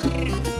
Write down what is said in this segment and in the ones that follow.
Thank you.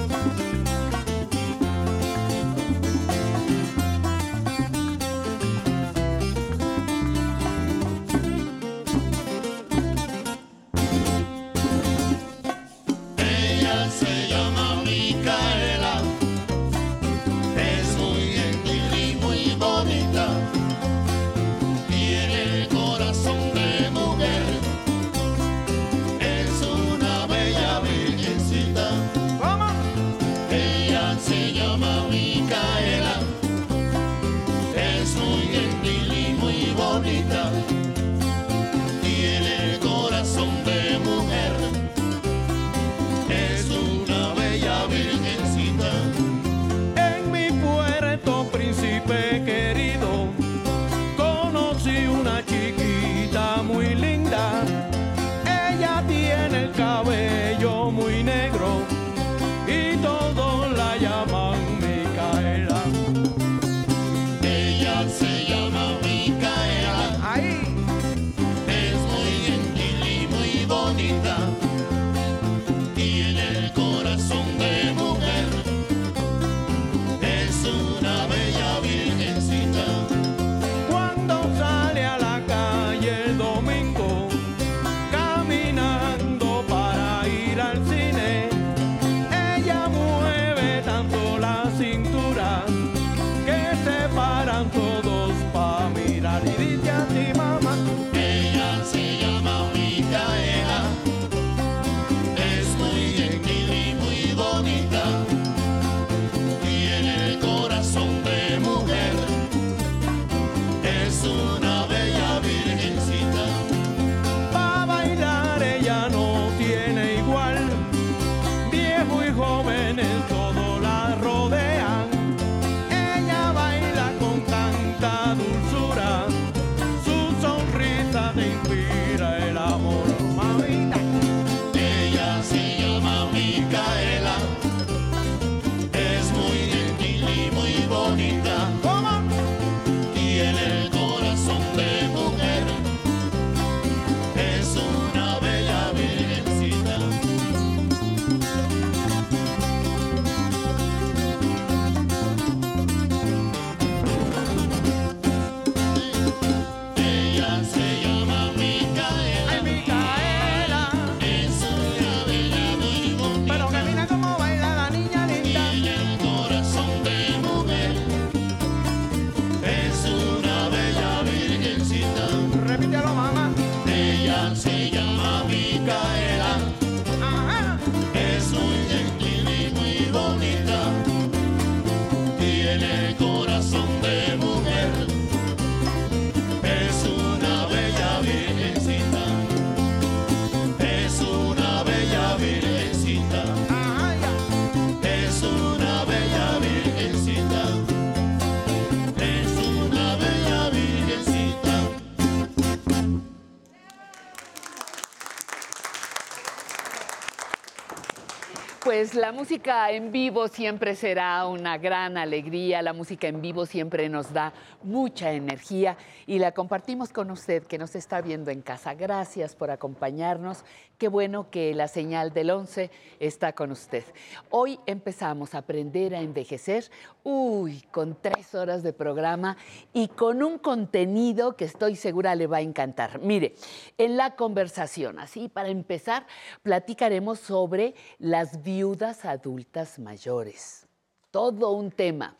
Pues la música en vivo siempre será una gran alegría, la música en vivo siempre nos da mucha energía y la compartimos con usted que nos está viendo en casa. Gracias por acompañarnos. Qué bueno que la señal del 11 está con usted. Hoy empezamos a aprender a envejecer, uy, con tres horas de programa y con un contenido que estoy segura le va a encantar. Mire, en la conversación, así para empezar, platicaremos sobre las viudas adultas mayores. Todo un tema.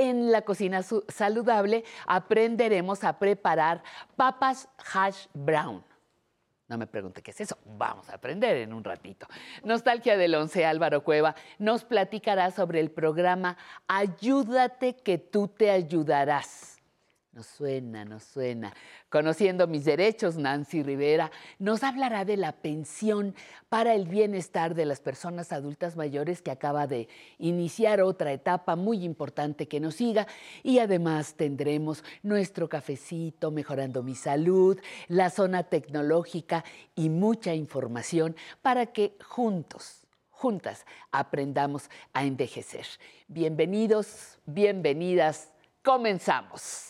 En la cocina saludable aprenderemos a preparar papas hash brown. No me pregunte qué es eso, vamos a aprender en un ratito. Nostalgia del Once, Álvaro Cueva nos platicará sobre el programa Ayúdate que tú te ayudarás nos suena, nos suena. Conociendo mis derechos, Nancy Rivera nos hablará de la pensión para el bienestar de las personas adultas mayores que acaba de iniciar otra etapa muy importante que nos siga y además tendremos nuestro cafecito mejorando mi salud, la zona tecnológica y mucha información para que juntos juntas aprendamos a envejecer. Bienvenidos, bienvenidas, comenzamos.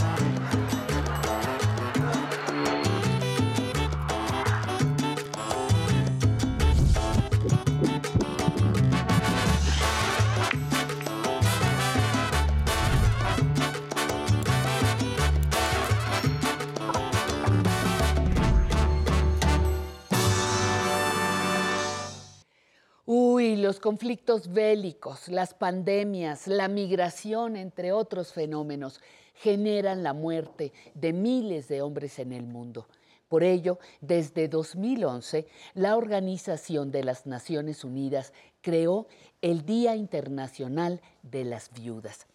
Los conflictos bélicos, las pandemias, la migración, entre otros fenómenos, generan la muerte de miles de hombres en el mundo. Por ello, desde 2011, la Organización de las Naciones Unidas creó el Día Internacional de las Viudas.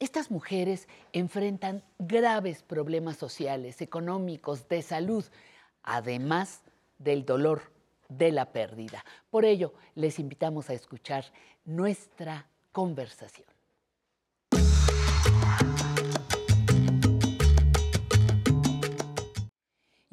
Estas mujeres enfrentan graves problemas sociales, económicos, de salud, además del dolor de la pérdida. Por ello, les invitamos a escuchar nuestra conversación.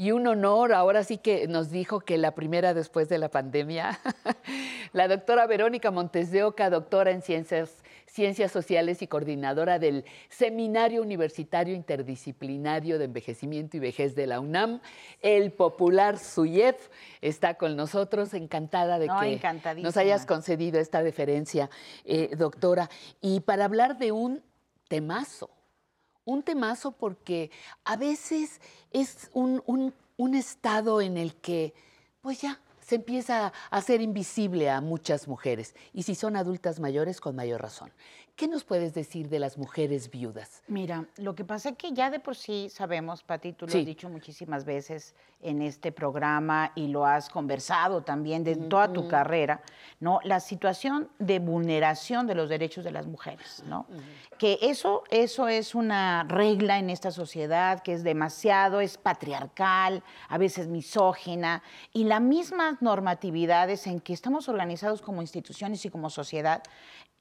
Y un honor, ahora sí que nos dijo que la primera después de la pandemia, la doctora Verónica Montes de Oca, doctora en ciencias, ciencias sociales y coordinadora del Seminario Universitario Interdisciplinario de Envejecimiento y Vejez de la UNAM, el popular SUYEF, está con nosotros, encantada de que nos hayas concedido esta deferencia, eh, doctora. Y para hablar de un temazo, un temazo porque a veces es un, un, estado en el que, pues ya, se empieza a hacer invisible a muchas mujeres. Y si son adultas mayores, con mayor razón. ¿Qué nos puedes decir de las mujeres viudas? Mira, lo que pasa es que ya de por sí sabemos, Pati, tú lo has dicho muchísimas veces en este programa y lo has conversado también de toda tu carrera, ¿no? La situación de vulneración de los derechos de las mujeres, ¿no? Que eso, eso es una regla en esta sociedad que es demasiado, es patriarcal, a veces misógina, y las mismas normatividades en que estamos organizados como instituciones y como sociedad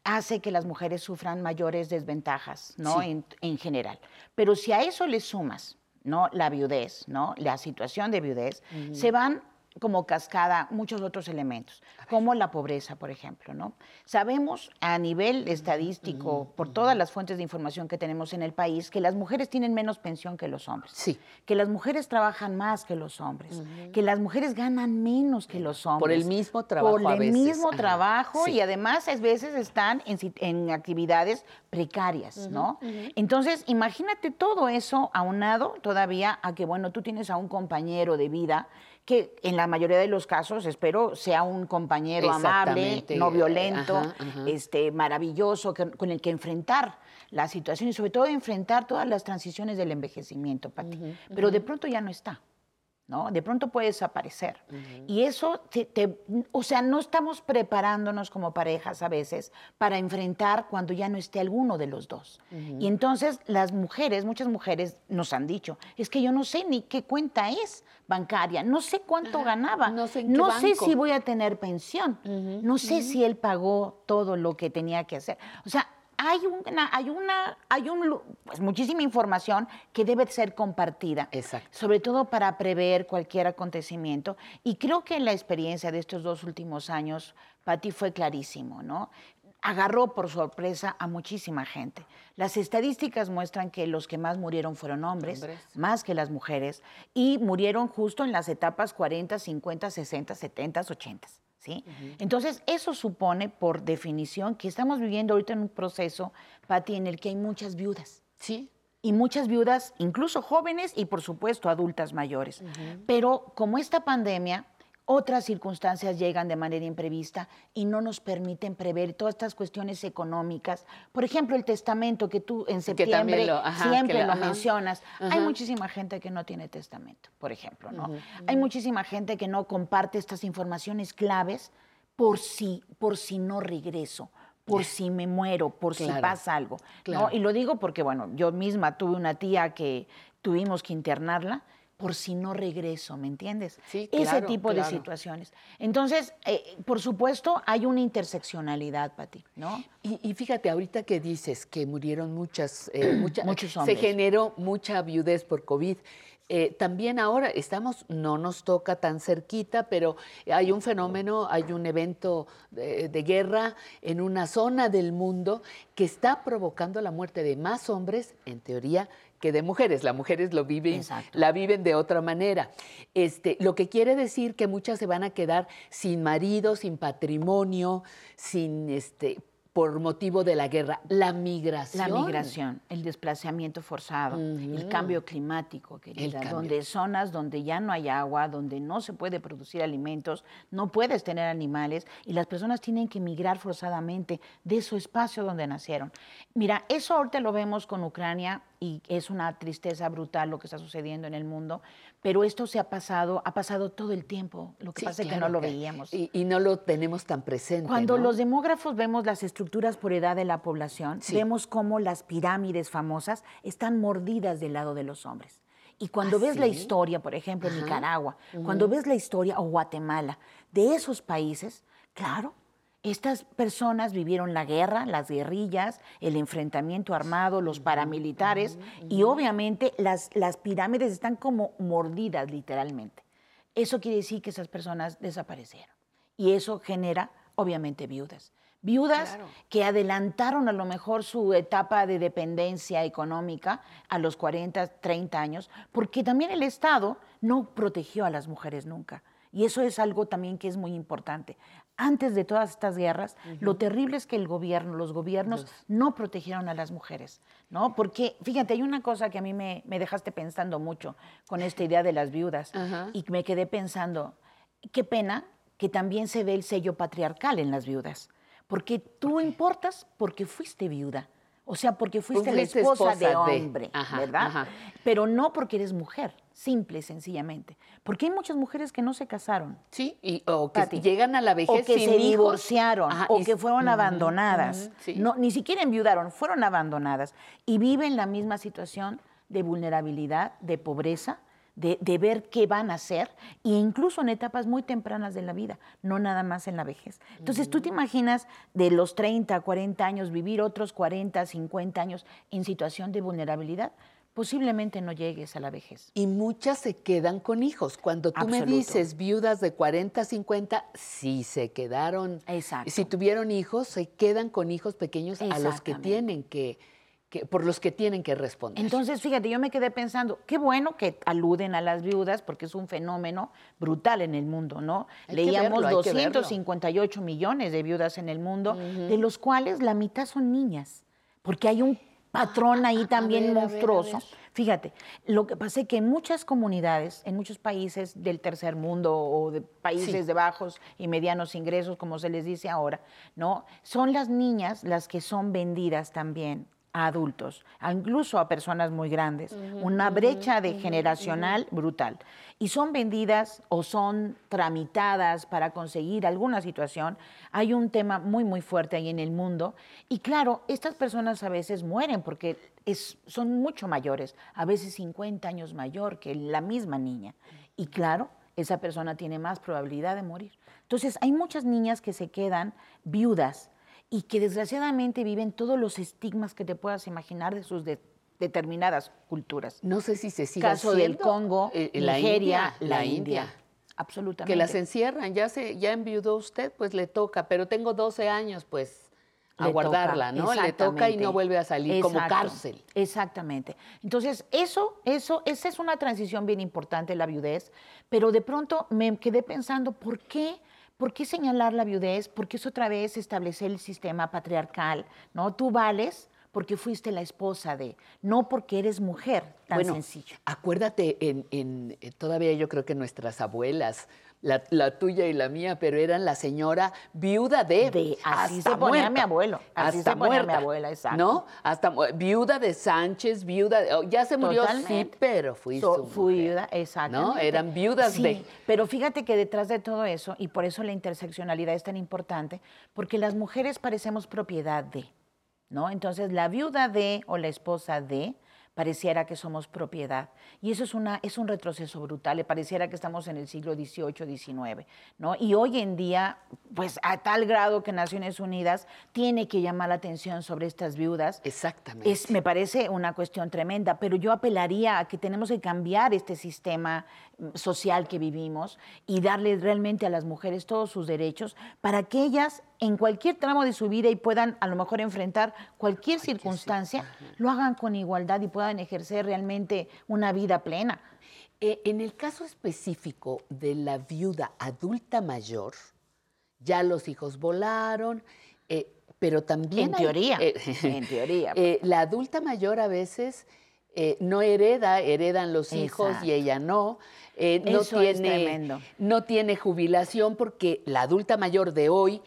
hace que las mujeres sufran mayores desventajas, ¿no? En, general. Pero si a eso le sumas, ¿no? La viudez, ¿no? La situación de viudez, se van como cascada muchos otros elementos, como la pobreza, por ejemplo, ¿no? Sabemos a nivel estadístico, por todas las fuentes de información que tenemos en el país, que las mujeres tienen menos pensión que los hombres. Sí. Que las mujeres trabajan más que los hombres. Que las mujeres ganan menos que los hombres. Por el mismo trabajo. Por el mismo trabajo y además a veces están en, actividades precarias, ¿no? Entonces, imagínate todo eso aunado todavía a que, bueno, tú tienes a un compañero de vida que en la mayoría de los casos, espero, sea un compañero amable, no violento, Este, maravilloso, con el que enfrentar la situación y sobre todo enfrentar todas las transiciones del envejecimiento, Pati. Pero de pronto ya no está. ¿No? De pronto puede desaparecer. Y eso, te, o sea, no estamos preparándonos como parejas a veces para enfrentar cuando ya no esté alguno de los dos. Y entonces las mujeres, muchas mujeres nos han dicho, es que yo no sé ni qué cuenta es bancaria, no sé cuánto ganaba, no sé, si voy a tener pensión, no sé si él pagó todo lo que tenía que hacer. O sea, hay una, hay una, hay un, pues muchísima información que debe ser compartida. Exacto. Sobre todo para prever cualquier acontecimiento. Y creo que la experiencia de estos dos últimos años, Patti, fue clarísimo, ¿no? agarró por sorpresa a muchísima gente. Las estadísticas muestran que los que más murieron fueron hombres, más que las mujeres, y murieron justo en las etapas 40, 50, 60, 70, 80. ¿Sí? Entonces, eso supone, por definición, que estamos viviendo ahorita en un proceso, Pati, en el que hay muchas viudas. Sí. Y muchas viudas, incluso jóvenes y, por supuesto, adultas mayores. Pero como esta pandemia otras circunstancias llegan de manera imprevista y no nos permiten prever todas estas cuestiones económicas. Por ejemplo, el testamento que tú en septiembre siempre lo, mencionas. Hay muchísima gente que no tiene testamento, por ejemplo, ¿no? Hay muchísima gente que no comparte estas informaciones claves por si, por si no regreso por si me muero, por si pasa algo. Y lo digo porque, bueno, yo misma tuve una tía que tuvimos que internarla por si no regreso, ¿me entiendes? Sí, Ese tipo de situaciones. Entonces, eh, por supuesto, hay una interseccionalidad, Pati, ¿no? Y, fíjate, ahorita que dices que murieron muchas, eh, muchos hombres. Se generó mucha viudez por COVID. Eh, también ahora estamos, no nos toca tan cerquita, pero hay un fenómeno, hay un evento de, guerra en una zona del mundo que está provocando la muerte de más hombres, en teoría, que de mujeres. Las mujeres lo viven, la viven de otra manera. Este, lo que quiere decir que muchas se van a quedar sin marido, sin patrimonio, sin este, por motivo de la guerra, la migración. La migración, el desplazamiento forzado, el cambio climático, querida, donde zonas donde ya no hay agua, donde no se puede producir alimentos, no puedes tener animales y las personas tienen que migrar forzadamente de su espacio donde nacieron. Mira, eso ahorita lo vemos con Ucrania y es una tristeza brutal lo que está sucediendo en el mundo, pero esto se ha pasado, ha pasado todo el tiempo, lo que pasa es que no lo veíamos. Y, no lo tenemos tan presente. Cuando los demógrafos vemos las estructuras por edad de la población, vemos cómo las pirámides famosas están mordidas del lado de los hombres. Y cuando ¿Ah, ves la historia, por ejemplo, en Nicaragua, cuando ves la historia, o Guatemala, de esos países, claro, estas personas vivieron la guerra, las guerrillas, el enfrentamiento armado, los paramilitares y obviamente las, las pirámides están como mordidas literalmente. Eso quiere decir que esas personas desaparecieron y eso genera obviamente viudas. Viudas que adelantaron a lo mejor su etapa de dependencia económica a los 40, 30 años, porque también el Estado no protegió a las mujeres nunca. Y eso es algo también que es muy importante. Antes de todas estas guerras, lo terrible es que el gobierno, los gobiernos no protegieron a las mujeres, ¿no? Porque, fíjate, hay una cosa que a mí me, dejaste pensando mucho con esta idea de las viudas y me quedé pensando, qué pena que también se ve el sello patriarcal en las viudas, porque tú importas porque fuiste viuda. O sea, porque fuiste, la esposa, de hombre, ¿verdad? Pero no porque eres mujer, simple y sencillamente. Porque hay muchas mujeres que no se casaron. Sí, y, o que llegan a la vejez O que se divorciaron, o que fueron abandonadas. no, ni siquiera enviudaron, fueron abandonadas. Y viven la misma situación de vulnerabilidad, de pobreza, de, ver qué van a hacer, e incluso en etapas muy tempranas de la vida, no nada más en la vejez. Entonces, tú te imaginas de los 30, 40 años, vivir otros 40, 50 años en situación de vulnerabilidad posiblemente no llegues a la vejez. Y muchas se quedan con hijos. Cuando tú me dices viudas de 40, 50, sí se quedaron. Exacto. Si tuvieron hijos, se quedan con hijos pequeños a los que tienen que por los que tienen que responder. Entonces, fíjate, yo me quedé pensando, qué bueno que aluden a las viudas, porque es un fenómeno brutal en el mundo, ¿no? Leíamos 258 millones de viudas en el mundo, de los cuales la mitad son niñas, porque hay un patrón ahí también monstruoso. Fíjate, lo que pasa es que en muchas comunidades, en muchos países del tercer mundo o de países de bajos y medianos ingresos, como se les dice ahora, ¿no? Son las niñas las que son vendidas también a adultos, incluso a personas muy grandes, una brecha de generacional brutal. Y son vendidas o son tramitadas para conseguir alguna situación. Hay un tema muy, muy fuerte ahí en el mundo. Y claro, estas personas a veces mueren porque es, son mucho mayores, a veces 50 años mayor que la misma niña. Y claro, esa persona tiene más probabilidad de morir. Entonces, hay muchas niñas que se quedan viudas y que desgraciadamente viven todos los estigmas que te puedas imaginar de sus determinadas culturas. No sé si se sigue Caso del Congo, eh, eh, Nigeria, la, India. Absolutamente. Que las encierran, ya se ya enviudó usted, pues le toca, pero tengo 12 años, pues a guardarla, ¿no? Le toca y no vuelve a salir como cárcel. Exactamente. Entonces, eso, eso, esa es una transición bien importante, la viudez, pero de pronto me quedé pensando, ¿por qué? ¿Por qué señalar la viudez? Porque es otra vez establecer el sistema patriarcal, ¿no? Tú vales porque fuiste la esposa de, no porque eres mujer, tan bueno, sencillo. Acuérdate, en, eh, todavía yo creo que nuestras abuelas, la, tuya y la mía, pero eran la señora viuda de. de así se ponía mi abuelo. Así se ponía mi abuela, exacto. ¿No? Hasta viuda de Sánchez, viuda de. Oh, ya se murió, sí, pero fui su Fui viuda, exacto. ¿No? Eran viudas sí, Pero fíjate que detrás de todo eso, y por eso la interseccionalidad es tan importante, porque las mujeres parecemos propiedad de. ¿No? Entonces, la viuda de o la esposa de pareciera que somos propiedad. Y eso es, una, es un retroceso brutal, le pareciera que estamos en el siglo XVIII, XIX. ¿no? Y hoy en día, pues a tal grado que Naciones Unidas tiene que llamar la atención sobre estas viudas. Exactamente. Es, me parece una cuestión tremenda, pero yo apelaría a que tenemos que cambiar este sistema social que vivimos y darle realmente a las mujeres todos sus derechos para que ellas en cualquier tramo de su vida y puedan a lo mejor enfrentar cualquier, circunstancia, lo hagan con igualdad y puedan ejercer realmente una vida plena. Eh, en el caso específico de la viuda adulta mayor, ya los hijos volaron, eh, pero también... En hay- teoría, eh, en teoría. la adulta mayor a veces eh, no hereda, heredan los hijos y ella no. Eh, no, Eso tiene, tremendo. no tiene jubilación porque la adulta mayor de hoy,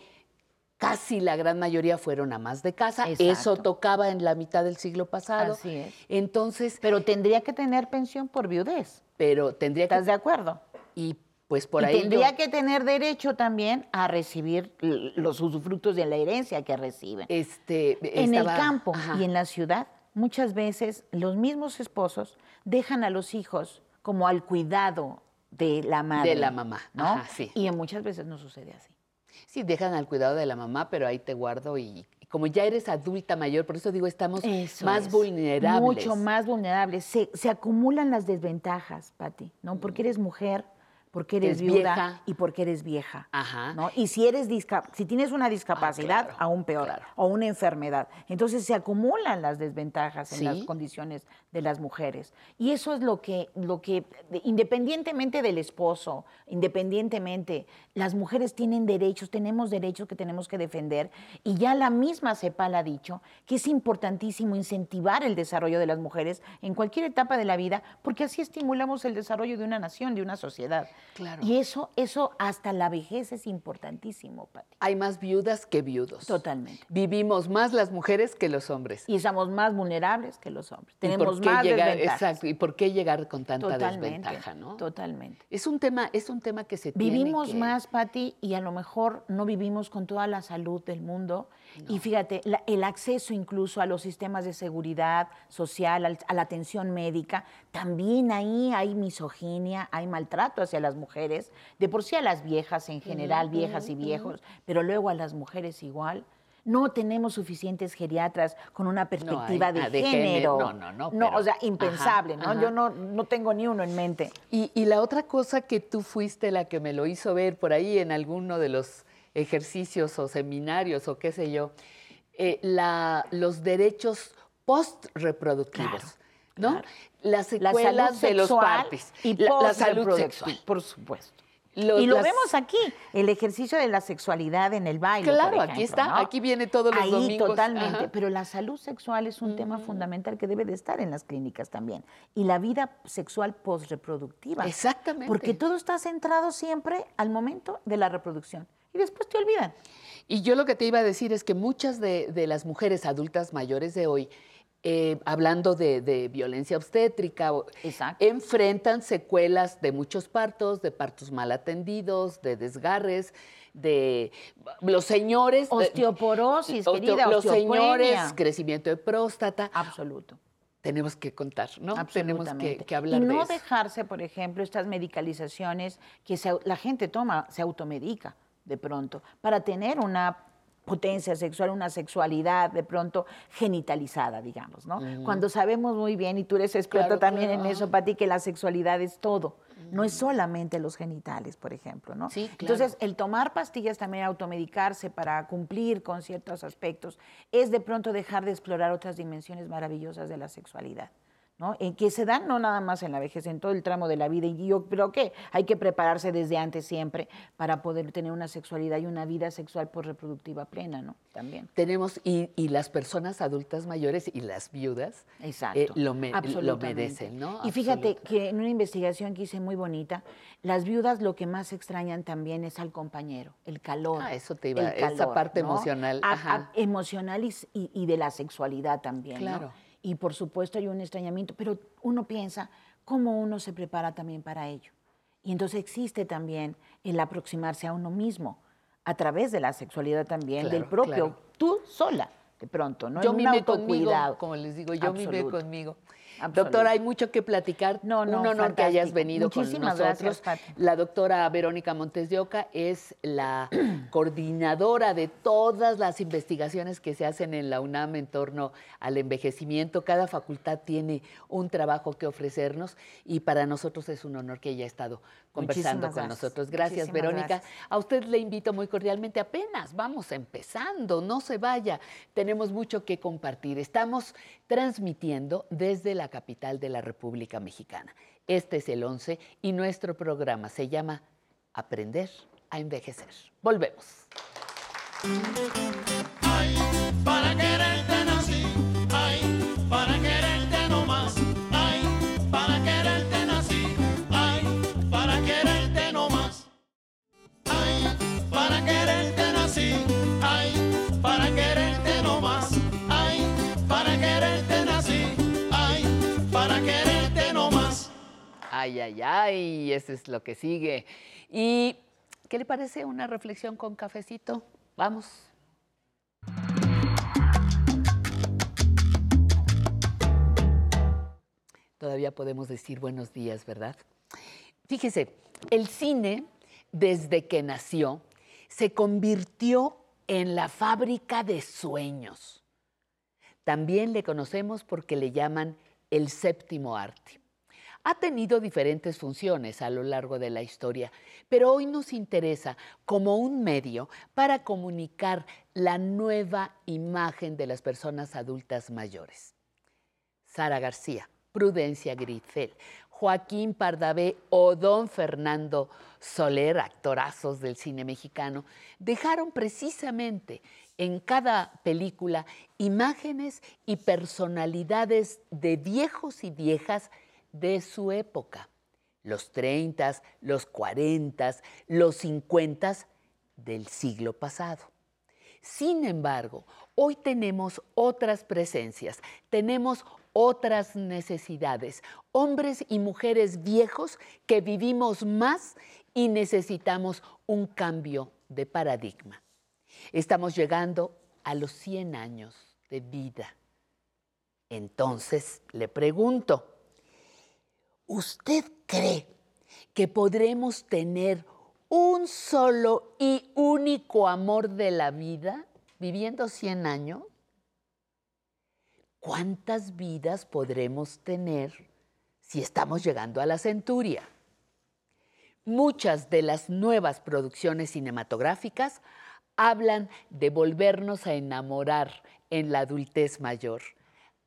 casi la gran mayoría fueron amas de casa. Eso tocaba en la mitad del siglo pasado. Así es. Entonces, Pero tendría que tener pensión por viudez. pero tendría que... ¿Estás de acuerdo? Y pues por y ahí... tendría yo- que tener derecho también a recibir los usufructos de la herencia que reciben. este, en el campo Ajá. y en la ciudad, muchas veces los mismos esposos dejan a los hijos como al cuidado de la madre. la mamá, ¿no? ajá, sí. Y muchas veces no sucede así. Sí, dejan al cuidado de la mamá, pero ahí te guardo y y como ya eres adulta mayor, por eso digo, estamos Eso más es. vulnerables. Mucho más vulnerables. Se, se acumulan las desventajas, Pati, ¿no? Porque eres mujer, porque eres Es viuda vieja. y porque eres vieja. Ajá. ¿no? Y si eres disca- si tienes una discapacidad, Ah, claro, aún peor, claro. o una enfermedad. Entonces se acumulan las desventajas en las Sí. condiciones de las mujeres. Y eso es lo que, lo que, de- independientemente del esposo, independientemente, las mujeres tienen derechos, tenemos derechos que tenemos que defender. Y ya la misma CEPAL ha dicho que es importantísimo incentivar el desarrollo de las mujeres en cualquier etapa de la vida, porque así estimulamos el desarrollo de una nación, de una sociedad. Claro. Y eso, eso hasta la vejez es importantísimo, Pati. Hay más viudas que viudos. Totalmente. Vivimos más las mujeres que los hombres. Y somos más vulnerables que los hombres. ¿Y Tenemos por qué más llegar, desventajas. Exacto, ¿y por qué llegar con tanta Totalmente. desventaja, no? Totalmente. Es un tema, es un tema que se tiene Vivimos que- más, Pati, y a lo mejor no vivimos con toda la salud del mundo. Y fíjate, la- el acceso incluso a los sistemas de seguridad social, al- a la atención médica, también ahí hay misoginia, hay maltrato hacia las mujeres, de por sí a las viejas en general, viejas y viejos, pero luego a las mujeres igual. No tenemos suficientes geriatras con una perspectiva hay- de, de género. género. No, no, no, pero- o sea, ajá, impensable, ¿no? ajá. Yo no, no tengo ni uno en mente. Y, y la otra cosa que tú fuiste la que me lo hizo ver por ahí en alguno de los ejercicios o seminarios o qué sé yo, eh, la- los derechos post-reproductivos, ¿no? claro. Las La secuelas de los sexual partis. y la, la salud sexual. Por supuesto. Los- y lo las- vemos aquí, el ejercicio de la sexualidad en el baile. por Claro, aquí ejemplo, está, ¿no? aquí viene todos los Ahí domingos. totalmente, Ajá. pero la salud sexual es un tema fundamental que debe de estar en las clínicas también. Y la vida sexual postreproductiva. Exactamente. Porque todo está centrado siempre al momento de la reproducción. Y después te olvidan. Y yo lo que te iba a decir es que muchas de, de las mujeres adultas mayores de hoy, eh, hablando de, de violencia obstétrica, Exacto. enfrentan secuelas de muchos partos, de partos mal atendidos, de desgarres, de los señores. Osteoporosis, osteo- querida, Los señores, crecimiento de próstata. Absoluto. Tenemos que contar, ¿no? Tenemos que, que hablar y no de eso. dejarse, por ejemplo, estas medicalizaciones que se la gente toma, se automedica de pronto, para tener una potencia sexual, una sexualidad de pronto genitalizada, digamos, ¿no? Cuando sabemos muy bien, y tú eres experta Claro, también claro, en eso, Pati, que la sexualidad es todo. No es solamente los genitales, por ejemplo, ¿no? Sí, claro. Entonces, el tomar pastillas también, automedicarse para cumplir con ciertos aspectos, es de pronto dejar de explorar otras dimensiones maravillosas de la sexualidad. ¿No? En que se dan no nada más en la vejez, en todo el tramo de la vida. Y yo creo que hay que prepararse desde antes siempre para poder tener una sexualidad y una vida sexual por reproductiva plena, ¿no? También. Tenemos, y, y las personas adultas mayores y las viudas Exacto. eh, lo, me- lo absolutamente. merecen, ¿no? Y fíjate que en una investigación que hice muy bonita, las viudas lo que más extrañan también es al compañero, el calor. Ah, eso te iba- el esa parte ¿no? emocional, A- emocional y, y- y de la sexualidad también. ¿no? Y por supuesto hay un extrañamiento, pero uno piensa cómo uno se prepara también para ello. Y entonces existe también el aproximarse a uno mismo a través de la sexualidad también, del propio, claro. tú sola, de pronto, ¿no? Yo En un mime conmigo, autocuidado. como les digo, yo Absoluto. conmigo. Doctora, hay mucho que platicar. No, no, Un honor que hayas venido Muchísimas con nosotros. gracias. La doctora Verónica Montes de Oca es la coordinadora de todas las investigaciones que se hacen en la UNAM en torno al envejecimiento. Cada facultad tiene un trabajo que ofrecernos y para nosotros es un honor que ella ha estado conversando Muchísimas con gracias. nosotros. Gracias, Muchísimas Verónica. gracias. A usted le invito muy cordialmente, apenas vamos empezando, no se vaya, tenemos mucho que compartir. Estamos transmitiendo desde la capital de la República Mexicana. Este es el 11 y nuestro programa se llama Aprender a Envejecer. Volvemos. Ay, ay, ay, eso es lo que sigue. ¿Y qué le parece una reflexión con cafecito? Vamos. Todavía podemos decir buenos días, ¿verdad? Fíjese, el cine, desde que nació, se convirtió en la fábrica de sueños. También le conocemos porque le llaman el séptimo arte. Ha tenido diferentes funciones a lo largo de la historia, pero hoy nos interesa como un medio para comunicar la nueva imagen de las personas adultas mayores. Sara García, Prudencia Gritzel, Joaquín Pardavé o don Fernando Soler, actorazos del cine mexicano, dejaron precisamente en cada película imágenes y personalidades de viejos y viejas de su época, los 30, los 40, los 50 del siglo pasado. Sin embargo, hoy tenemos otras presencias, tenemos otras necesidades, hombres y mujeres viejos que vivimos más y necesitamos un cambio de paradigma. Estamos llegando a los 100 años de vida. Entonces le pregunto, ¿usted cree que podremos tener un solo y único amor de la vida viviendo 100 años? ¿Cuántas vidas podremos tener si estamos llegando a la centuria? Muchas de las nuevas producciones cinematográficas hablan de volvernos a enamorar en la adultez mayor.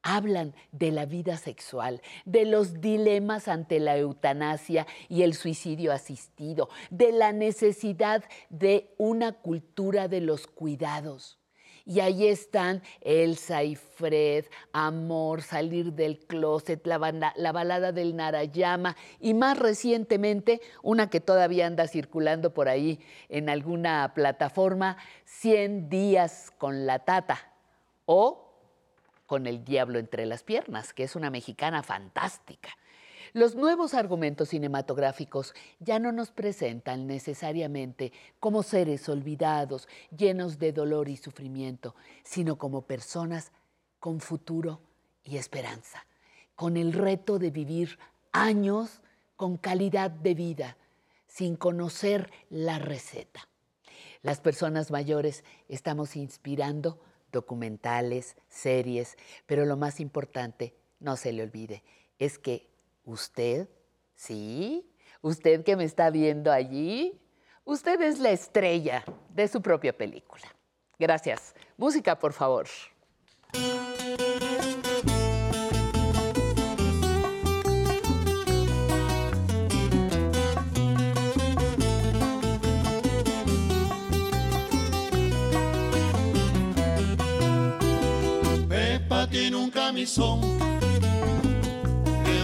Hablan de la vida sexual, de los dilemas ante la eutanasia y el suicidio asistido, de la necesidad de una cultura de los cuidados. Y ahí están Elsa y Fred, Amor, Salir del Closet, la, balada del Narayama y más recientemente una que todavía anda circulando por ahí en alguna plataforma, 100 días con la tata o con el diablo entre las piernas, que es una mexicana fantástica. Los nuevos argumentos cinematográficos ya no nos presentan necesariamente como seres olvidados, llenos de dolor y sufrimiento, sino como personas con futuro y esperanza, con el reto de vivir años con calidad de vida, sin conocer la receta. Las personas mayores estamos inspirando documentales, series, pero lo más importante, no se le olvide, es que ¿Usted? ¿Sí? ¿Usted que me está viendo allí? Usted es la estrella de su propia película. Gracias. Música, por favor. Un camisón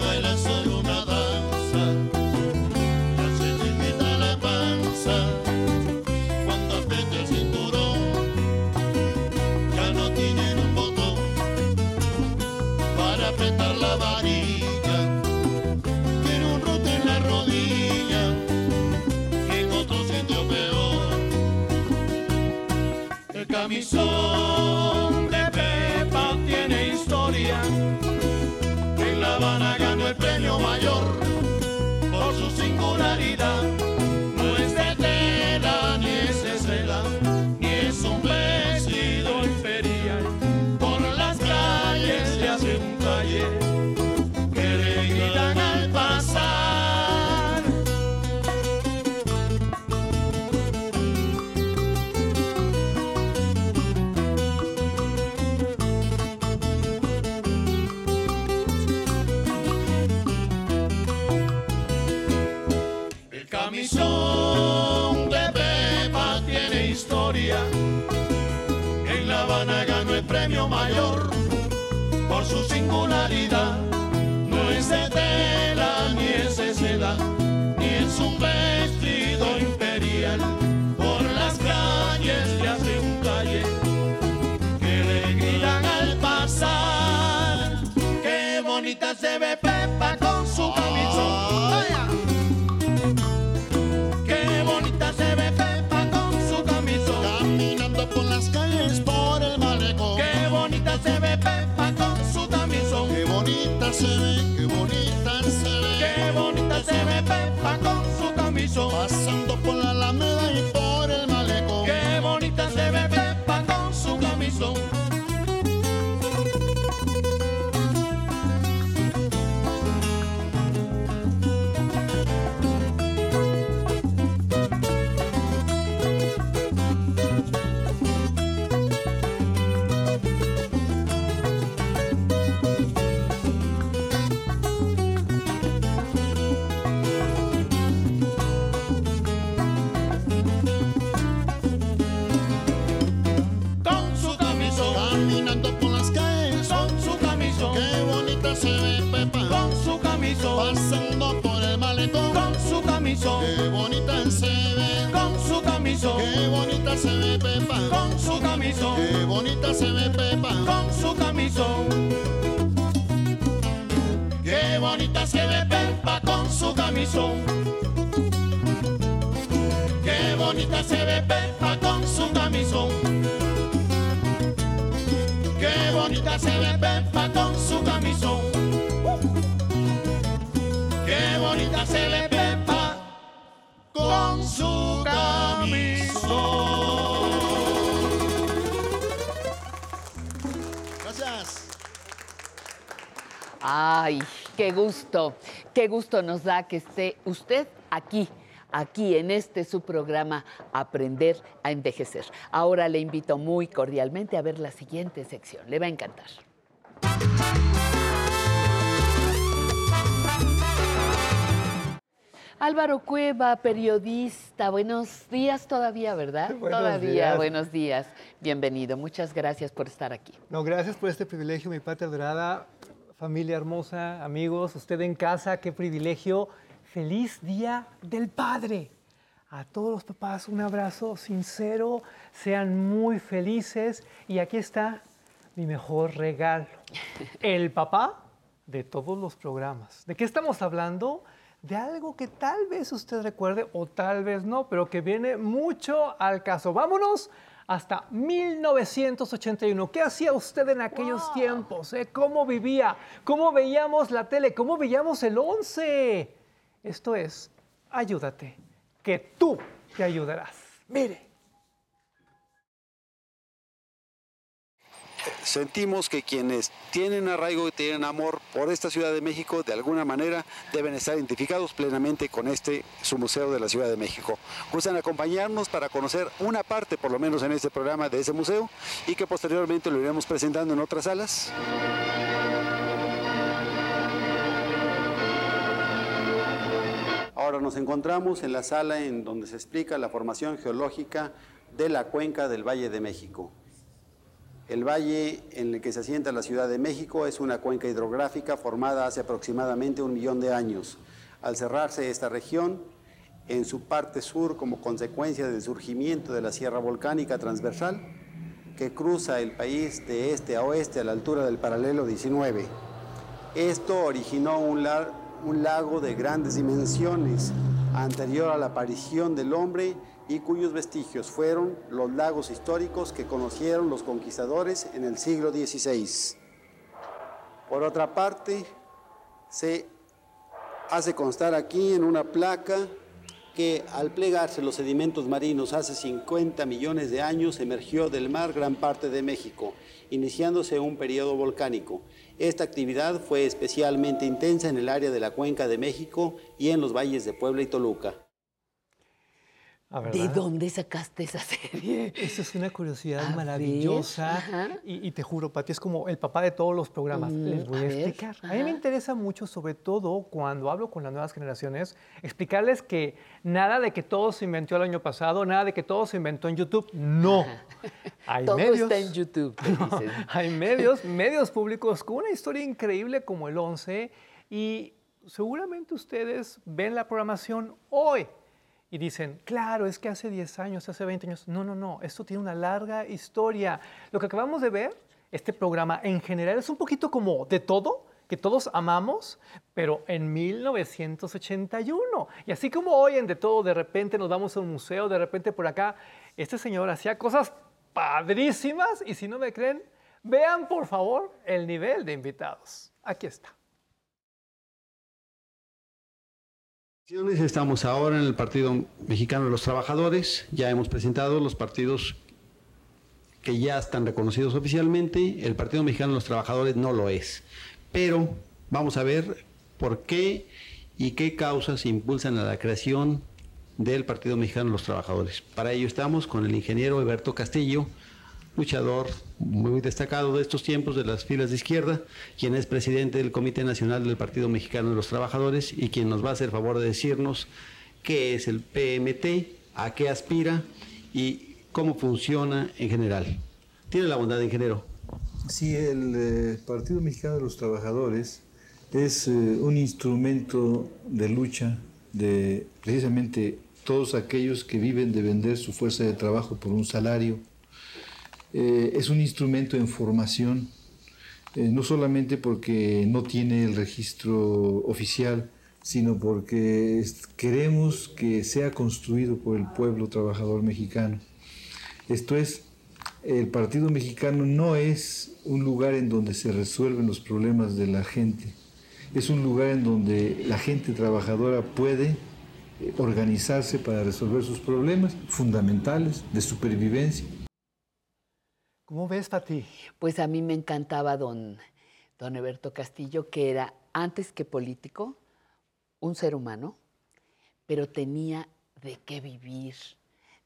camisón por su singularidad. No es de tela ni es de seda, ni es un vestido imperial. Por las calles le hace un calle que le gritan al pasar. Qué bonita se ve Pepa con su camisón. Pasando por camisón. Qué bonita se ve Pepa con su camisón. Qué bonita se ve Pepa con su camisón. Qué bonita se ve Pepa con su camisón. Gracias. Ay, qué gusto, qué gusto nos da que esté usted aquí, aquí en este su programa Aprender a Envejecer. Ahora le invito muy cordialmente a ver la siguiente sección, le va a encantar. Álvaro Cueva, periodista, buenos días todavía, ¿verdad? Buenos todavía, días. buenos días. Bienvenido, muchas gracias por estar aquí. No, gracias por este privilegio, mi patria dorada, familia hermosa, amigos, usted en casa, qué privilegio. Feliz Día del Padre. A todos los papás un abrazo sincero, sean muy felices y aquí está mi mejor regalo. El papá de todos los programas. ¿De qué estamos hablando? De algo que tal vez usted recuerde o tal vez no, pero que viene mucho al caso. Vámonos hasta 1981. ¿Qué hacía usted en aquellos tiempos? eh? ¿Cómo vivía? ¿Cómo veíamos la tele? ¿Cómo veíamos el 11? Esto es, ayúdate, que tú te ayudarás. Mire. Sentimos que quienes tienen arraigo y tienen amor por esta Ciudad de México, de alguna manera deben estar identificados plenamente con este, su museo de la Ciudad de México. Gustan acompañarnos para conocer una parte, por lo menos en este programa, de ese museo y que posteriormente lo iremos presentando en otras salas. Ahora nos encontramos en la sala en donde se explica la formación geológica de la cuenca del Valle de México. El valle en el que se asienta la Ciudad de México es una cuenca hidrográfica formada hace aproximadamente un millón de años. Al cerrarse esta región, en su parte sur como consecuencia del surgimiento de la sierra volcánica transversal, que cruza el país de este a oeste a la altura del paralelo 19. Esto originó un, lago de grandes dimensiones anterior a la aparición del hombre y cuyos vestigios fueron los lagos históricos que conocieron los conquistadores en el siglo XVI. Por otra parte, se hace constar aquí en una placa que al plegarse los sedimentos marinos hace 50 millones de años emergió del mar gran parte de México, iniciándose un periodo volcánico. Esta actividad fue especialmente intensa en el área de la cuenca de México y en los valles de Puebla y Toluca. Ah, ¿De dónde sacaste esa serie? Eso es una curiosidad A maravillosa. Y, y te juro, Pati, es como el papá de todos los programas. Mm, Les voy a explicar. A mí me interesa mucho, sobre todo cuando hablo con las nuevas generaciones, explicarles que nada de que todo se inventó el año pasado, nada de que todo se inventó en YouTube. No. Hay Todo medios. está en YouTube. Hay medios, medios públicos con una historia increíble como el 11 y seguramente ustedes ven la programación hoy y dicen, claro, es que hace 10 años, hace 20 años. No, no, no, esto tiene una larga historia. Lo que acabamos de ver, este programa en general es un poquito como de todo, que todos amamos, pero en 1981. Y así como hoy en De Todo, de repente nos vamos a un museo, de repente por acá, este señor hacía cosas padrísimas y si no me creen, vean por favor el nivel de invitados. Aquí está. Estamos ahora en el Partido Mexicano de los Trabajadores. Ya hemos presentado los partidos que ya están reconocidos oficialmente. El Partido Mexicano de los Trabajadores no lo es. Pero vamos a ver por qué y qué causas impulsan a la creación del Partido Mexicano de los Trabajadores. Para ello estamos con el ingeniero Alberto Castillo, luchador muy destacado de estos tiempos de las filas de izquierda, quien es presidente del Comité Nacional del Partido Mexicano de los Trabajadores y quien nos va a hacer favor de decirnos qué es el PMT, a qué aspira y cómo funciona en general. Tiene la bondad, ingeniero. Sí, el eh, Partido Mexicano de los Trabajadores es eh, un instrumento de lucha de precisamente todos aquellos que viven de vender su fuerza de trabajo por un salario. Eh, es un instrumento en formación, eh, no solamente porque no tiene el registro oficial, sino porque queremos que sea construido por el pueblo trabajador mexicano. Esto es, el Partido Mexicano no es un lugar en donde se resuelven los problemas de la gente, es un lugar en donde la gente trabajadora puede eh, organizarse para resolver sus problemas fundamentales de supervivencia. ¿Cómo ves, Pati? Pues a mí me encantaba don, don Eberto Castillo, que era, antes que político, un ser humano, pero tenía de qué vivir,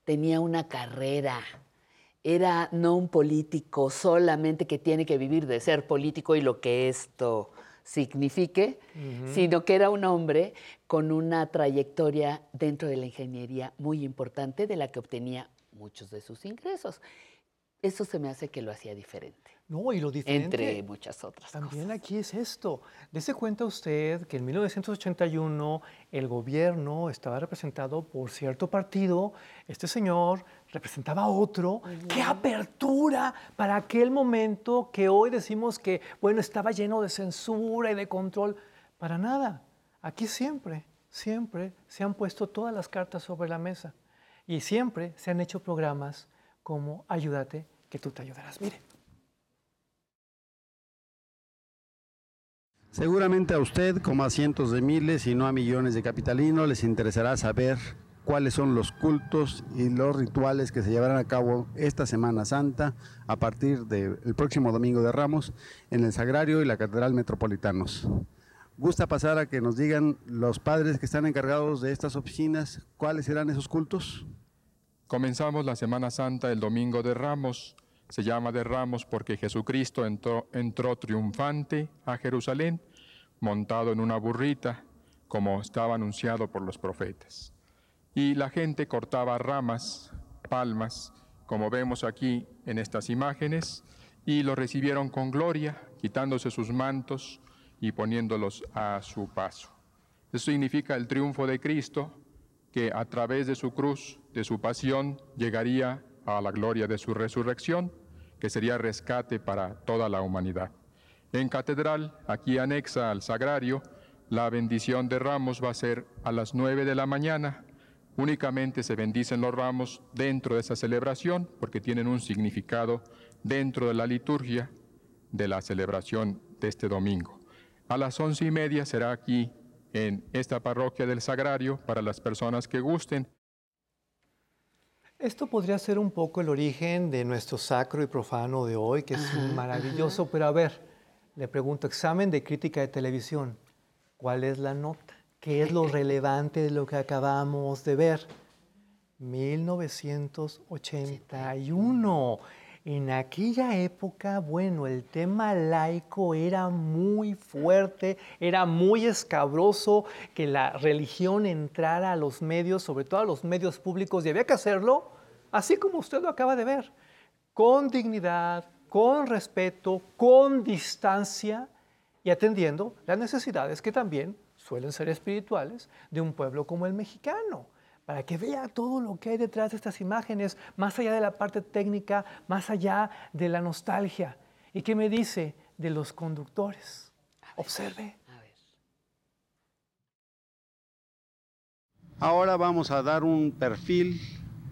tenía una carrera, era no un político solamente que tiene que vivir de ser político y lo que esto signifique, sino que era un hombre con una trayectoria dentro de la ingeniería muy importante de la que obtenía muchos de sus ingresos. Eso se me hace que lo hacía diferente. No, y lo diferente. Entre muchas otras También aquí es esto. Dese cuenta usted que en 1981 el gobierno estaba representado por cierto partido, este señor representaba otro. ¡Qué apertura para aquel momento que hoy decimos que, bueno, estaba lleno de censura y de control! Para nada. Aquí siempre, siempre se han puesto todas las cartas sobre la mesa y siempre se han hecho programas como Ayúdate, que tú te ayudarás. Mire. Seguramente a usted, como a cientos de miles y no a millones de capitalinos, les interesará saber cuáles son los cultos y los rituales que se llevarán a cabo esta Semana Santa a partir del próximo Domingo de Ramos en el Sagrario y la Catedral Metropolitanos. Gusta pasar a que nos digan los padres que están encargados de estas oficinas cuáles serán esos cultos. Comenzamos la Semana Santa el Domingo de Ramos se llama de Ramos porque Jesucristo entró, entró triunfante a Jerusalén montado en una burrita, como estaba anunciado por los profetas. Y la gente cortaba ramas, palmas, como vemos aquí en estas imágenes, y lo recibieron con gloria, quitándose sus mantos y poniéndolos a su paso. Eso significa el triunfo de Cristo, que a través de su cruz, de su pasión, llegaría a la gloria de su resurrección, que sería rescate para toda la humanidad. En catedral, aquí anexa al sagrario, la bendición de ramos va a ser a las 9 de la mañana. Únicamente se bendicen los ramos dentro de esa celebración porque tienen un significado dentro de la liturgia de la celebración de este domingo. A las once y media será aquí en esta parroquia del Sagrario para las personas que gusten. Esto podría ser un poco el origen de nuestro sacro y profano de hoy, que es maravilloso, pero a ver, le pregunto, examen de crítica de televisión, ¿cuál es la nota? ¿Qué es lo relevante de lo que acabamos de ver? 1981. En aquella época, bueno, el tema laico era muy fuerte, era muy escabroso que la religión entrara a los medios, sobre todo a los medios públicos, y había que hacerlo así como usted lo acaba de ver, con dignidad, con respeto, con distancia y atendiendo las necesidades que también suelen ser espirituales de un pueblo como el mexicano para que vea todo lo que hay detrás de estas imágenes, más allá de la parte técnica, más allá de la nostalgia. ¿Y qué me dice de los conductores? Observe. Ahora vamos a dar un perfil,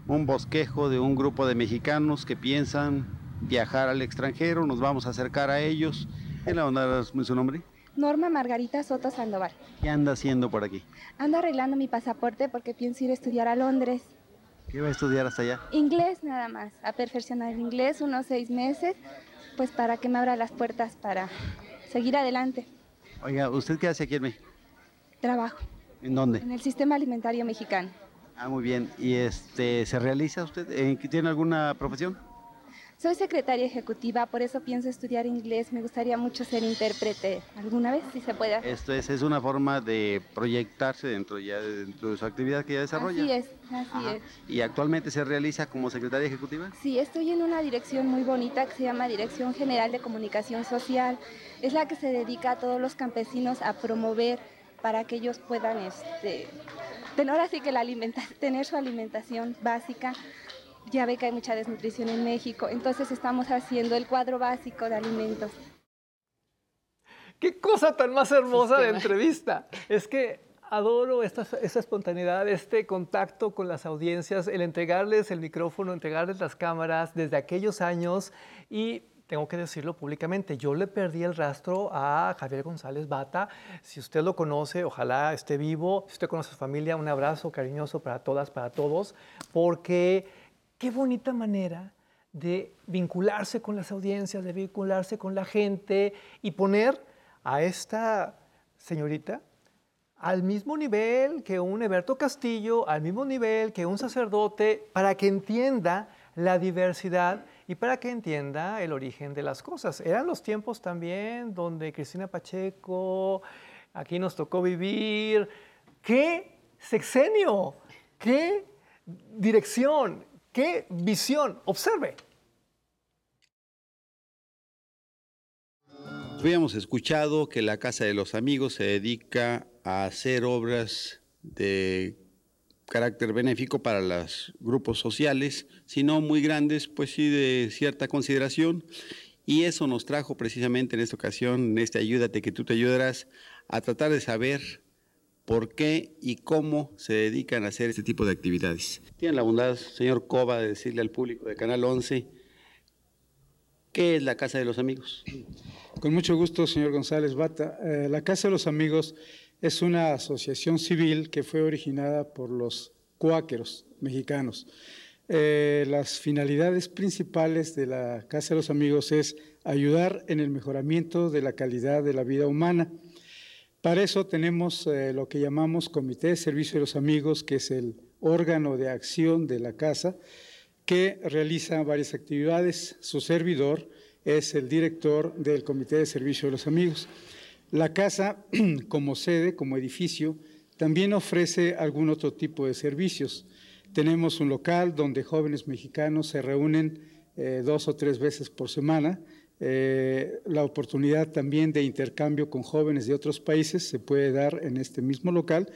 un bosquejo de un grupo de mexicanos que piensan viajar al extranjero. Nos vamos a acercar a ellos. ¿En la onda su nombre? Norma Margarita Soto Sandoval. ¿Qué anda haciendo por aquí? Ando arreglando mi pasaporte porque pienso ir a estudiar a Londres. ¿Qué va a estudiar hasta allá? Inglés nada más, a perfeccionar el inglés unos seis meses, pues para que me abra las puertas para seguir adelante. Oiga, ¿usted qué hace aquí en México? Trabajo ¿En dónde? en el sistema alimentario mexicano. Ah, muy bien. ¿Y este se realiza usted? ¿En- ¿Tiene alguna profesión? Soy secretaria ejecutiva, por eso pienso estudiar inglés. Me gustaría mucho ser intérprete alguna vez, si se puede. Esto es, es una forma de proyectarse dentro, ya, de- dentro de su actividad que ya desarrolla. Así es, así Ajá. es. ¿Y actualmente se realiza como secretaria ejecutiva? Sí, estoy en una dirección muy bonita que se llama Dirección General de Comunicación Social. Es la que se dedica a todos los campesinos a promover para que ellos puedan este, tener así que la alimenta- tener su alimentación básica. Ya ve que hay mucha desnutrición en México, entonces estamos haciendo el cuadro básico de alimentos. Qué cosa tan más hermosa de entrevista. Es que adoro esta, esta espontaneidad, este contacto con las audiencias, el entregarles el micrófono, entregarles las cámaras desde aquellos años y tengo que decirlo públicamente, yo le perdí el rastro a Javier González Bata. Si usted lo conoce, ojalá esté vivo. Si usted conoce a su familia, un abrazo cariñoso para todas, para todos, porque qué bonita manera de vincularse con las audiencias, de vincularse con la gente y poner a esta señorita al mismo nivel que un Eberto Castillo, al mismo nivel que un sacerdote, para que entienda la diversidad y para que entienda el origen de las cosas. Eran los tiempos también donde Cristina Pacheco, aquí nos tocó vivir. ¡Qué sexenio! ¡Qué dirección! ¡Qué visión! Observe. Habíamos escuchado que la Casa de los Amigos se dedica a hacer obras de carácter benéfico para los grupos sociales, si no muy grandes, pues sí de cierta consideración. Y eso nos trajo precisamente en esta ocasión, en este Ayúdate que tú te ayudarás, a tratar de saber por qué y cómo se dedican a hacer este tipo de actividades. Tienen la bondad, señor Cova, de decirle al público de Canal 11 qué es la Casa de los Amigos. Con mucho gusto, señor González Bata. Eh, la Casa de los Amigos es una asociación civil que fue originada por los cuáqueros mexicanos. Eh, las finalidades principales de la Casa de los Amigos es ayudar en el mejoramiento de la calidad de la vida humana. Para eso tenemos eh, lo que llamamos Comité de Servicio de los Amigos, que es el órgano de acción de la casa, que realiza varias actividades. Su servidor es el director del Comité de Servicio de los Amigos. La casa, como sede, como edificio, también ofrece algún otro tipo de servicios. Tenemos un local donde jóvenes mexicanos se reúnen eh, dos o tres veces por semana. Eh, la oportunidad también de intercambio con jóvenes de otros países se puede dar en este mismo local.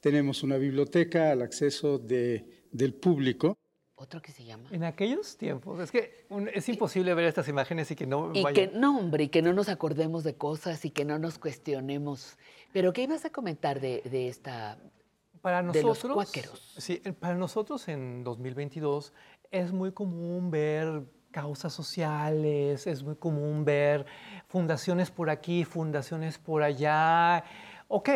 Tenemos una biblioteca al acceso de, del público. Otro que se llama. En aquellos tiempos, es que un- es imposible ver estas imágenes y que no Y vaya- que no, hombre, y que no nos acordemos de cosas y que no nos cuestionemos. Pero ¿qué ibas a comentar de, de esta Para de los nosotros, cuáqueros? Sí, para nosotros en 2022 es muy común ver causas sociales, es muy común ver fundaciones por aquí, fundaciones por allá. Ok,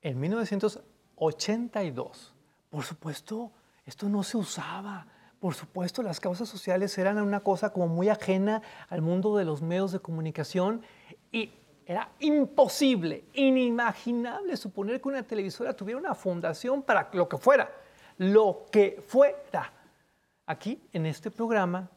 en 1982, por supuesto, esto no se usaba. Por supuesto, las causas sociales eran una cosa como muy ajena al mundo de los medios de comunicación y era imposible, inimaginable suponer que una televisora tuviera una fundación para lo que fuera, lo que fuera. Aquí, en este programa,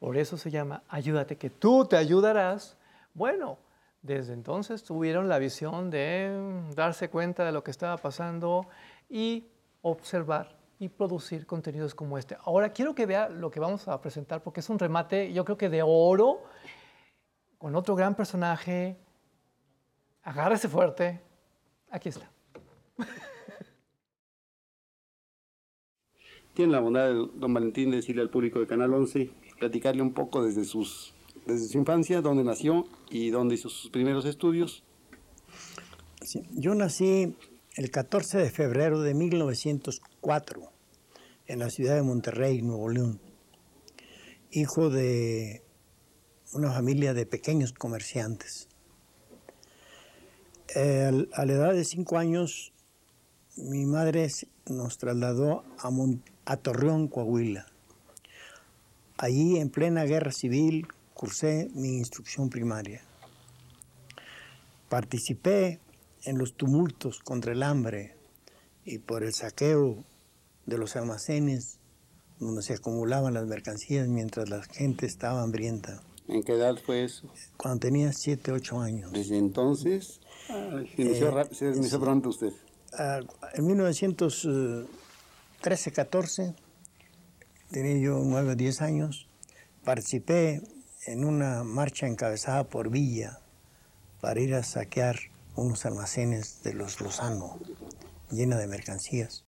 por eso se llama Ayúdate, que tú te ayudarás. Bueno, desde entonces tuvieron la visión de darse cuenta de lo que estaba pasando y observar y producir contenidos como este. Ahora quiero que vea lo que vamos a presentar porque es un remate, yo creo que de oro, con otro gran personaje. Agárrese fuerte. Aquí está. Tiene la bondad de don Valentín de decirle al público de Canal 11, platicarle un poco desde, sus, desde su infancia, dónde nació y dónde hizo sus primeros estudios. Yo nací el 14 de febrero de 1904 en la ciudad de Monterrey, Nuevo León, hijo de una familia de pequeños comerciantes. A la edad de cinco años, mi madre nos trasladó a, Mon- a Torreón, Coahuila. Allí, en plena guerra civil, cursé mi instrucción primaria. Participé en los tumultos contra el hambre y por el saqueo de los almacenes donde se acumulaban las mercancías mientras la gente estaba hambrienta. ¿En qué edad fue eso? Cuando tenía 7, 8 años. Desde entonces, ah, se inició, Eh, se inició pronto usted. Ah, en 1913-14, tenía yo 9 o 10 años, participé en una marcha encabezada por Villa para ir a saquear unos almacenes de los Lozano, llena de mercancías.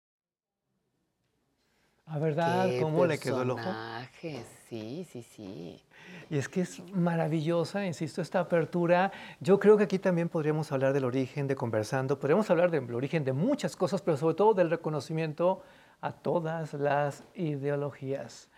¿A verdad? Qué ¿Cómo le quedó el ojo? personaje, Sí, sí, sí. Y es que es maravillosa, insisto, esta apertura. Yo creo que aquí también podríamos hablar del origen de Conversando, podríamos hablar del origen de muchas cosas, pero sobre todo del reconocimiento a todas las ideologías.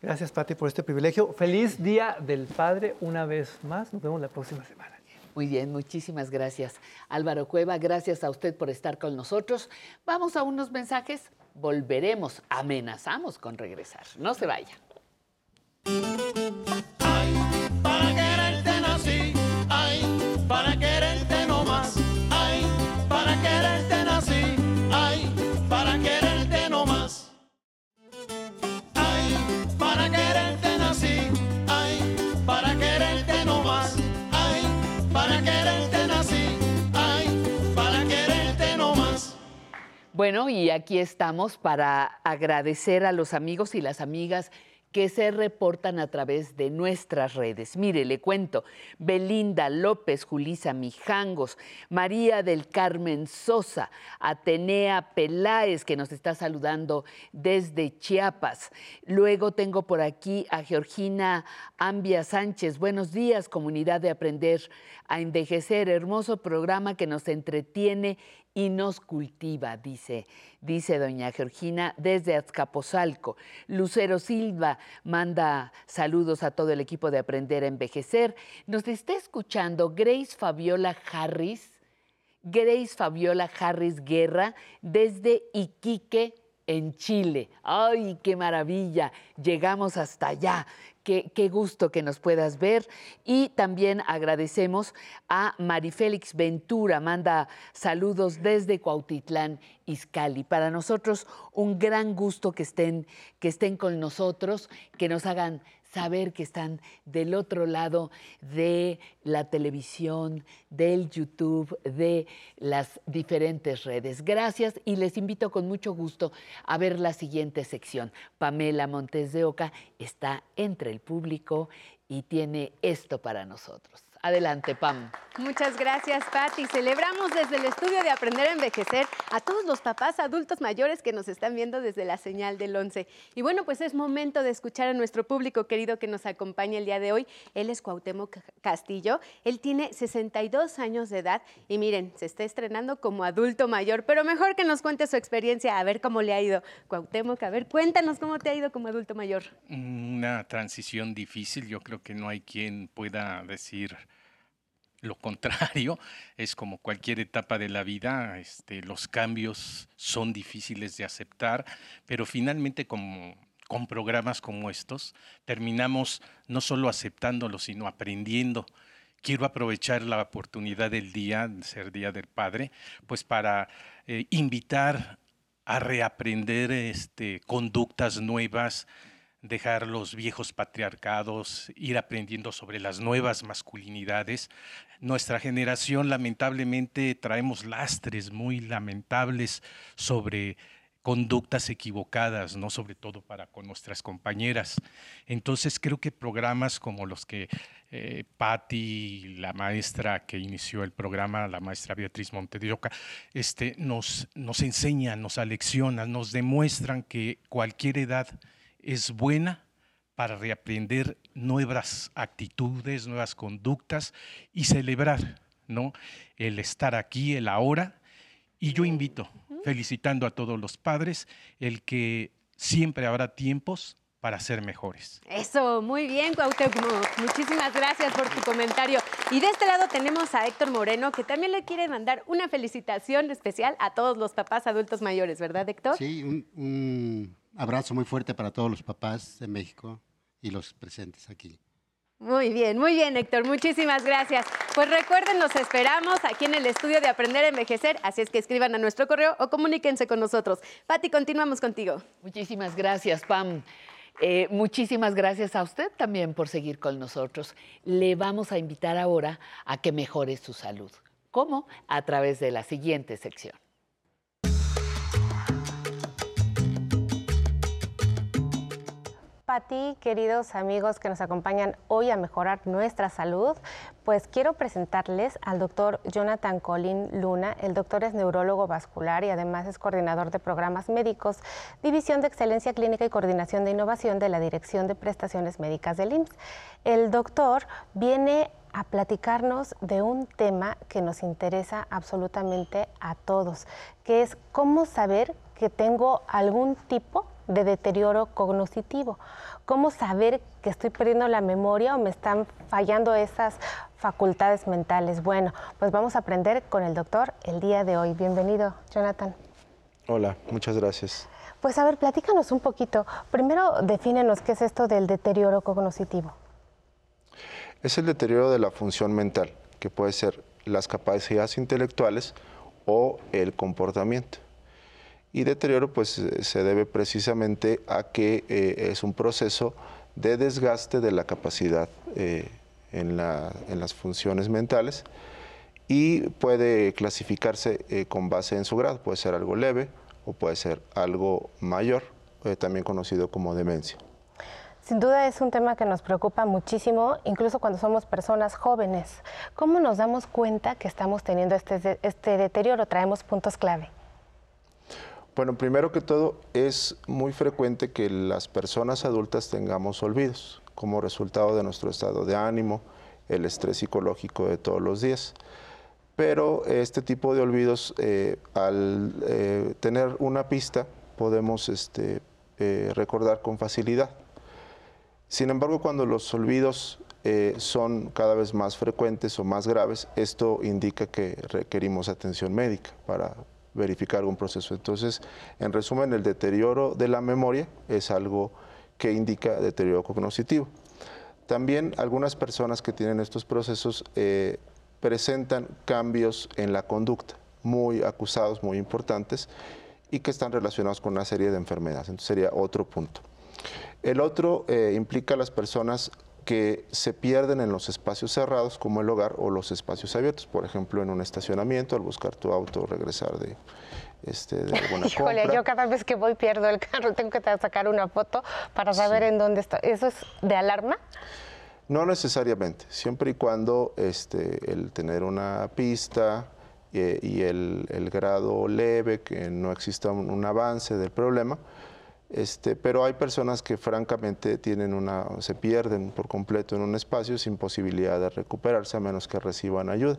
Gracias, Pati, por este privilegio. Feliz Día del Padre una vez más. Nos vemos la próxima semana. Muy bien, muchísimas gracias. Álvaro Cueva, gracias a usted por estar con nosotros. Vamos a unos mensajes. Volveremos, amenazamos con regresar. No se vaya. Bueno, y aquí estamos para agradecer a los amigos y las amigas que se reportan a través de nuestras redes. Mire, le cuento, Belinda López, Julisa Mijangos, María del Carmen Sosa, Atenea Peláez, que nos está saludando desde Chiapas. Luego tengo por aquí a Georgina Ambia Sánchez. Buenos días, comunidad de Aprender a Envejecer. Hermoso programa que nos entretiene y nos cultiva, dice, dice doña Georgina desde Azcapotzalco. Lucero Silva manda saludos a todo el equipo de Aprender a Envejecer. Nos está escuchando Grace Fabiola Harris, Grace Fabiola Harris Guerra desde Iquique, en Chile. ¡Ay, qué maravilla! Llegamos hasta allá. Qué, qué, gusto que nos puedas ver. Y también agradecemos a Marifélix Ventura, manda saludos desde Cuautitlán, Izcalli. Para nosotros un gran gusto que estén, que estén con nosotros, que nos hagan saber que están del otro lado de la televisión, del YouTube, de las diferentes redes. Gracias y les invito con mucho gusto a ver la siguiente sección. Pamela Montes de Oca está entre el público y tiene esto para nosotros. Adelante, Pam. Muchas gracias, Patti. Celebramos desde el estudio de Aprender a Envejecer a todos los papás adultos mayores que nos están viendo desde la señal del 11. Y bueno, pues es momento de escuchar a nuestro público querido que nos acompaña el día de hoy. Él es Cuauhtémoc Castillo. Él tiene 62 años de edad y miren, se está estrenando como adulto mayor, pero mejor que nos cuente su experiencia, a ver cómo le ha ido. Cuauhtémoc, a ver, cuéntanos cómo te ha ido como adulto mayor. Una transición difícil, yo creo que no hay quien pueda decir lo contrario, es como cualquier etapa de la vida, este, los cambios son difíciles de aceptar, pero finalmente como, con programas como estos terminamos no solo aceptándolos, sino aprendiendo. Quiero aprovechar la oportunidad del día, ser Día del Padre, pues para eh, invitar a reaprender este, conductas nuevas, dejar los viejos patriarcados, ir aprendiendo sobre las nuevas masculinidades. Nuestra generación lamentablemente traemos lastres muy lamentables sobre conductas equivocadas, no sobre todo para con nuestras compañeras. Entonces creo que programas como los que eh, Patti, la maestra que inició el programa, la maestra Beatriz Montedioca, este, nos, nos enseñan, nos aleccionan, nos demuestran que cualquier edad es buena para reaprender nuevas actitudes, nuevas conductas y celebrar ¿no? el estar aquí, el ahora. Y yo invito, felicitando a todos los padres, el que siempre habrá tiempos para ser mejores. Eso, muy bien, Cuauhtémoc. Muchísimas gracias por tu comentario. Y de este lado tenemos a Héctor Moreno, que también le quiere mandar una felicitación especial a todos los papás adultos mayores, ¿verdad, Héctor? Sí, un, un abrazo muy fuerte para todos los papás de México y los presentes aquí. Muy bien, muy bien, Héctor. Muchísimas gracias. Pues recuerden, los esperamos aquí en el estudio de Aprender a Envejecer, así es que escriban a nuestro correo o comuníquense con nosotros. Pati, continuamos contigo. Muchísimas gracias, Pam. Eh, muchísimas gracias a usted también por seguir con nosotros. Le vamos a invitar ahora a que mejore su salud. ¿Cómo? A través de la siguiente sección. Pati, queridos amigos que nos acompañan hoy a mejorar nuestra salud, pues quiero presentarles al doctor Jonathan Colin Luna. El doctor es neurólogo vascular y además es coordinador de programas médicos, División de Excelencia Clínica y Coordinación de Innovación de la Dirección de Prestaciones Médicas del IMSS. El doctor viene a platicarnos de un tema que nos interesa absolutamente a todos, que es cómo saber que tengo algún tipo de deterioro cognitivo. ¿Cómo saber que estoy perdiendo la memoria o me están fallando esas facultades mentales? Bueno, pues vamos a aprender con el doctor el día de hoy. Bienvenido, Jonathan. Hola, muchas gracias. Pues a ver, platícanos un poquito. Primero, defínenos qué es esto del deterioro cognitivo. Es el deterioro de la función mental, que puede ser las capacidades intelectuales o el comportamiento y deterioro pues eh, se debe precisamente a que eh, es un proceso de desgaste de la capacidad eh, en, las funciones mentales y puede clasificarse con base en su grado, puede ser algo leve o puede ser algo mayor, también conocido como demencia. Sin duda es un tema que nos preocupa muchísimo, incluso cuando somos personas jóvenes. ¿Cómo nos damos cuenta que estamos teniendo este, este deterioro? Traemos puntos clave. Bueno, primero que todo, es muy frecuente que las personas adultas tengamos olvidos como resultado de nuestro estado de ánimo, el estrés psicológico de todos los días. Pero este tipo de olvidos, eh, al eh, tener una pista, podemos este, eh, recordar con facilidad. Sin embargo, cuando los olvidos son cada vez más frecuentes o más graves, esto indica que requerimos atención médica para verificar algún proceso. Entonces, en resumen, el deterioro de la memoria es algo que indica deterioro cognitivo. También algunas personas que tienen estos procesos eh, presentan cambios en la conducta, muy acusados, muy importantes, y que están relacionados con una serie de enfermedades. Entonces sería otro punto. El otro eh, implica a las personas que se pierden en los espacios cerrados como el hogar o los espacios abiertos, por ejemplo en un estacionamiento al buscar tu auto regresar de, este, de alguna Híjole, yo cada vez que voy pierdo el carro, tengo que sacar una foto para saber en dónde está. ¿Eso es de alarma? No necesariamente, siempre y cuando este, el tener una pista eh, y el, el, grado leve, que no exista un avance del problema, este, pero hay personas que francamente tienen una, se pierden por completo en un espacio sin posibilidad de recuperarse a menos que reciban ayuda.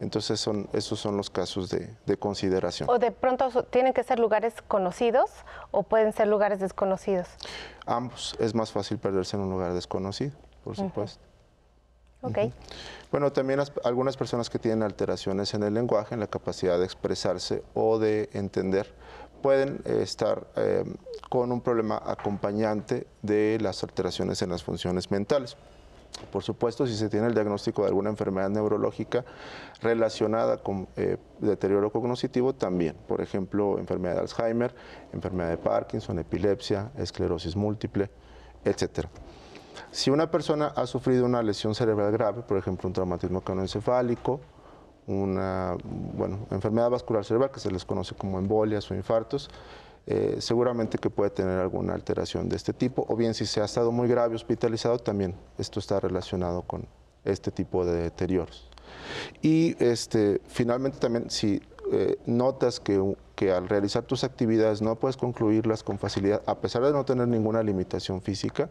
Entonces son, esos son los casos de, consideración. ¿O de pronto tienen que ser lugares conocidos o pueden ser lugares desconocidos? Ambos. Es más fácil perderse en un lugar desconocido, por supuesto. Bueno, también algunas personas que tienen alteraciones en el lenguaje, en la capacidad de expresarse o de entender, pueden eh, estar eh, con un problema acompañante de las alteraciones en las funciones mentales. Por supuesto, si se tiene el diagnóstico de alguna enfermedad neurológica relacionada con eh, deterioro cognitivo, también, por ejemplo, enfermedad de Alzheimer, enfermedad de Parkinson, epilepsia, esclerosis múltiple, etc. Si una persona ha sufrido una lesión cerebral grave, por ejemplo, un traumatismo canoencefálico, una bueno, enfermedad vascular cerebral que se les conoce como embolias o infartos, eh, seguramente que puede tener alguna alteración de este tipo, o bien si se ha estado muy grave hospitalizado, también esto está relacionado con este tipo de deterioros. Y este, finalmente también si eh, notas que, que al realizar tus actividades no puedes concluirlas con facilidad, a pesar de no tener ninguna limitación física,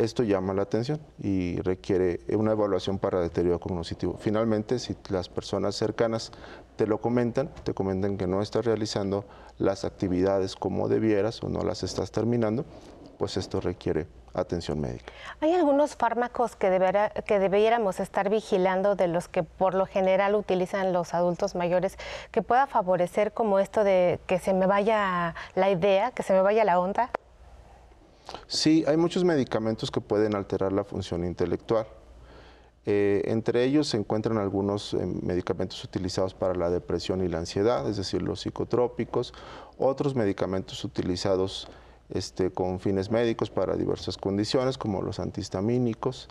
esto llama la atención y requiere una evaluación para deterioro cognitivo. Finalmente, si las personas cercanas te lo comentan, te comentan que no estás realizando las actividades como debieras o no las estás terminando, pues esto requiere atención médica. ¿Hay algunos fármacos que, debiéramos estar vigilando de los que por lo general utilizan los adultos mayores que pueda favorecer como esto de que se me vaya la idea, que se me vaya la onda? Sí, hay muchos medicamentos que pueden alterar la función intelectual. Eh, entre ellos se encuentran algunos eh, medicamentos utilizados para la depresión y la ansiedad, es decir, los psicotrópicos, otros medicamentos utilizados este, con fines médicos para diversas condiciones, como los antihistamínicos,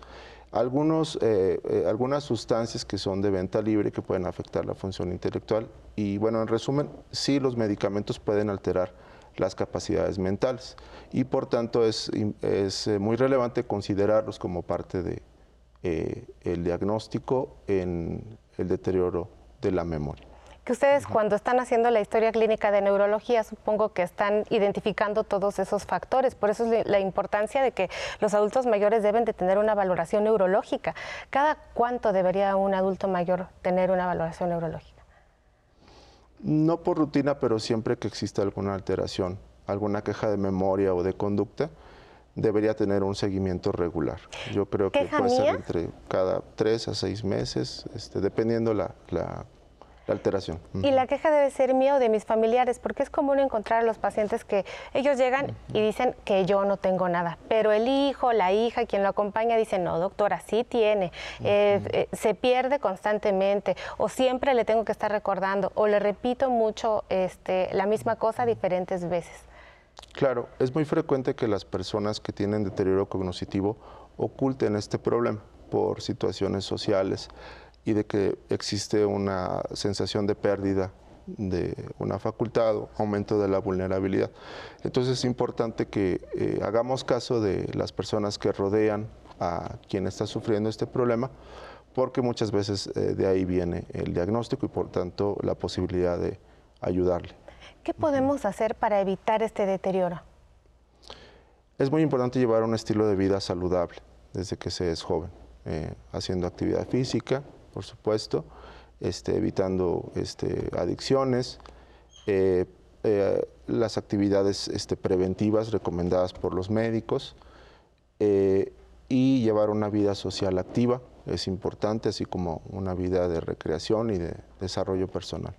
algunos, eh, algunas sustancias que son de venta libre que pueden afectar la función intelectual y bueno, en resumen, sí los medicamentos pueden alterar las capacidades mentales y por tanto es, es muy relevante considerarlos como parte de, eh, diagnóstico en el deterioro de la memoria. Que ustedes cuando están haciendo la historia clínica de neurología, supongo que están identificando todos esos factores. Por eso es la importancia de que los adultos mayores deben de tener una valoración neurológica. ¿Cada cuánto debería un adulto mayor tener una valoración neurológica? No por rutina, pero siempre que exista alguna alteración, alguna queja de memoria o de conducta, debería tener un seguimiento regular. Yo creo que puede ser entre cada tres a seis meses, este, dependiendo la, la, alteración. Y la queja debe ser mía o de mis familiares, porque es común encontrar a los pacientes que ellos llegan y dicen que yo no tengo nada, pero el hijo, la hija, quien lo acompaña, dice, no, doctora, sí tiene, eh, eh, se pierde constantemente, o siempre le tengo que estar recordando, o le repito mucho este, la misma cosa diferentes veces. Claro, es muy frecuente que las personas que tienen deterioro cognitivo oculten este problema por situaciones sociales y de que existe una sensación de pérdida de una facultad o aumento de la vulnerabilidad. Entonces es importante que eh, hagamos caso de las personas que rodean a quien está sufriendo este problema, porque muchas veces eh, de ahí viene el diagnóstico y por tanto la posibilidad de ayudarle. ¿Qué podemos hacer para evitar este deterioro? Es muy importante llevar un estilo de vida saludable desde que se es joven, eh, haciendo actividad física, por supuesto, este, evitando este, adicciones, eh, eh, las actividades este, preventivas recomendadas por los médicos y llevar una vida social activa es importante, así como una vida de recreación y de desarrollo personal.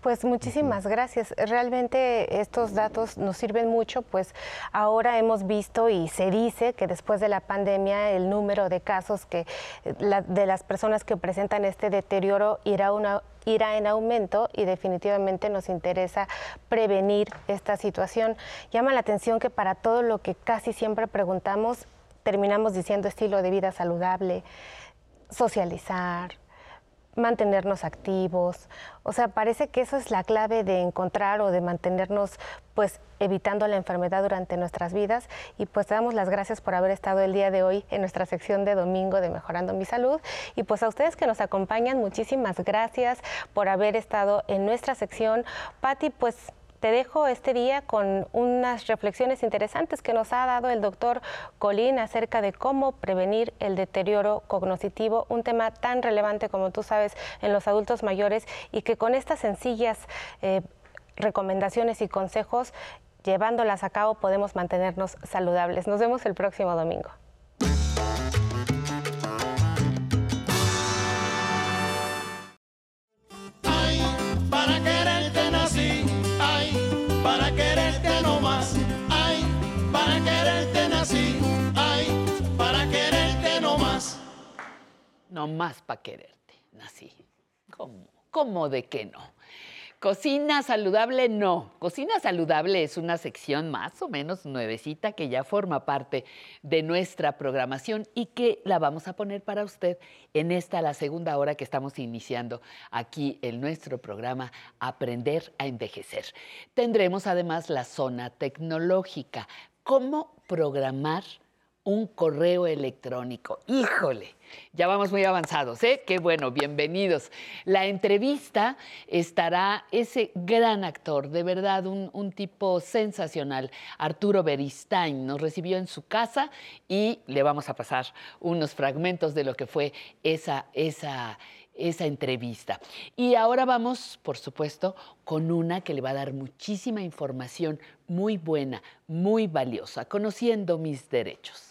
Pues muchísimas gracias. Realmente estos datos nos sirven mucho, pues ahora hemos visto y se dice que después de la pandemia el número de casos que de las personas que presentan este deterioro irá una irá en aumento y definitivamente nos interesa prevenir esta situación. Llama la atención que para todo lo que casi siempre preguntamos terminamos diciendo estilo de vida saludable, socializar, mantenernos activos. O sea, parece que eso es la clave de encontrar o de mantenernos pues evitando la enfermedad durante nuestras vidas y pues te damos las gracias por haber estado el día de hoy en nuestra sección de domingo de Mejorando mi Salud y pues a ustedes que nos acompañan muchísimas gracias por haber estado en nuestra sección. Patti, pues te dejo este día con unas reflexiones interesantes que nos ha dado el doctor Colín acerca de cómo prevenir el deterioro cognitivo, un tema tan relevante como tú sabes en los adultos mayores y que con estas sencillas eh, recomendaciones y consejos, llevándolas a cabo, podemos mantenernos saludables. Nos vemos el próximo domingo. No más para quererte, nací. ¿Cómo? ¿Cómo de qué no? Cocina saludable, no. Cocina saludable es una sección más o menos nuevecita que ya forma parte de nuestra programación y que la vamos a poner para usted en esta, la segunda hora que estamos iniciando aquí en nuestro programa Aprender a Envejecer. Tendremos además la zona tecnológica, cómo programar un correo electrónico. Híjole, ya vamos muy avanzados, ¿eh? Qué bueno, bienvenidos. La entrevista estará ese gran actor, de verdad, un, tipo sensacional, Arturo Beristain. Nos recibió en su casa y le vamos a pasar unos fragmentos de lo que fue esa, esa esa entrevista. Y ahora vamos, por supuesto, con una que le va a dar muchísima información muy buena, muy valiosa, conociendo mis derechos.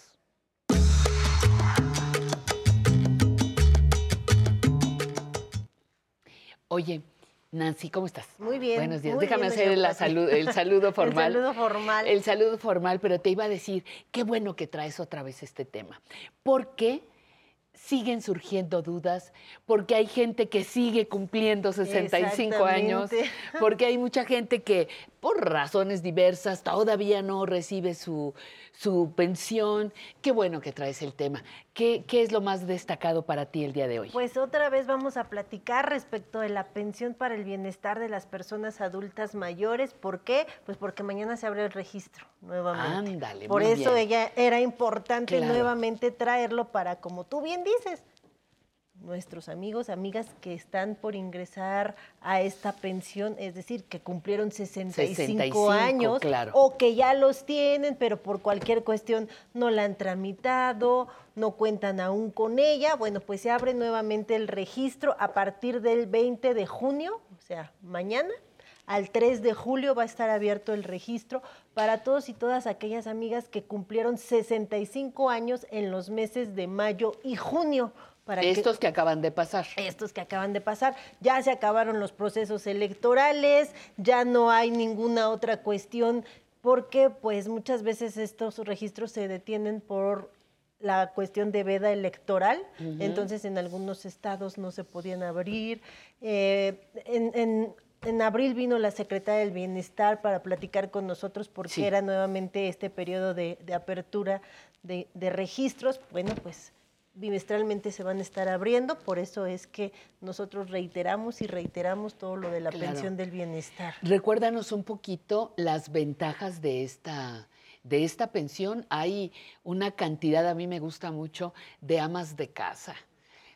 Oye, Nancy, ¿cómo estás? Muy bien. Buenos días. Déjame bien, hacer el, saludo, el saludo formal. el saludo formal. El saludo formal, pero te iba a decir, qué bueno que traes otra vez este tema. Porque siguen surgiendo dudas, porque hay gente que sigue cumpliendo 65 años, porque hay mucha gente que por razones diversas todavía no recibe su, su pensión. Qué bueno que traes el tema. ¿Qué, ¿Qué es lo más destacado para ti el día de hoy? Pues otra vez vamos a platicar respecto de la pensión para el bienestar de las personas adultas mayores. ¿Por qué? Pues porque mañana se abre el registro nuevamente. Ándale, Por muy eso bien. ella era importante Claro. nuevamente traerlo para, como tú bien dices, nuestros amigos, amigas que están por ingresar a esta pensión, es decir, que cumplieron 65, 65, años claro. o que ya los tienen, pero por cualquier cuestión no la han tramitado, no cuentan aún con ella. Bueno, pues se abre nuevamente el registro a partir del 20 de junio, o sea, mañana. Al 3 de julio va a estar abierto el registro para todos y todas aquellas amigas que cumplieron 65 años en los meses de mayo y junio. Para Estos que acaban de pasar. estos que acaban de pasar. Ya se acabaron los procesos electorales, ya no hay ninguna otra cuestión, porque pues muchas veces estos registros se detienen por la cuestión de veda electoral, entonces en algunos estados no se podían abrir. Eh, en, en- en abril vino la secretaria del Bienestar para platicar con nosotros porque Sí. era nuevamente este periodo de, de apertura de, de registros. Bueno, pues bimestralmente se van a estar abriendo, por eso es que nosotros reiteramos y reiteramos todo lo de la Claro. pensión del bienestar. Recuérdanos un poquito las ventajas de esta, de esta pensión. Hay una cantidad, a mí me gusta mucho, de amas de casa,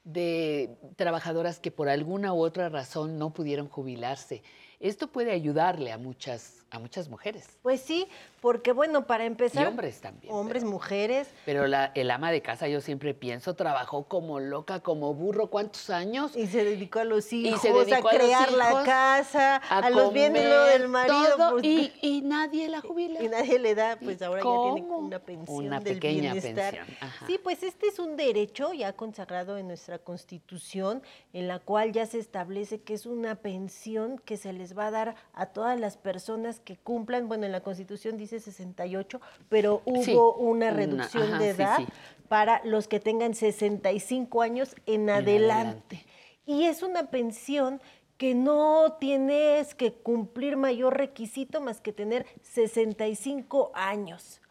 de trabajadoras que por alguna u otra razón no pudieron jubilarse. Esto puede ayudarle a muchas, a muchas mujeres. Pues sí, porque bueno, para empezar... Y hombres también, Hombres, mujeres. Pero la, el ama de casa, yo siempre pienso, trabajó como loca, como burro, ¿cuántos años? Y se dedicó a los Y hijos, se dedicó a crear la casa, a, los bienes del marido. todo, pues, y, y nadie la jubila. y nadie le da, pues ahora ya tiene una pensión Una del pequeña bienestar. pensión, ajá. Sí, pues este es un derecho ya consagrado en nuestra Constitución, en la cual ya se establece que es una pensión que se les va a dar a todas las personas que cumplan, bueno, en la Constitución dice 68, pero hubo Sí, una una, reducción ajá, de edad sí. para los que tengan 65 años en adelante. Y es una pensión que no tienes que cumplir mayor requisito más que tener 65 años.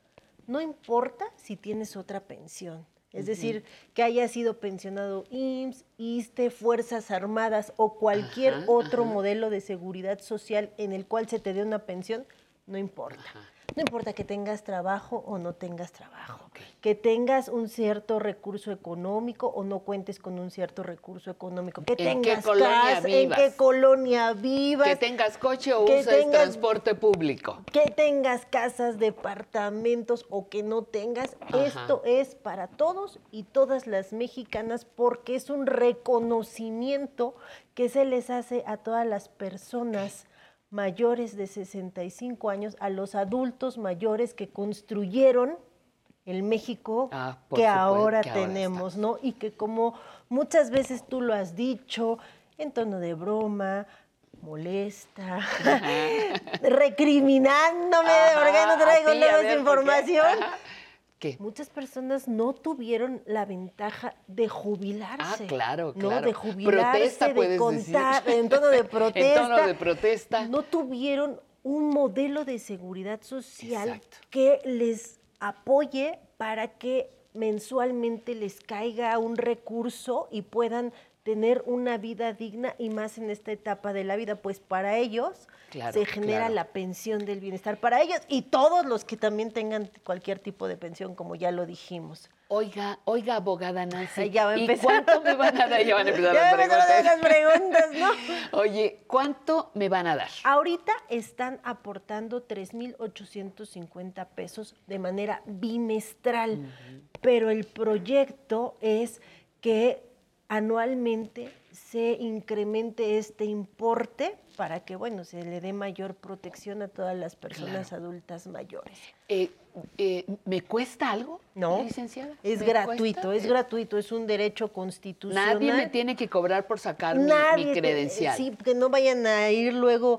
No importa si tienes otra pensión. Es decir, que haya sido pensionado IMSS, ISTE, Fuerzas Armadas o cualquier Ajá, otro ajá. modelo de seguridad social en el cual se te dé una pensión, no importa. No importa que tengas trabajo o no tengas trabajo, que tengas un cierto recurso económico o no cuentes con un cierto recurso económico, que ¿En qué tengas casa, en qué colonia vivas, Que tengas coche o que uses tengas- transporte público. que tengas casas, departamentos o que no tengas. Ajá. Esto es para todos y todas las mexicanas porque es un reconocimiento que se les hace a todas las personas mayores de 65 años, a los adultos mayores que construyeron el México Ah, por que, supuesto, ahora que ahora tenemos, ¿no? Y que como muchas veces tú lo has dicho, en tono de broma, molesta, recriminándome Ajá, porque no a traigo a nuevas ¿por qué? información. ¿Qué? Muchas personas no tuvieron la ventaja de jubilarse. Ah, claro, ¿no? claro. De jubilarse, Protesta, de puedes contar, decir. en tono de protesta. En tono de protesta. No tuvieron un modelo de seguridad social que les apoye para que mensualmente les caiga un recurso y puedan tener una vida digna y más en esta etapa de la vida, pues para ellos Claro, se genera claro. la pensión del bienestar, para ellos y todos los que también tengan cualquier tipo de pensión, como ya lo dijimos. Oiga, oiga, abogada Nancy. Ay, ya va a ¿Y cuánto me van a dar? Ya van a empezar Ya las dar las preguntas. preguntas, ¿no? Oye, ¿cuánto me van a dar? Ahorita están aportando 3.850 pesos de manera bimestral, pero el proyecto es que anualmente se incremente este importe para que, bueno, se le dé mayor protección a todas las personas adultas mayores. Eh, eh, ¿Me cuesta algo, No, licenciada? Es ¿Me gratuito, cuesta? es gratuito, es un derecho constitucional. Nadie me tiene que cobrar por sacar mi- mi, Nadie te- credencial. Sí, que no vayan a ir luego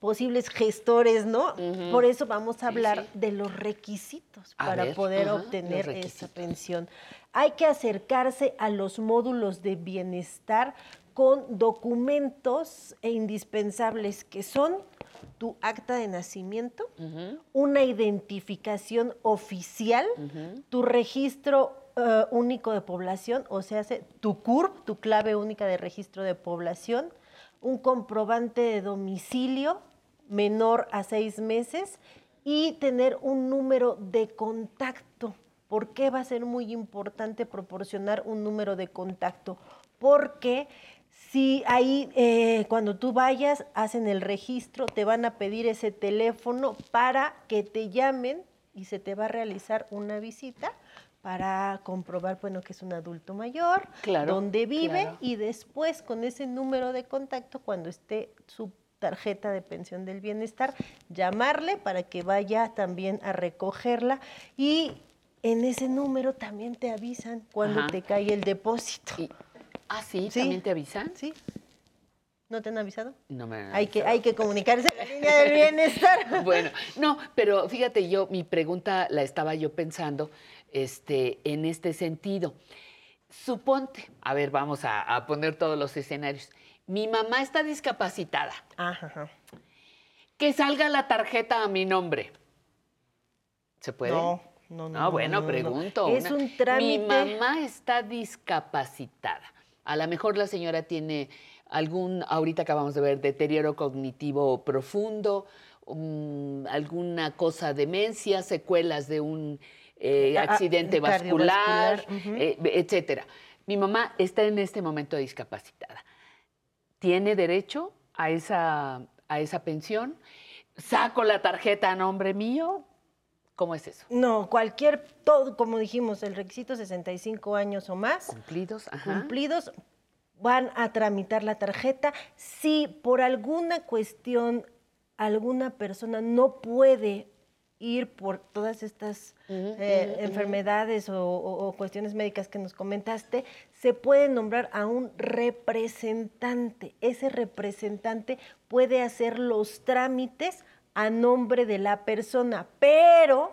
posibles gestores, ¿no? Por eso vamos a hablar de los requisitos A para ver, poder obtener esa pensión. Hay que acercarse a los módulos de bienestar con documentos e indispensables que son tu acta de nacimiento, una identificación oficial, tu registro eh, único de población, o sea, tu CURP, tu clave única de registro de población, un comprobante de domicilio menor a seis meses y tener un número de contacto. ¿Por qué va a ser muy importante proporcionar un número de contacto? Porque si ahí, eh, cuando tú vayas, hacen el registro, te van a pedir ese teléfono para que te llamen y se te va a realizar una visita para comprobar, bueno, que es un adulto mayor, Claro, dónde vive claro. y después con ese número de contacto, cuando esté su tarjeta de pensión del bienestar, llamarle para que vaya también a recogerla y en ese número también te avisan cuando Ajá. te cae el depósito. Ah, sí, ¿también te avisan? Sí. ¿No te han avisado? No me han Hay que, avisado. hay que comunicarse a la línea del bienestar. Bueno, no, pero fíjate, yo, mi pregunta la estaba yo pensando este, en este sentido. Suponte, a ver, vamos a, a poner todos los escenarios. Mi mamá está discapacitada. Ajá. Que salga la tarjeta a mi nombre. ¿Se puede? No, no, no. Ah, no, bueno, no, no. pregunto. Es una. un trámite. Mi mamá está discapacitada. A lo mejor la señora tiene algún, ahorita acabamos de ver, deterioro cognitivo profundo, um, alguna cosa, demencia, secuelas de un eh, Ah, ah, accidente vascular, eh, etcétera. Mi mamá está en este momento discapacitada. ¿Tiene derecho a esa, a esa pensión? ¿Saco la tarjeta a nombre mío? ¿Cómo es eso? No, cualquier, todo, como dijimos, el requisito 65 años o más. Cumplidos, ajá. Cumplidos, van a tramitar la tarjeta. Si por alguna cuestión alguna persona no puede ir por todas estas eh, enfermedades o, o- o cuestiones médicas que nos comentaste, se puede nombrar a un representante. Ese representante puede hacer los trámites a nombre de la persona, pero,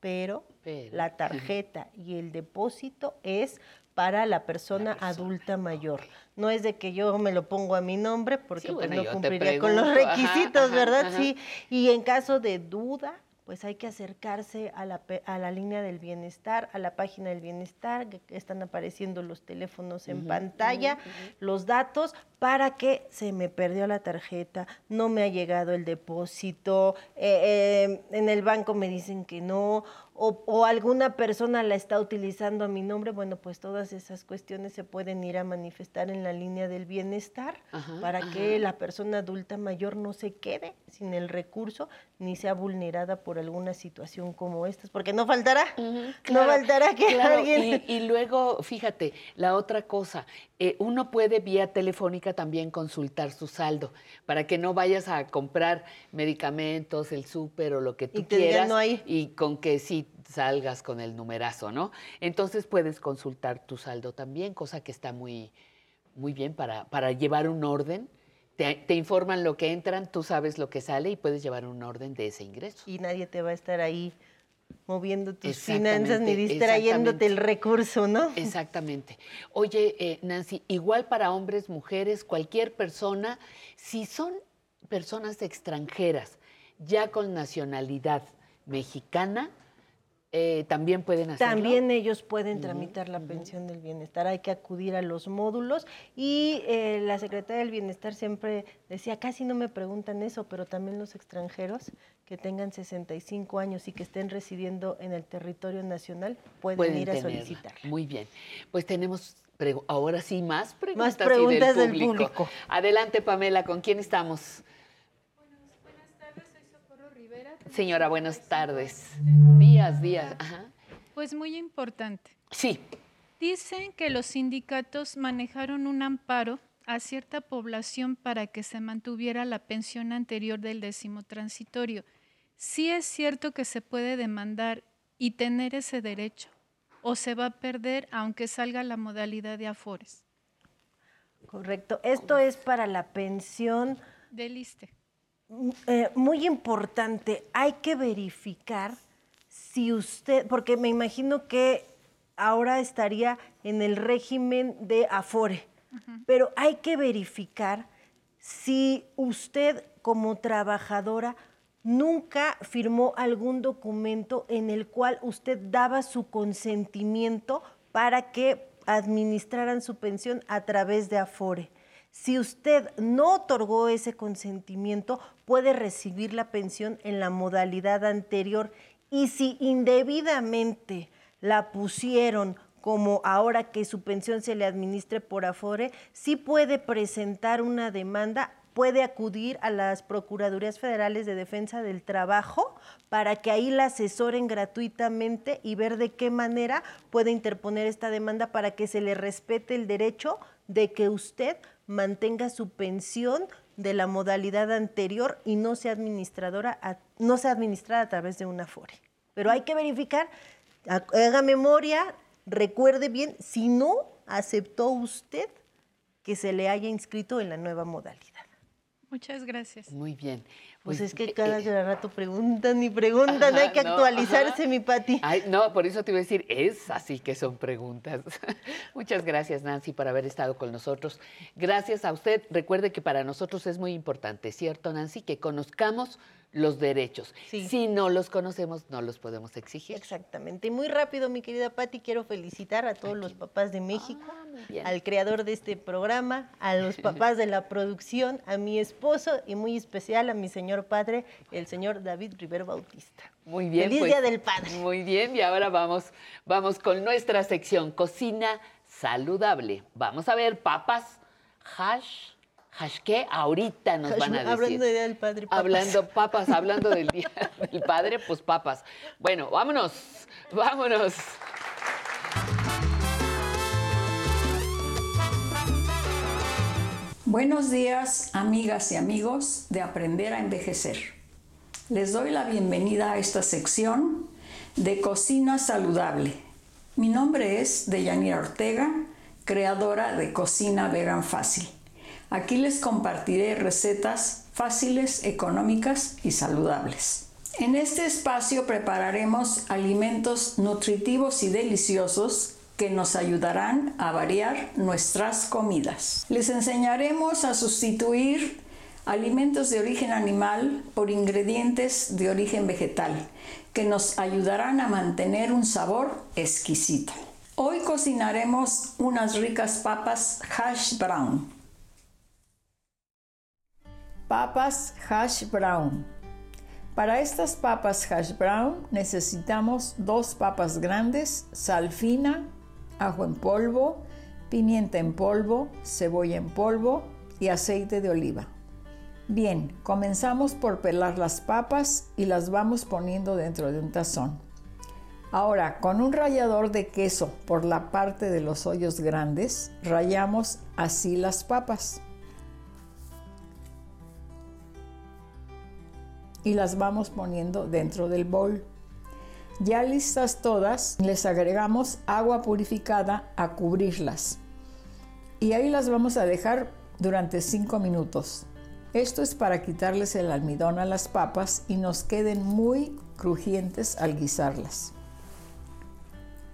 pero, Pero, la tarjeta y el depósito es para la persona, adulta mayor. No es de que yo me lo pongo a mi nombre porque Sí, pues, bueno, no cumpliría con los ajá, requisitos, ajá, ¿verdad? ajá. Sí. Y en caso de duda, pues hay que acercarse a la, a la línea del bienestar, a la página del bienestar, que están apareciendo los teléfonos en pantalla, los datos, para que se me perdió la tarjeta, no me ha llegado el depósito, eh, eh, en el banco me dicen que no, o, o alguna persona la está utilizando a mi nombre, bueno, pues todas esas cuestiones se pueden ir a manifestar en la línea del bienestar Ajá, para ajá. que la persona adulta mayor no se quede sin el recurso ni sea vulnerada por alguna situación como estas, porque no faltará, no Claro, faltará que claro, alguien... Y, y luego, fíjate, la otra cosa, eh, uno puede vía telefónica también consultar su saldo para que no vayas a comprar medicamentos, el súper o lo que tú Y quieras "No hay". y con que sí salgas con el numerazo, ¿no? Entonces puedes consultar tu saldo también, cosa que está muy, muy bien para, para llevar un orden. Te, te informan lo que entran, tú sabes lo que sale y puedes llevar un orden de ese ingreso. y nadie te va a estar ahí moviendo tus finanzas ni distrayéndote el recurso, ¿no? Exactamente. Oye, eh, Nancy, igual para hombres, mujeres, cualquier persona, si son personas extranjeras ya con nacionalidad mexicana, eh, también pueden hacerlo. También ellos pueden tramitar la pensión del bienestar. Hay que acudir a los módulos y eh, la Secretaría del Bienestar siempre decía, casi no me preguntan eso, pero también los extranjeros que tengan 65 años y que estén residiendo en el territorio nacional pueden, pueden ir a tenerla. solicitar. Muy bien. Pues tenemos ahora sí más preguntas, del público. público. Adelante, Pamela, ¿con quién estamos? Señora, buenas tardes. Días, días. Ajá. Pues muy importante. Sí. Dicen que los sindicatos manejaron un amparo a cierta población para que se mantuviera la pensión anterior del décimo transitorio. Sí es cierto que se puede demandar y tener ese derecho, o se va a perder aunque salga la modalidad de Afores. Correcto. Esto es para la pensión. Del ISTE. Eh, muy importante, hay que verificar si usted, porque me imagino que ahora estaría en el régimen de Afore, pero hay que verificar si usted como trabajadora nunca firmó algún documento en el cual usted daba su consentimiento para que administraran su pensión a través de Afore. Si usted no otorgó ese consentimiento, puede recibir la pensión en la modalidad anterior y si indebidamente la pusieron como ahora que su pensión se le administre por Afore, sí puede presentar una demanda, puede acudir a las Procuradurías Federales de Defensa del Trabajo para que ahí la asesoren gratuitamente y ver de qué manera puede interponer esta demanda para que se le respete el derecho de que usted mantenga su pensión de la modalidad anterior y no sea administradora, no sea administrada a través de una FORE. Pero hay que verificar, haga memoria, recuerde bien, si no aceptó usted que se le haya inscrito en la nueva modalidad. Muchas gracias. Muy bien. Pues, es que cada eh, rato preguntan y preguntan, hay que actualizarse, mi Pati. no, por eso te iba a decir, es así que son preguntas. Muchas gracias, Nancy, por haber estado con nosotros. Gracias a usted. Recuerde que para nosotros es muy importante, ¿cierto, Nancy? Que conozcamos los derechos. Si no los conocemos, no los podemos exigir. Exactamente. Y muy rápido, mi querida Patti, quiero felicitar a todos los papás de México, ah, al creador de este programa, a los papás de la producción, a mi esposo y muy especial a mi señor padre, el señor David Rivero Bautista. Muy bien. Feliz pues, Día del Padre. Muy bien, y ahora vamos, vamos con nuestra sección Cocina Saludable. Vamos a ver papas, hash, ¿Qué? Ahorita nos van a decir. Hablando del Día del Padre. Papas. Hablando papas, hablando del Día del Padre, pues papas. Bueno, vámonos, vámonos. Buenos días, amigas y amigos de Aprender a Envejecer. Les doy la bienvenida a esta sección de Cocina Saludable. Mi nombre es Deyanira Ortega, creadora de Cocina Vegan Fácil. Aquí les compartiré recetas fáciles, económicas y saludables. En este espacio prepararemos alimentos nutritivos y deliciosos que nos ayudarán a variar nuestras comidas. Les enseñaremos a sustituir alimentos de origen animal por ingredientes de origen vegetal que nos ayudarán a mantener un sabor exquisito. Hoy cocinaremos unas ricas papas hash brown Papas hash brown. Para estas papas hash brown necesitamos dos papas grandes, sal fina, ajo en polvo, pimienta en polvo, cebolla en polvo y aceite de oliva. Bien, comenzamos por pelar las papas y las vamos poniendo dentro de un tazón. Ahora, con un rallador de queso por la parte de los hoyos grandes, rayamos así las papas. Y las vamos poniendo dentro del bol. Ya listas todas, les agregamos agua purificada a cubrirlas. Y ahí las vamos a dejar durante 5 minutos. Esto es para quitarles el almidón a las papas y nos queden muy crujientes al guisarlas.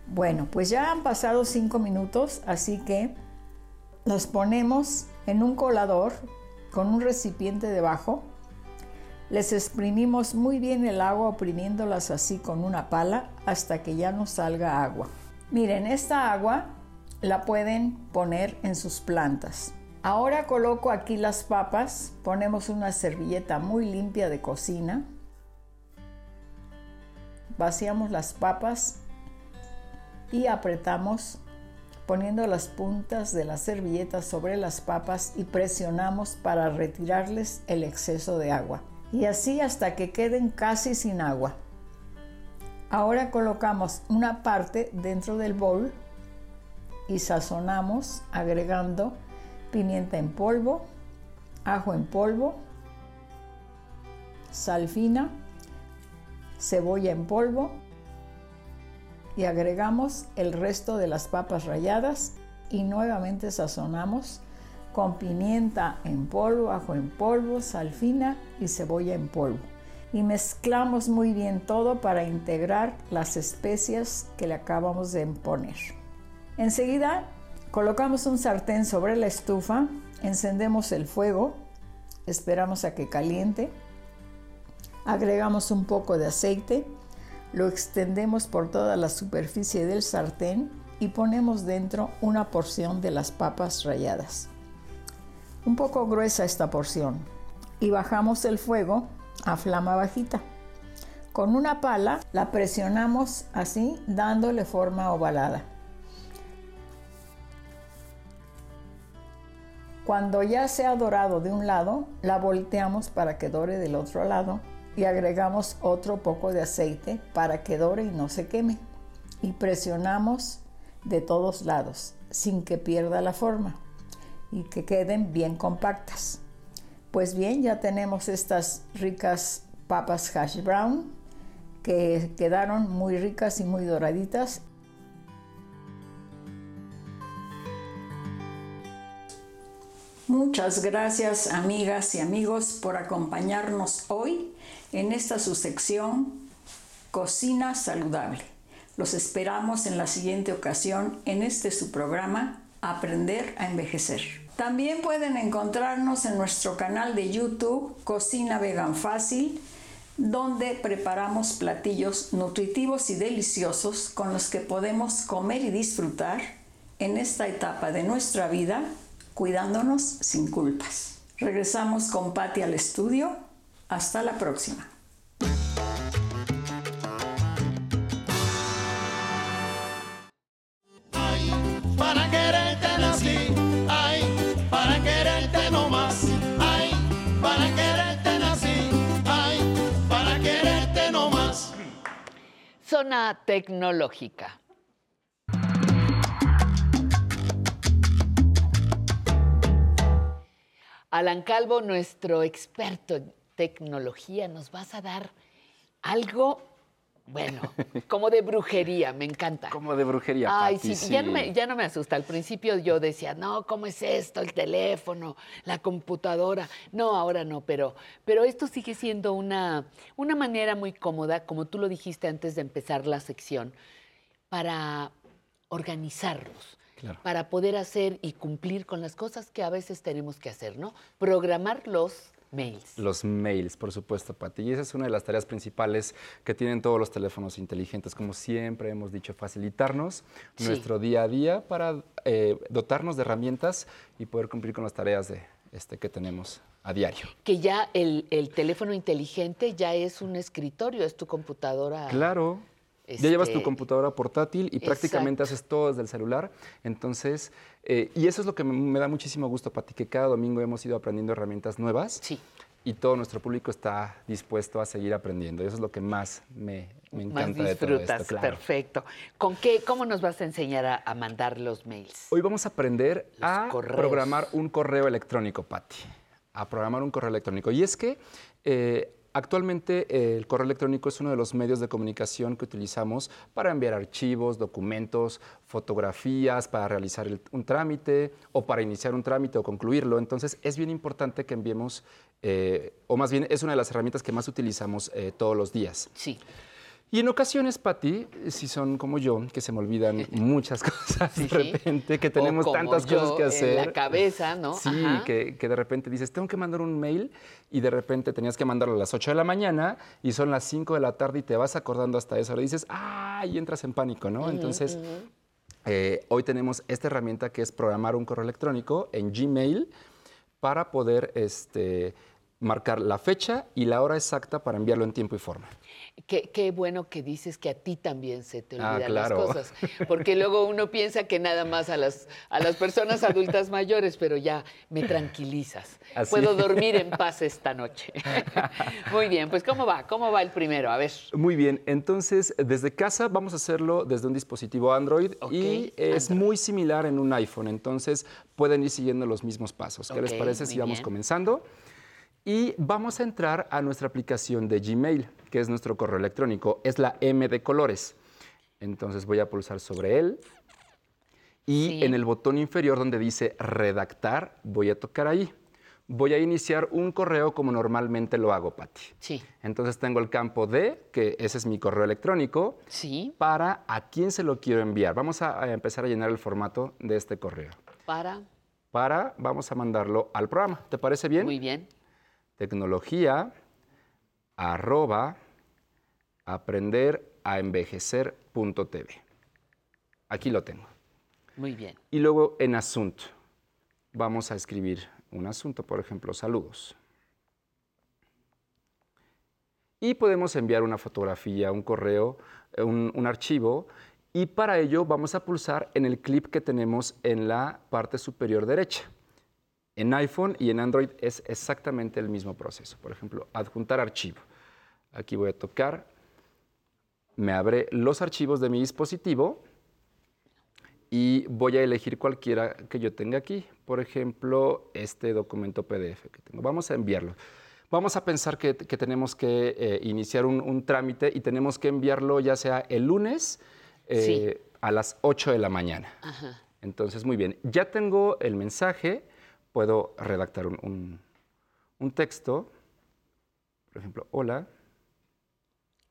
Bueno, pues ya han pasado 5 minutos, así que las ponemos en un colador con un recipiente debajo les exprimimos muy bien el agua oprimiéndolas así con una pala hasta que ya no salga agua. Miren, esta agua la pueden poner en sus plantas. Ahora coloco aquí las papas, ponemos una servilleta muy limpia de cocina, vaciamos las papas y apretamos poniendo las puntas de la servilleta sobre las papas y presionamos para retirarles el exceso de agua y así hasta que queden casi sin agua. Ahora colocamos una parte dentro del bol y sazonamos agregando pimienta en polvo, ajo en polvo, sal fina, cebolla en polvo y agregamos el resto de las papas ralladas y nuevamente sazonamos con pimienta en polvo, ajo en polvo, sal fina y cebolla en polvo. Y mezclamos muy bien todo para integrar las especias que le acabamos de poner. Enseguida colocamos un sartén sobre la estufa, encendemos el fuego, esperamos a que caliente, agregamos un poco de aceite, lo extendemos por toda la superficie del sartén y ponemos dentro una porción de las papas ralladas. Un poco gruesa esta porción y bajamos el fuego a flama bajita. Con una pala la presionamos así dándole forma ovalada. Cuando ya se ha dorado de un lado, la volteamos para que dore del otro lado y agregamos otro poco de aceite para que dore y no se queme. Y presionamos de todos lados sin que pierda la forma y que queden bien compactas. Pues bien, ya tenemos estas ricas papas hash brown que quedaron muy ricas y muy doraditas. Muchas gracias amigas y amigos por acompañarnos hoy en esta su sección Cocina Saludable. Los esperamos en la siguiente ocasión en este su programa Aprender a Envejecer. También pueden encontrarnos en nuestro canal de YouTube Cocina Vegan Fácil, donde preparamos platillos nutritivos y deliciosos con los que podemos comer y disfrutar en esta etapa de nuestra vida, cuidándonos sin culpas. Regresamos con Patti al estudio. Hasta la próxima. Zona tecnológica. Alan Calvo, nuestro experto en tecnología, nos vas a dar algo, bueno, como de brujería, me encanta. Como de brujería. Ay, Pati, sí, Ya, no me, ya no me asusta. Al principio yo decía, no, ¿cómo es esto? El teléfono, la computadora. No, ahora no, pero, pero esto sigue siendo una, una manera muy cómoda, como tú lo dijiste antes de empezar la sección, para organizarlos. Claro. Para poder hacer y cumplir con las cosas que a veces tenemos que hacer, ¿no? Programar los mails. Los mails, por supuesto, Pati. Y esa es una de las tareas principales que tienen todos los teléfonos inteligentes. Como siempre hemos dicho, facilitarnos Sí. nuestro día a día para eh, dotarnos de herramientas y poder cumplir con las tareas de, este, que tenemos a diario. Que ya el, el teléfono inteligente ya es un escritorio, es tu computadora. Claro. Ya llevas tu Este, computadora portátil y prácticamente haces todo desde el celular. Entonces, eh, y eso es lo que me, me da muchísimo gusto, Pati, que cada domingo hemos ido aprendiendo herramientas nuevas. Sí. Y todo nuestro público está dispuesto a seguir aprendiendo. Y eso es lo que más me, me Más encanta de todo esto. disfrutas, claro. perfecto. ¿Con qué, cómo nos vas a enseñar a, a mandar los mails? Hoy vamos a aprender a correos. programar un correo electrónico, Patti. A programar un correo electrónico. Y es que eh, actualmente eh, el correo electrónico es uno de los medios de comunicación que utilizamos para enviar archivos, documentos, fotografías, para realizar el- un trámite o para iniciar un trámite o concluirlo. Entonces es bien importante que enviemos, eh, o más bien es una de las herramientas que más utilizamos eh, todos los días. Sí. Y en ocasiones, Pati, si son como yo, que se me olvidan muchas cosas de repente, que O tenemos como tantas yo cosas que en hacer. la cabeza, ¿no? Sí, que, que de repente dices, tengo que mandar un mail y de repente tenías que mandarlo a las 8 de la mañana y son las 5 de la tarde y te vas acordando hasta esa hora y dices, ¡ah! Y entras en pánico, ¿no? Entonces, eh, hoy tenemos esta herramienta que es programar un correo electrónico en Gmail para poder este, marcar la fecha y la hora exacta para enviarlo en tiempo y forma. Qué, qué bueno que dices que a ti también se te Ah, olvidan claro. las cosas, porque luego uno piensa que nada más a las, a las personas adultas mayores, pero ya me tranquilizas. Así Puedo dormir en paz esta noche. Muy bien, pues ¿cómo va? ¿Cómo va el primero? A ver. Muy bien, entonces desde casa vamos a hacerlo desde un dispositivo Android y es muy similar en un iPhone, entonces pueden ir siguiendo los mismos pasos. ¿Qué les parece si vamos bien. comenzando? Y vamos a entrar a nuestra aplicación de Gmail, que es nuestro correo electrónico, es la M de colores. Entonces voy a pulsar sobre él y Sí. en el botón inferior donde dice redactar, voy a tocar ahí. Voy a iniciar un correo como normalmente lo hago, Patti. Sí. Entonces tengo el campo de, que ese es mi correo electrónico, Sí. para a quién se lo quiero enviar. Vamos a, a empezar a llenar el formato de este correo. Para. Para, vamos a mandarlo al programa. ¿Te parece bien? Muy bien. Tecnología, arroba, aprender a envejecer.tv. Aquí lo tengo. Muy bien. Y luego en asunto, vamos a escribir un asunto, por ejemplo, saludos. Y podemos enviar una fotografía, un correo, un, un archivo. Y para ello vamos a pulsar en el clip que tenemos en la parte superior derecha. En iPhone y en Android es exactamente el mismo proceso. Por ejemplo, adjuntar archivo. Aquí voy a tocar. Me abre los archivos de mi dispositivo y voy a elegir cualquiera que yo tenga aquí. Por ejemplo, este documento PDF que tengo. Vamos a enviarlo. Vamos a pensar que, que tenemos que eh, iniciar un, un trámite y tenemos que enviarlo ya sea el lunes eh, a las 8 de la mañana. Ajá. Entonces, muy bien. Ya tengo el mensaje. Puedo redactar un, un- un texto. Por ejemplo, hola.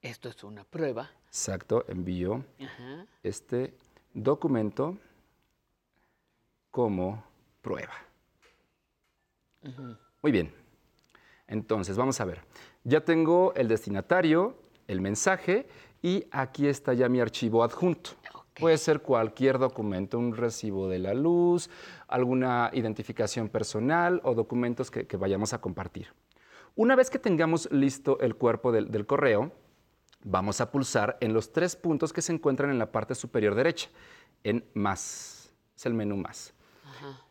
Esto es una prueba. Exacto, envío Ajá. este documento como prueba. Muy bien. Entonces, vamos a ver. Ya tengo el destinatario, el mensaje y aquí está ya mi archivo adjunto. Puede ser cualquier documento, un recibo de la luz, alguna identificación personal o documentos que, que vayamos a compartir. Una vez que tengamos listo el cuerpo del, del correo, vamos a pulsar en los tres puntos que se encuentran en la parte superior derecha, en más. Es el menú más.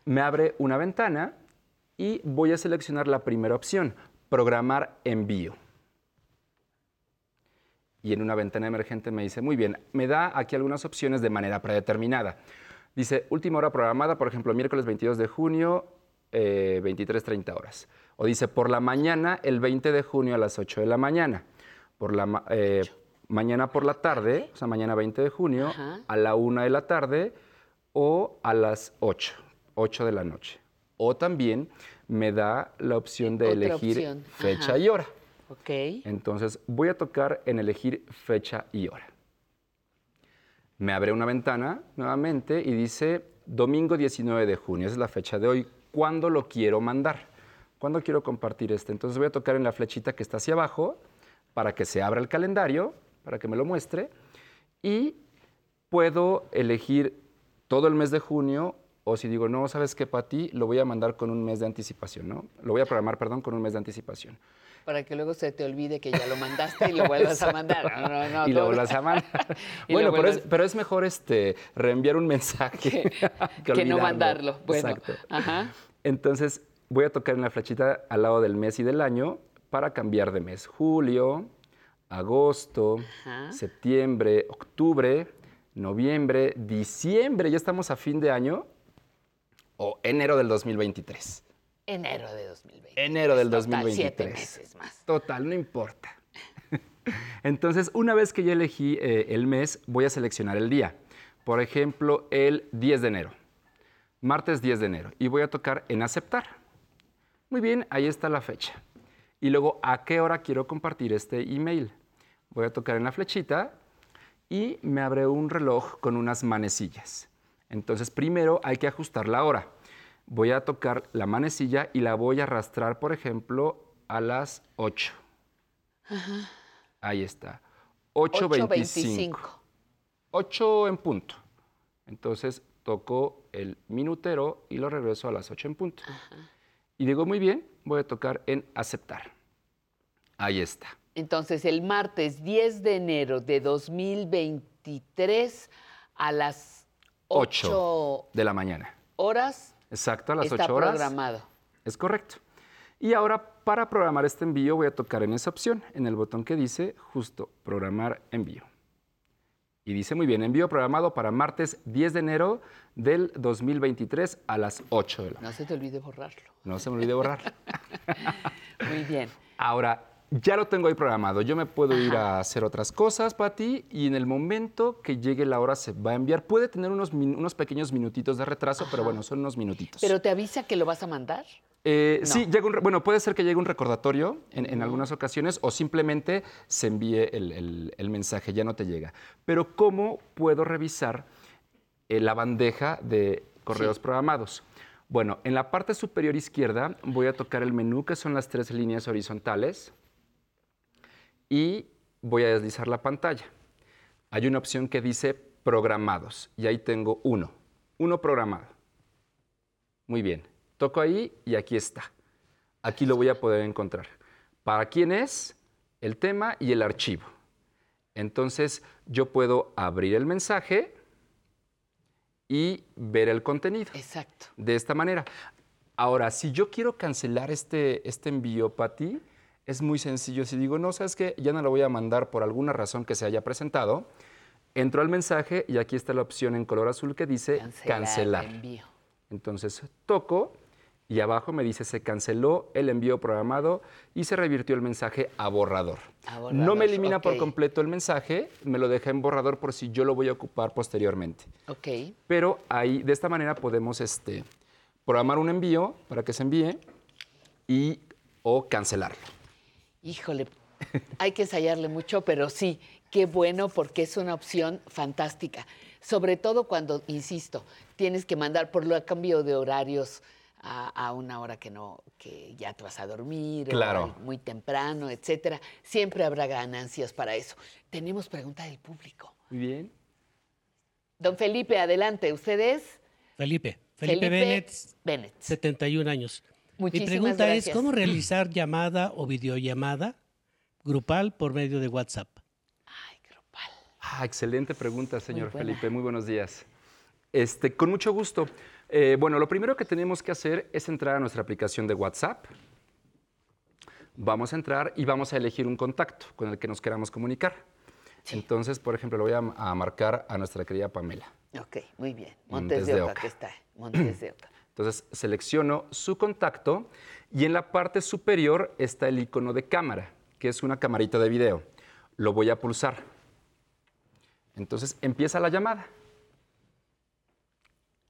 Me abre una ventana y voy a seleccionar la primera opción, programar envío. Y en una ventana emergente me dice, muy bien, me da aquí algunas opciones de manera predeterminada. Dice, última hora programada, por ejemplo, miércoles 22 de junio, eh, 23.30 horas. O dice, por la mañana, el 20 de junio a las 8 de la mañana. Por la eh, mañana por la tarde, o sea, mañana 20 de junio, Ajá. a la 1 de la tarde o a las 8, 8 de la noche. O también me da la opción de Otra elegir opción, fecha ajá. y hora. Ok. Entonces voy a tocar en elegir fecha y hora. Me abre una ventana nuevamente y dice domingo 19 de junio, esa es la fecha de hoy. ¿Cuándo lo quiero mandar? ¿Cuándo quiero compartir este? Entonces voy a tocar en la flechita que está hacia abajo para que se abra el calendario, para que me lo muestre. Y puedo elegir todo el mes de junio o si digo, no, ¿sabes qué, Pati? Lo voy a mandar con un mes de anticipación, ¿no? Lo voy a programar, perdón, con un mes de anticipación. Para que luego se te olvide que ya lo mandaste y lo vuelvas a mandar. No, no, no, y lo vuelvas a mandar. Bueno, pero es, pero es mejor este, reenviar un mensaje que, que no mandarlo. Bueno, Exacto. ajá. Entonces, voy a tocar en la flechita al lado del mes y del año para cambiar de mes. Julio, agosto, Ajá. septiembre, octubre, noviembre, diciembre, ya estamos a fin de año, o enero del 2023. Enero de 2020. Enero del Total, 2023. siete meses más. Total, no importa. Entonces, una vez que ya elegí eh, el mes, voy a seleccionar el día. Por ejemplo, el 10 de enero. Martes 10 de enero. Y voy a tocar en aceptar. Muy bien, ahí está la fecha. Y luego, ¿a qué hora quiero compartir este email? Voy a tocar en la flechita y me abre un reloj con unas manecillas. Entonces, primero hay que ajustar la hora. Voy a tocar la manecilla y la voy a arrastrar, por ejemplo, a las 8. Ajá. Ahí está. 8.25. 8 en punto. Entonces toco el minutero y lo regreso a las 8 en punto. Y digo, muy bien, voy a tocar en aceptar. Ahí está. Entonces, el martes 10 de enero de 2023 a las 8, 8 de la mañana. horas Exacto, a las está 8 horas. programado. Es correcto. Y ahora, para programar este envío, voy a tocar en esa opción, en el botón que dice justo programar envío. Y dice muy bien, envío programado para martes 10 de enero del 2023 a las 8 de la No se te olvide borrarlo. No se me olvide borrar. Muy bien. Ahora, ya lo tengo ahí programado. Yo me puedo ir a hacer otras cosas, Pati, y en el momento que llegue la hora se va a enviar. Puede tener unos, unos pequeños minutitos de retraso, pero bueno, son unos minutitos. ¿Pero te avisa que lo vas a mandar? Eh, No. Sí, llega un bueno, puede ser que llegue un recordatorio en, en algunas ocasiones o simplemente se envíe el, el- el mensaje, ya no te llega. Pero ¿cómo puedo revisar eh, la bandeja de correos Sí. programados? Bueno, en la parte superior izquierda voy a tocar el menú que son las tres líneas horizontales y voy a deslizar la pantalla. Hay una opción que dice programados y ahí tengo uno, uno programado. Muy bien, toco ahí y aquí está. Aquí lo voy a poder encontrar. ¿Para quién es? El tema y el archivo. Entonces yo puedo abrir el mensaje y ver el contenido. Exacto. De esta manera. Ahora, si yo quiero cancelar este, este envío, Pati, es muy sencillo. Si digo, no, sabes que ya no lo voy a mandar por alguna razón que se haya presentado, entro al mensaje y aquí está la opción en color azul que dice cancelar. el envío. Entonces toco y abajo me dice se canceló el envío programado y se revirtió el mensaje a borrador. A no me elimina por completo el mensaje, me lo deja en borrador por si yo lo voy a ocupar posteriormente. Ok. Pero ahí, de esta manera podemos este, programar un envío para que se envíe y o cancelarlo. Híjole, hay que ensayarle mucho, pero sí, qué bueno porque es una opción fantástica. Sobre todo cuando, insisto, tienes que mandar por lo cambio de horarios a, a una hora que no, que ya te vas a dormir, o Claro. muy temprano, etcétera. Siempre habrá ganancias para eso. Tenemos pregunta del público. Muy bien. Don Felipe, adelante. ¿Usted es? Felipe. Felipe, Felipe Bennett, Bennett. 71 años. Muchísimas Mi pregunta gracias. es, ¿cómo realizar llamada o videollamada grupal por medio de WhatsApp? Ah, excelente pregunta, señor. Felipe. Muy buenos días. Este, con mucho gusto. Eh, bueno, lo primero que tenemos que hacer es entrar a nuestra aplicación de WhatsApp. Vamos a entrar y vamos a elegir un contacto con el que nos queramos comunicar. Entonces, por ejemplo, le voy a, a marcar a nuestra querida Pamela. Ok, muy bien. Montes Montes, de de Oca, Oca. que está. Montes de Oca. Entonces, selecciono su contacto y en la parte superior está el icono de cámara, que es una camarita de video. Lo voy a pulsar. Entonces, empieza la llamada.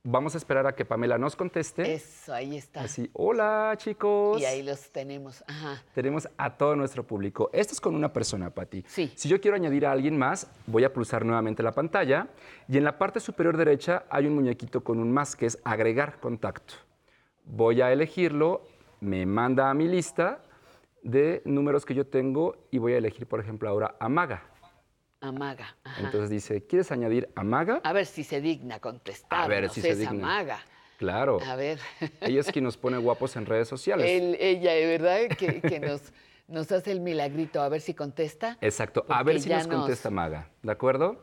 Vamos a esperar a que Pamela nos conteste. Eso, ahí está. Así, hola chicos. Y ahí los tenemos. Ajá. Tenemos a todo nuestro público. Esto es con una persona, Pati. Sí. Si yo quiero añadir a alguien más, voy a pulsar nuevamente la pantalla y en la parte superior derecha hay un muñequito con un más que es agregar contacto. Voy a elegirlo, me manda a mi lista de números que yo tengo y voy a elegir, por ejemplo, ahora a Maga. Amaga. Ajá. Entonces dice, ¿quieres añadir a Maga? a ver si se digna contestar. A ver si se digna. maga. Claro. A ver. Ella es quien nos pone guapos en redes sociales. Ella, de verdad, que, que nos, nos hace el milagrito. A ver si contesta. Exacto. A ver si nos nos- contesta Maga. ¿De acuerdo?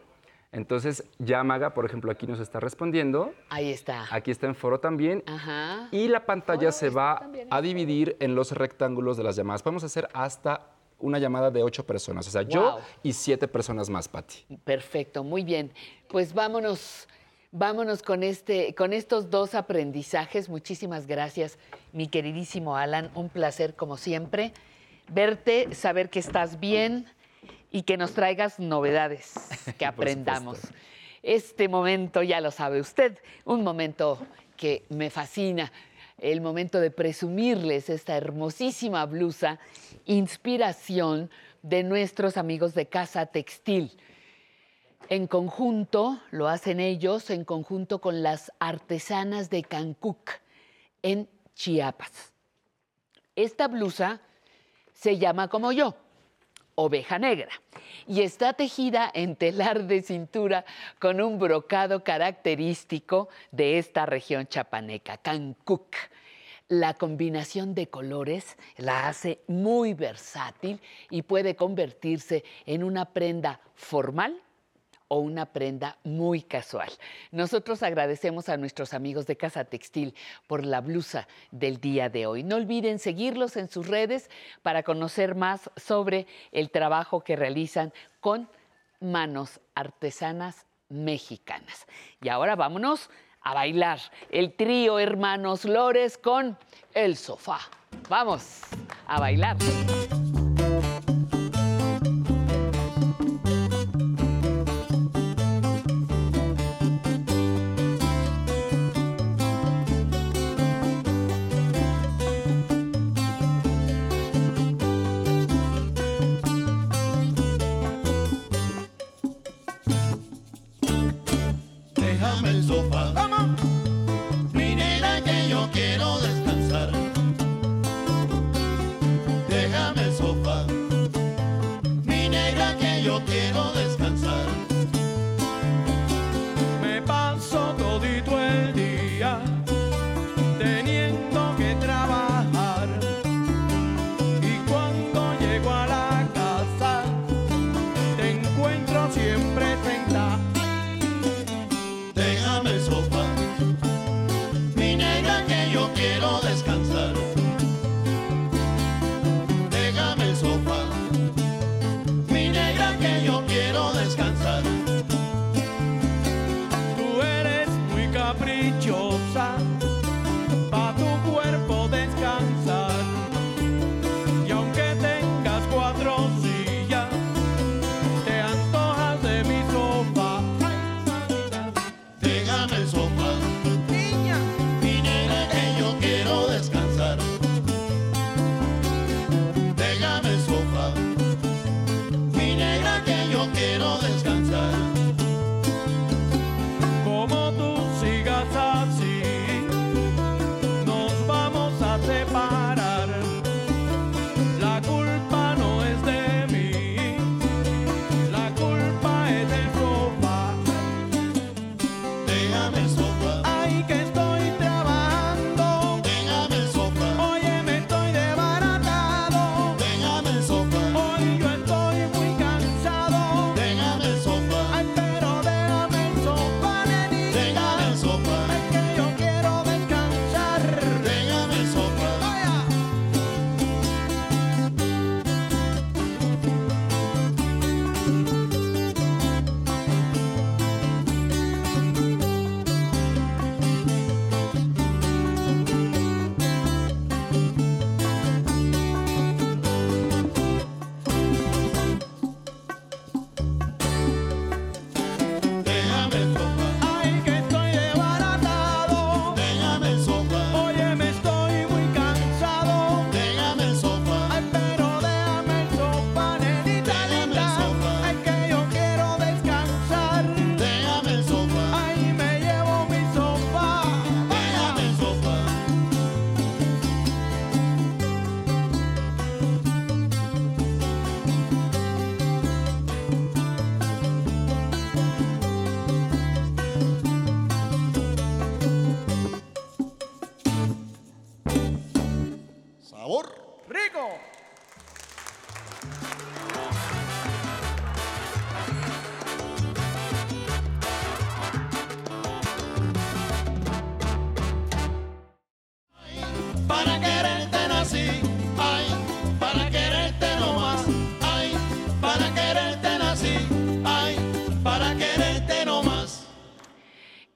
Entonces, ya Maga, por ejemplo, aquí nos está respondiendo. Ahí está. Aquí está en foro también. Ajá. Y la pantalla se va a dividir en los rectángulos de las llamadas. Podemos hacer hasta una llamada de ocho personas. O sea, yo y siete personas más, Pati. Perfecto, muy bien. Pues vámonos, vámonos con, este, con estos dos aprendizajes. Muchísimas gracias, mi queridísimo Alan. Un placer, como siempre, verte, saber que estás bien y que nos traigas novedades que aprendamos. Este momento, ya lo sabe usted, un momento que me fascina, el momento de presumirles esta hermosísima blusa, inspiración de nuestros amigos de Casa Textil. En conjunto, lo hacen ellos, en conjunto con las artesanas de Cancuc, en Chiapas. Esta blusa se llama como yo, oveja negra, y está tejida en telar de cintura con un brocado característico de esta región chapaneca, Cancuc. La combinación de colores la hace muy versátil y puede convertirse en una prenda formal o una prenda muy casual. Nosotros agradecemos a nuestros amigos de Casa Textil por la blusa del día de hoy. No olviden seguirlos en sus redes para conocer más sobre el trabajo que realizan con manos artesanas mexicanas. Y ahora vámonos a bailar el trío Hermanos Lores con El Sofá. Vamos a bailar.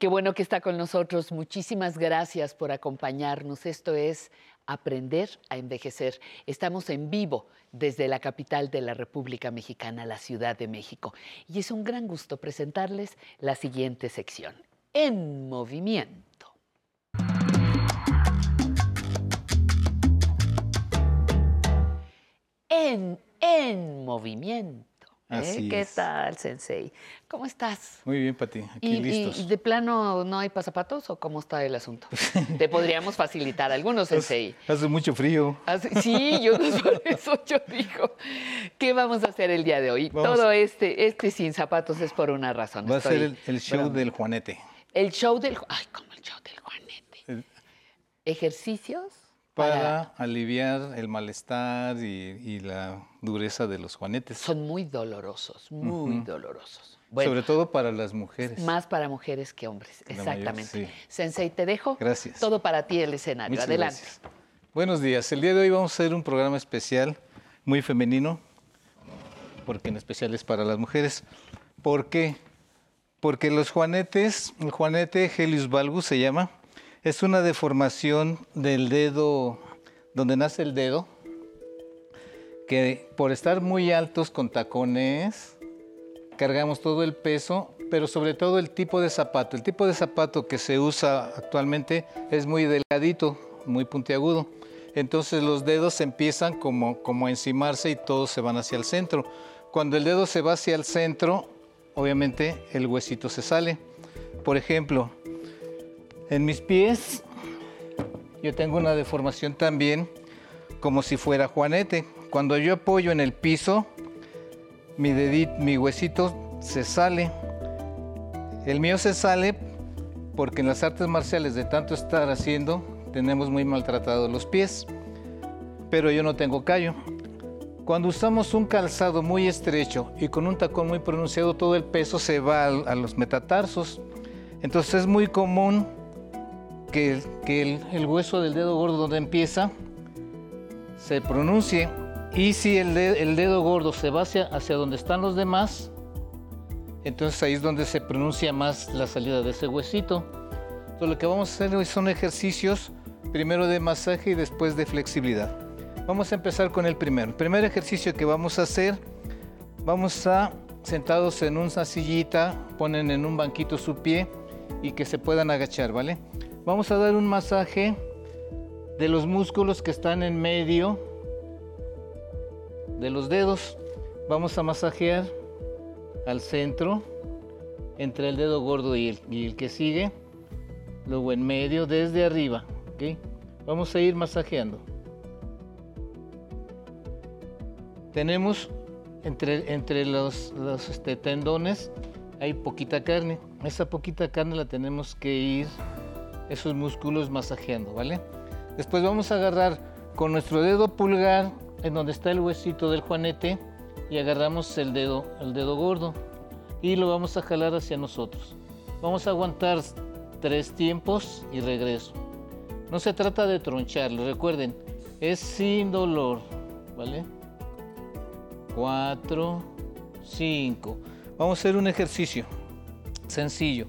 Qué bueno que está con nosotros. Muchísimas gracias por acompañarnos. Esto es Aprender a Envejecer. Estamos en vivo desde la capital de la República Mexicana, la Ciudad de México. Y es un gran gusto presentarles la siguiente sección. En movimiento. En, en movimiento. ¿Eh? ¿Qué es. tal, Sensei? ¿Cómo estás? Muy bien, Pati. Aquí ¿Y, listos. y de plano no hay pasapatos o cómo está el asunto? Te podríamos facilitar algunos, Sensei. Hace mucho frío. Sí, yo por eso yo digo, ¿qué vamos a hacer el día de hoy? Vamos- Todo este, este sin zapatos es por una razón. Va a ser el, el show del Juanete. El show del... Ay, como el show del Juanete. ejercicios Para aliviar el malestar y, y la dureza de los juanetes. Son muy dolorosos, muy Ujú. dolorosos. Bueno, Sobre todo para las mujeres. más para mujeres que hombres, La exactamente. sí. Sensei, te dejo. Gracias. Todo para ti el escenario. Muchas Adelante. gracias. Buenos días. El día de hoy vamos a hacer un programa especial, muy femenino, porque en especial es para las mujeres. ¿Por qué? Porque los juanetes, el juanete Helios valgus se llama, es una deformación del dedo, donde nace el dedo, que por estar muy altos con tacones, cargamos todo el peso, pero sobre todo el tipo de zapato. El tipo de zapato que se usa actualmente es muy delgadito, muy puntiagudo. Entonces los dedos empiezan como, como a encimarse y todos se van hacia el centro. Cuando el dedo se va hacia el centro, obviamente el huesito se sale. Por ejemplo, en mis pies yo tengo una deformación también como si fuera juanete. Cuando yo apoyo en el piso, mi, mi huesito se sale. El mío se sale porque en las artes marciales de tanto estar haciendo tenemos muy maltratados los pies, pero yo no tengo callo. Cuando usamos un calzado muy estrecho y con un tacón muy pronunciado, todo el peso se va a, los metatarsos. Entonces es muy común que, el- hueso del dedo gordo donde empieza se pronuncie y si el, de- el dedo gordo se va hacia, hacia donde están los demás, entonces ahí es donde se pronuncia más la salida de ese huesito. Entonces lo que vamos a hacer hoy son ejercicios, primero de masaje y después de flexibilidad. Vamos a empezar con el primero. El primer ejercicio que vamos a hacer, vamos a sentados en una sillita, ponen en un banquito su pie y que se puedan agachar, ¿vale? Vamos a dar un masaje de los músculos que están en medio de los dedos. Vamos a masajear al centro, entre el dedo gordo y el, y el que sigue, luego en medio, desde arriba. ¿ok? Vamos a ir masajeando. Tenemos entre, entre los, los, este, tendones, hay poquita carne. Esa poquita carne la tenemos que ir, esos músculos masajeando, ¿vale? Después vamos a agarrar con nuestro dedo pulgar, en donde está el huesito del juanete, y agarramos el dedo, el dedo gordo y lo vamos a jalar hacia nosotros. Vamos a aguantar tres tiempos y regreso. No se trata de troncharlo, recuerden, es sin dolor, ¿vale? Cuatro, cinco. Vamos a hacer un ejercicio sencillo.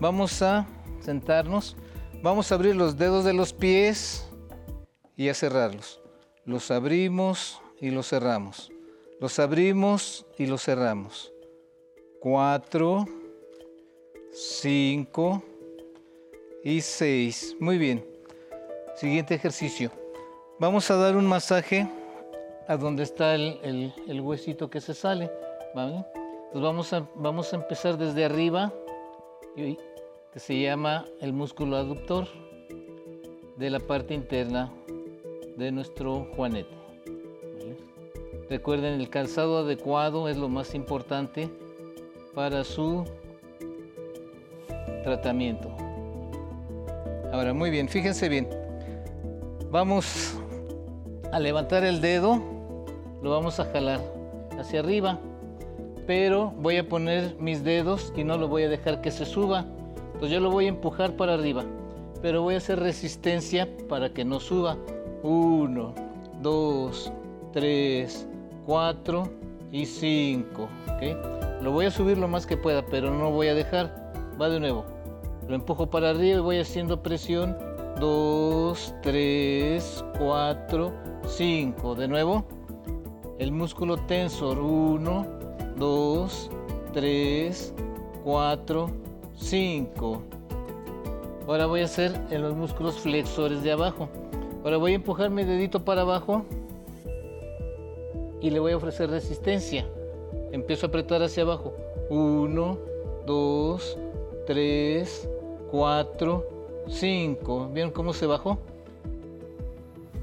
Vamos a sentarnos, vamos a abrir los dedos de los pies y a cerrarlos. Los abrimos y los cerramos. Los abrimos y los cerramos. Cuatro, cinco y seis. Muy bien. Siguiente ejercicio. Vamos a dar un masaje a donde está el, huesito que se sale. ¿vale? Entonces vamos a, vamos a empezar desde arriba, y- se llama el músculo aductor de la parte interna de nuestro juanete. Recuerden, el calzado adecuado es lo más importante para su tratamiento. Ahora, muy bien, fíjense bien. Vamos a levantar el dedo, lo vamos a jalar hacia arriba, pero voy a poner mis dedos y no lo voy a dejar que se suba. Entonces yo lo voy a empujar para arriba, pero voy a hacer resistencia para que no suba. Uno, dos, tres, cuatro y cinco. ¿ok? Lo voy a subir lo más que pueda, pero no voy a dejar. Va de nuevo. Lo empujo para arriba y voy haciendo presión. Dos, tres, cuatro, cinco. De nuevo. El músculo tensor. Uno, dos, tres, cuatro, cinco. Ahora voy a hacer en los músculos flexores de abajo. Ahora voy a empujar mi dedito para abajo y le voy a ofrecer resistencia. Empiezo a apretar hacia abajo. Uno, dos, tres, cuatro, cinco. ¿Vieron cómo se bajó?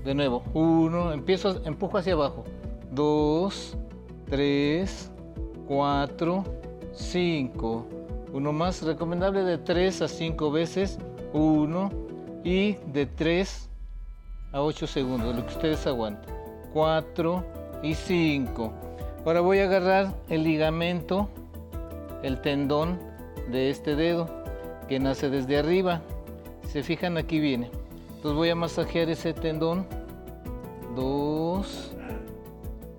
De nuevo. Uno, empiezo, empujo hacia abajo. Dos, tres, cuatro, cinco. Uno más recomendable de tres a cinco veces. Uno y de 3 a 8 segundos, lo que ustedes aguantan. 4 y 5. Ahora voy a agarrar el ligamento, el tendón de este dedo que nace desde arriba. Se fijan, aquí viene. Entonces voy a masajear ese tendón. 2,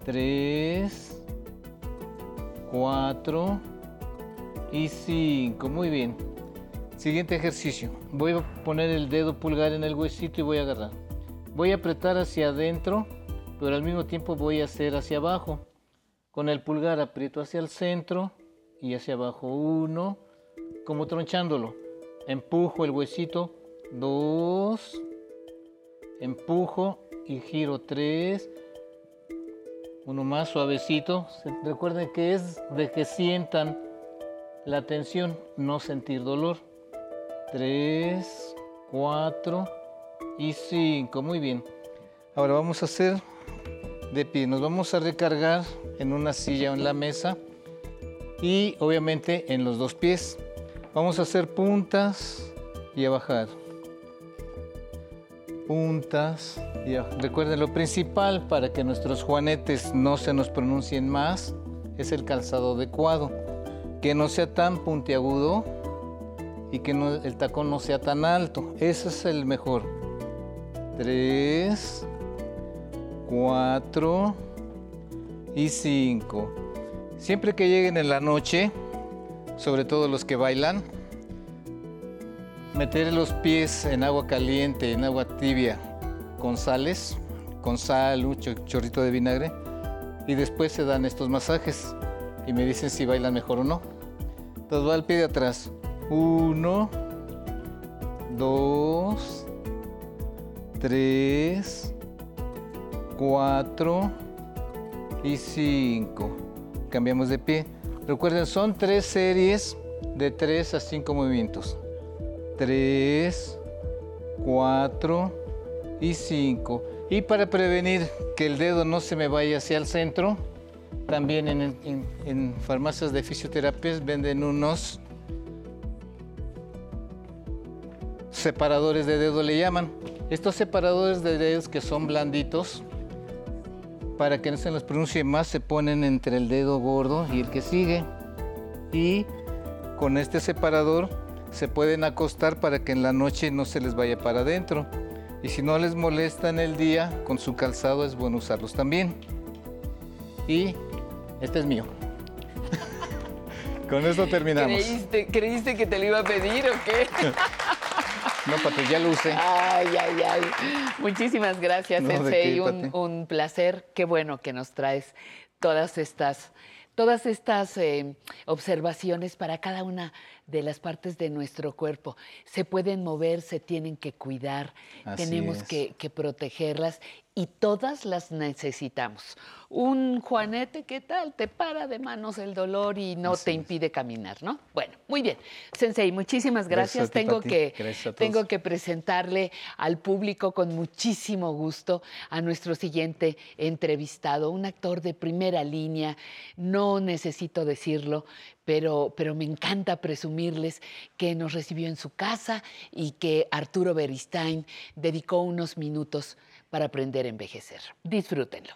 3, 4 y 5. Muy bien. Siguiente ejercicio. Voy a poner el dedo pulgar en el huesito y voy a agarrar. Voy a apretar hacia adentro, pero al mismo tiempo voy a hacer hacia abajo. Con el pulgar aprieto hacia el centro y hacia abajo. Uno, como tronchándolo. Empujo el huesito. Dos. Empujo y giro. Tres. Uno más suavecito. Recuerden que es de que sientan la tensión, no sentir dolor. Tres, cuatro y cinco. Muy bien. Ahora vamos a hacer de pie. Nos vamos a recargar en una silla o en la mesa y obviamente en los dos pies. Vamos a hacer puntas y a bajar. Puntas y a... Recuerden, lo principal para que nuestros juanetes no se nos pronuncien más es el calzado adecuado. Que no sea tan puntiagudo y que no- el tacón no sea tan alto. Ese es el mejor. Tres, cuatro y cinco. Siempre que lleguen en la noche, sobre todo los que bailan, meter los pies en agua caliente, en agua tibia, con sales, con sal, un cho- chorrito de vinagre, y después se dan estos masajes y me dicen si bailan mejor o no. Entonces va al pie de atrás. Uno, dos, tres, cuatro y cinco. Cambiamos de pie. Recuerden, son tres series de tres a cinco movimientos. Tres, cuatro y cinco. Y para prevenir que el dedo no se me vaya hacia el centro, también en, farmacias de fisioterapia venden unos separadores de dedo, le llaman. Estos separadores de dedos que son blanditos, para que no se los pronuncie más, se ponen entre el dedo gordo y el que sigue. Y con este separador se pueden acostar para que en la noche no se les vaya para adentro. Y si no les molesta en el día, con su calzado es bueno usarlos también. Y este es mío. con esto terminamos. ¿Creíste, ¿Creíste que te lo iba a pedir o qué? No, Pati, ya lo usé. Ay, ay, ay. Muchísimas gracias, No, ¿de Sensei. qué, un, placer. Qué bueno que nos traes todas estas, todas estas eh, observaciones para cada una de las partes de nuestro cuerpo. Se pueden mover, se tienen que cuidar, Así tenemos es. que, que protegerlas y todas las necesitamos. Un juanete, ¿qué tal? Te para de manos el dolor y no te impide caminar, ¿no? Bueno, muy bien. Sensei, muchísimas Gracias gracias. a ti, tengo, que, Gracias tengo que presentarle al público con muchísimo gusto a nuestro siguiente entrevistado, un actor de primera línea. No necesito decirlo, pero, pero me encanta presumirles que nos recibió en su casa y que Arturo Beristain dedicó unos minutos para aprender a envejecer. Disfrútenlo.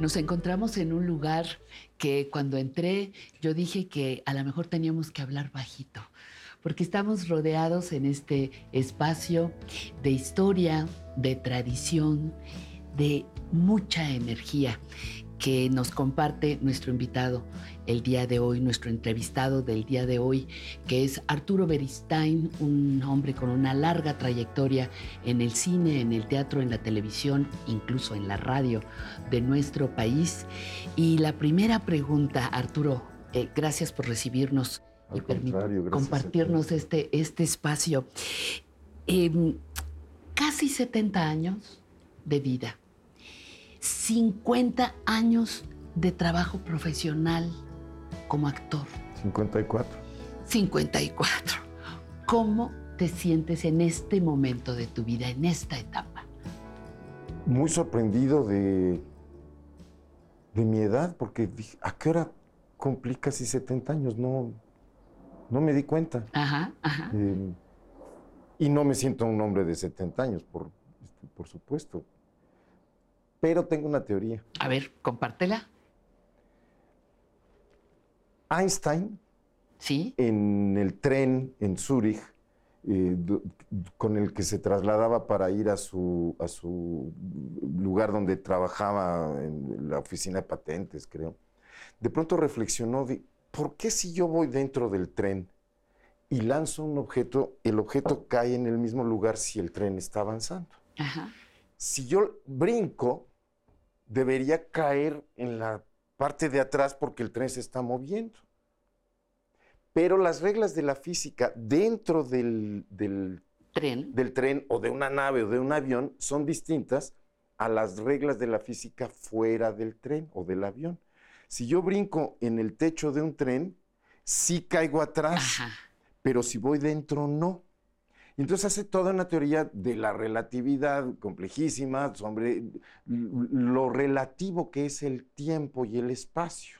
Nos encontramos en un lugar que cuando entré yo dije que a lo mejor teníamos que hablar bajito, porque estamos rodeados en este espacio de historia, de tradición, de mucha energía que nos comparte nuestro invitado el día de hoy, nuestro entrevistado del día de hoy, que es Arturo Beristain, un hombre con una larga trayectoria en el cine, en el teatro, en la televisión, incluso en la radio de nuestro país. Y la primera pregunta, Arturo, eh, gracias por recibirnos y permi- contrario, gracias a ti. compartirnos este, este espacio. Em, casi 70 años de vida, 50 años de trabajo profesional como actor, 54. 54 ¿Cómo te sientes en este momento de tu vida, en esta etapa? Muy sorprendido de, de mi edad, porque dije, ¿a qué hora cumplí casi 70 años? No, no me di cuenta. Ajá, ajá. Eh, y no me siento un hombre de 70 años, por, este, por supuesto. Pero tengo una teoría. A ver, compártela. Einstein, ¿Sí? en el tren en Zúrich, eh, con el que se trasladaba para ir a su, a su lugar donde trabajaba en la oficina de patentes, creo, de pronto reflexionó ¿por qué si yo voy dentro del tren y lanzo un objeto, el objeto cae en el mismo lugar si el tren está avanzando? Ajá. Si yo brinco, debería caer en la parte de atrás porque el tren se está moviendo. Pero las reglas de la física dentro del, del tren. del tren o de una nave o de un avión son distintas a las reglas de la física fuera del tren o del avión. Si yo brinco en el techo de un tren, sí caigo atrás, pero si voy dentro, no. Entonces hace toda una teoría de la relatividad complejísima sobre lo relativo que es el tiempo y el espacio.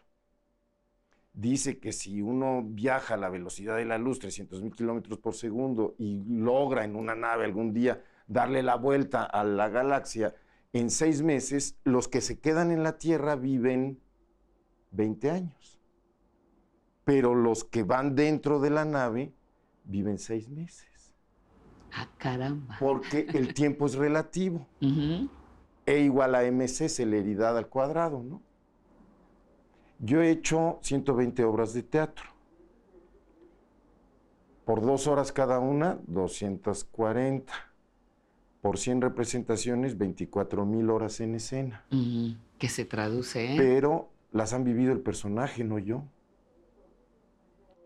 Dice que si uno viaja a la velocidad de la luz, 300 mil kilómetros por segundo, y logra en una nave algún día darle la vuelta a la galaxia, en seis meses, los que se quedan en la Tierra viven 20 años. Pero los que van dentro de la nave viven seis meses. Ah, caramba. Porque el tiempo es relativo. E igual a mc, celeridad al cuadrado, ¿no? Yo he hecho 120 obras de teatro. Por dos horas cada una, 240. Por 100 representaciones, 24 mil horas en escena. Que se traduce, ¿eh? Pero las han vivido el personaje, no yo.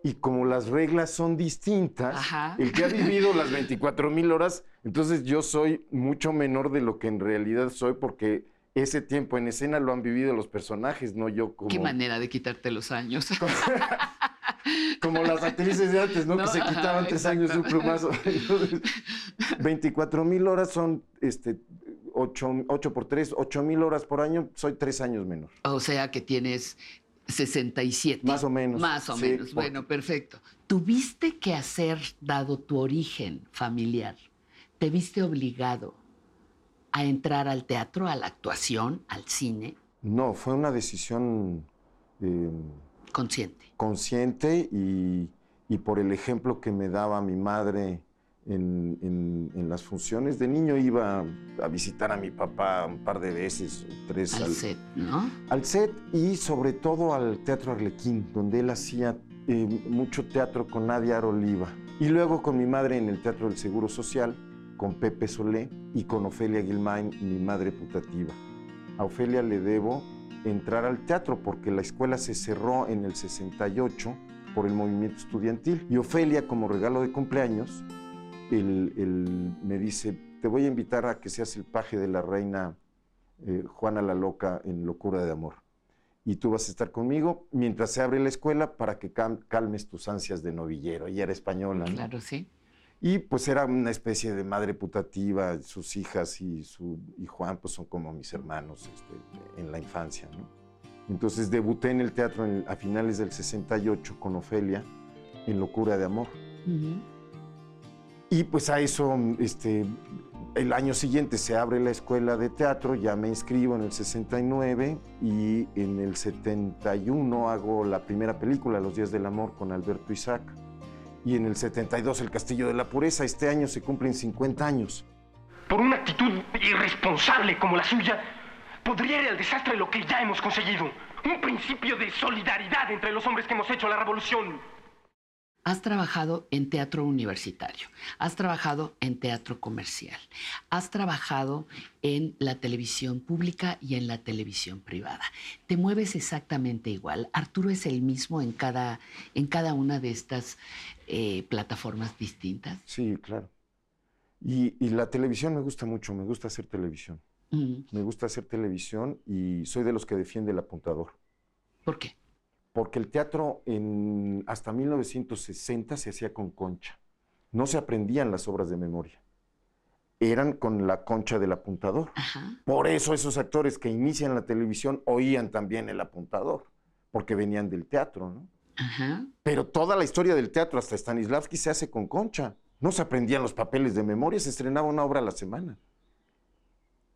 Y como las reglas son distintas, Ajá. el que ha vivido las 24 mil horas, entonces yo soy mucho menor de lo que en realidad soy porque ese tiempo en escena lo han vivido los personajes, no yo como, Qué manera de quitarte los años. como las actrices de antes, ¿no? No, que se ajá, quitaban tres años de un plumazo. Entonces, 24 mil horas son este, 8, por 3, 8 mil horas por año, soy tres años menor. O sea que tienes 67. Más o menos, Más o sí, menos. por- Bueno, perfecto. ¿Tuviste que hacer, dado tu origen familiar, te viste obligado a entrar al teatro, a la actuación, al cine? No, fue una decisión eh, consciente. Consciente y, y por el ejemplo que me daba mi madre en, en- en las funciones. De niño iba a visitar a mi papá un par de veces, tres Al set, ¿no? Al set y sobre todo al Teatro Arlequín, donde él hacía eh, mucho teatro con Nadia Oliva. Y luego con mi madre en el Teatro del Seguro Social, con Pepe Solé y con Ofelia Guilmain, mi madre putativa. A Ofelia le debo entrar al teatro porque la escuela se cerró en el 68 por el movimiento estudiantil. Y Ofelia, como regalo de cumpleaños, él, él me dice, te voy a invitar a que seas el paje de la reina eh, Juana la Loca en Locura de Amor. Y tú vas a estar conmigo mientras se abre la escuela para que calmes tus ansias de novillero. Ella era española, ¿no? Claro, sí. Y pues era una especie de madre putativa, sus hijas y, su, y Juan pues son como mis hermanos este, en la infancia, ¿no? Entonces debuté en el teatro en- a finales del 68 con Ofelia en Locura de Amor. Y pues a eso, este, el año siguiente se abre la escuela de teatro, ya me inscribo en el 69 y en el 71 hago la primera película, Los Días del Amor, con Alberto Isaac. Y en el 72 El Castillo de la Pureza. Este año se cumplen 50 años. Por una actitud irresponsable como la suya, podría ir al desastre lo que ya hemos conseguido. Un principio de solidaridad entre los hombres que hemos hecho la revolución. Has trabajado en teatro universitario, has trabajado en teatro comercial, has trabajado en la televisión pública y en la televisión privada. Te mueves exactamente igual. Arturo es el mismo en cada, en cada una de estas eh, plataformas distintas. Sí, claro. Y, y la televisión me gusta mucho, me gusta hacer televisión. Me gusta hacer televisión y soy de los que defiende el apuntador. ¿Por qué? Porque el teatro en, hasta 1960 se hacía con concha. no se aprendían las obras de memoria. Eran con la concha del apuntador. Por eso esos actores que inician la televisión oían también el apuntador, porque venían del teatro, ¿no? Ajá. Pero toda la historia del teatro, hasta Stanislavski, se hace con concha. No se aprendían los papeles de memoria, se estrenaba una obra a la semana.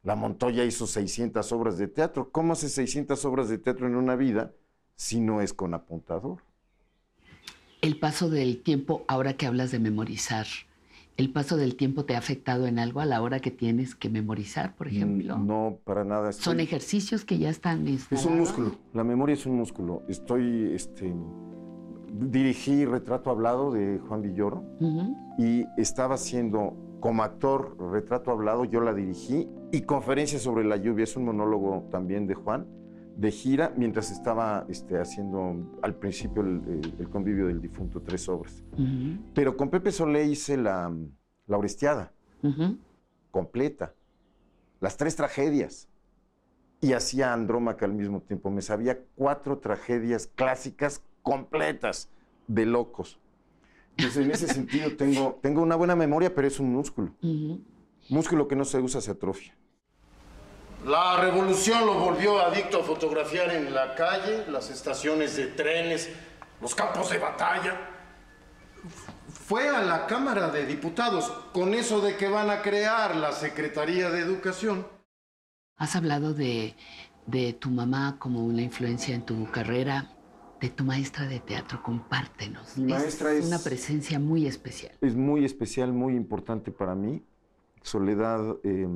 La Montoya hizo 600 obras de teatro. ¿Cómo hace 600 obras de teatro en una vida si no es con apuntador? El paso del tiempo, ahora que hablas de memorizar, ¿el paso del tiempo te ha afectado en algo a la hora que tienes que memorizar, por ejemplo? Mm, No, para nada. Son ejercicios que ya están Es instalados. un músculo, la memoria es un músculo. Estoy, este, dirigí Retrato Hablado de Juan Villoro y estaba haciendo como actor Retrato Hablado, yo la dirigí y Conferencia sobre la lluvia, es un monólogo también de Juan, de gira, mientras estaba este, haciendo al principio el, convivio del difunto, tres obras. Pero con Pepe Solé hice la, la Orestiada, completa, las tres tragedias. Y hacía Andrómaca al mismo tiempo. Me sabía cuatro tragedias clásicas completas de locos. Entonces, en ese sentido, tengo, tengo una buena memoria, pero es un músculo. Músculo que no se usa se atrofia. La revolución lo volvió adicto a fotografiar en la calle, las estaciones de trenes, los campos de batalla. Fue a la Cámara de Diputados con eso de que van a crear la Secretaría de Educación. Has hablado de, de tu mamá como una influencia en tu carrera, de tu maestra de teatro. Compártenos. Mi maestra es- una presencia muy especial. Es muy especial, muy importante para mí. Soledad, eh,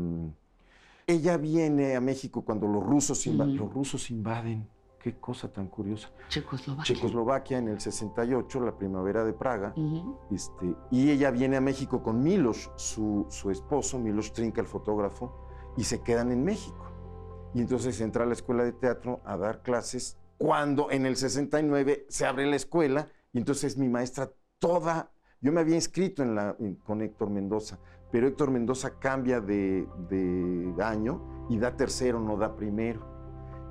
ella viene a México cuando los rusos, inva- Ujú. los rusos invaden. Qué cosa tan curiosa. Checoslovaquia. Checoslovaquia en el 68, la primavera de Praga. Este, y ella viene a México con Milos, su, su esposo, Milos Trinca, el fotógrafo, y se quedan en México. Y entonces entra a la escuela de teatro a dar clases cuando en el 69 se abre la escuela y entonces mi maestra toda, yo me había inscrito en la, en- con Héctor Mendoza, pero Héctor Mendoza cambia de, de año y da tercero, no da primero.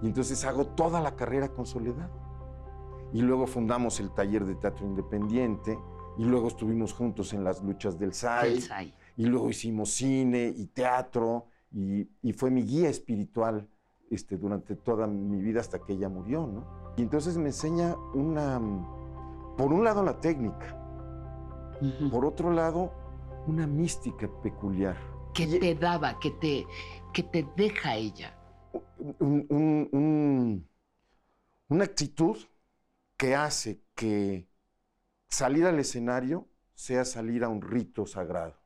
Y entonces hago toda la carrera con Soledad. Y luego fundamos el taller de teatro independiente y luego estuvimos juntos en las luchas del SAI. Y luego hicimos cine y teatro y, y fue mi guía espiritual este, durante toda mi vida hasta que ella murió, ¿no? Y entonces me enseña una, por un lado la técnica, por otro lado una mística peculiar. ¿Qué te daba? ¿Qué te, qué te deja ella? un- un- un- una actitud que hace que salir al escenario sea salir a un rito sagrado.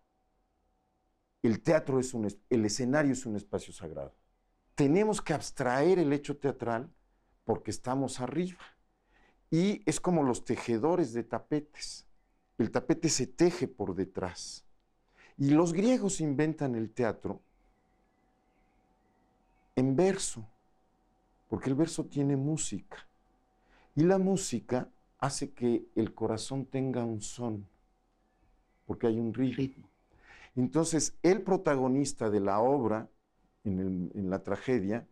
El teatro es un, el escenario es un espacio sagrado. Tenemos que abstraer el hecho teatral porque estamos arriba. Y es como los tejedores de tapetes. El tapete se teje por detrás. Y los griegos inventan el teatro en verso, porque el verso tiene música. Y la música hace que el corazón tenga un son, porque hay un ritmo. Entonces, el protagonista de la obra, en, el- en la tragedia,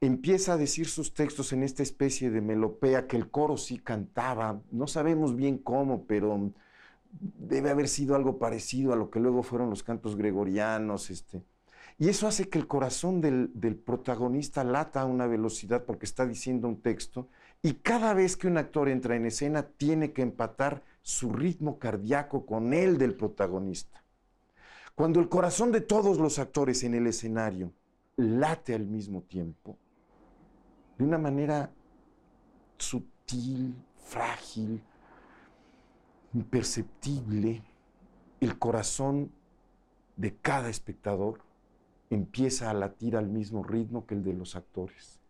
empieza a decir sus textos en esta especie de melopea que el coro sí cantaba, no sabemos bien cómo, pero debe haber sido algo parecido a lo que luego fueron los cantos gregorianos, este, y eso hace que el corazón del, del protagonista lata a una velocidad porque está diciendo un texto y cada vez que un actor entra en escena tiene que empatar su ritmo cardíaco con el del protagonista. Cuando el corazón de todos los actores en el escenario late al mismo tiempo, de una manera sutil, frágil, imperceptible, el corazón de cada espectador empieza a latir al mismo ritmo que el de los actores.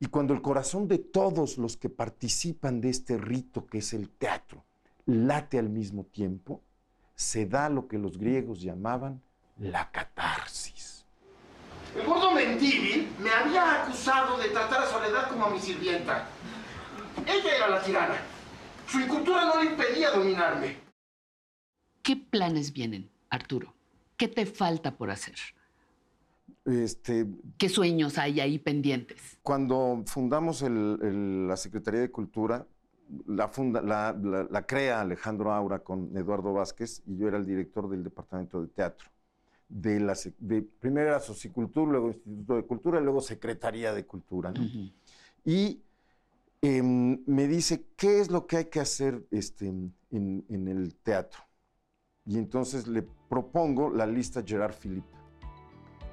Y cuando el corazón de todos los que participan de este rito que es el teatro late al mismo tiempo, se da lo que los griegos llamaban la catarsis. El gordo Mendívil me había acusado de tratar a Soledad como a mi sirvienta. Ella era la tirana. Su incultura no le impedía dominarme. ¿Qué planes vienen, Arturo? ¿Qué te falta por hacer? Este, ¿Qué sueños hay ahí pendientes? Cuando fundamos el- el- la Secretaría de Cultura, la, funda, la, la- la crea Alejandro Aura con Eduardo Vázquez y yo era el director del departamento de teatro. De la, de, primero era Socicultura, luego Instituto de Cultura, luego Secretaría de Cultura. ¿no? Y em, me dice, ¿qué es lo que hay que hacer este, en, en el teatro? Y entonces le propongo la lista Gerard Philippe,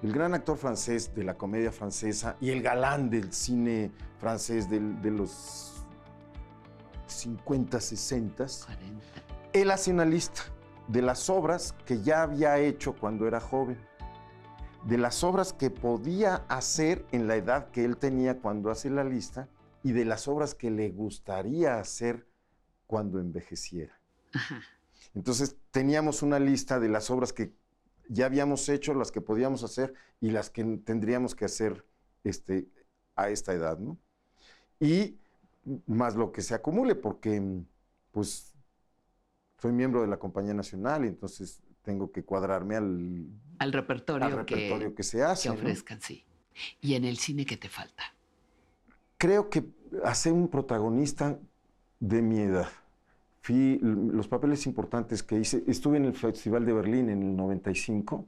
el gran actor francés de la comedia francesa y el galán del cine francés del- de los 50, 60. Él hace una lista de las obras que ya había hecho cuando era joven, de las obras que podía hacer en la edad que él tenía cuando hace la lista y de las obras que le gustaría hacer cuando envejeciera. Entonces teníamos una lista de las obras que ya habíamos hecho, las que podíamos hacer y las que tendríamos que hacer este, a esta edad, ¿no? Y más lo que se acumule, porque pues soy miembro de la Compañía Nacional y entonces tengo que cuadrarme al, Al repertorio, al repertorio que, que, se hace. que ¿no? ofrezcan, sí. Y en el cine, ¿qué te falta? Creo que hacer un protagonista de mi edad. Fui, los papeles importantes que hice, estuve en el Festival de Berlín en el 95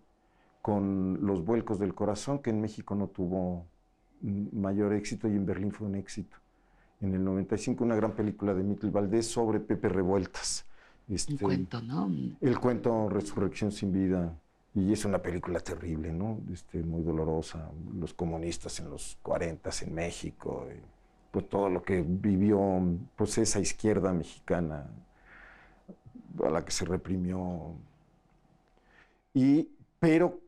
con Los Vuelcos del Corazón, que en México no tuvo mayor éxito y en Berlín fue un éxito. En el 95 una gran película de Mittel Valdés sobre Pepe Revueltas. Este, Un cuento, ¿no? El cuento Resurrección sin vida. Y es una película terrible, ¿no? Este, muy dolorosa. Los comunistas en los 40 en México. pues todo lo que vivió pues esa izquierda mexicana a la que se reprimió. Y, pero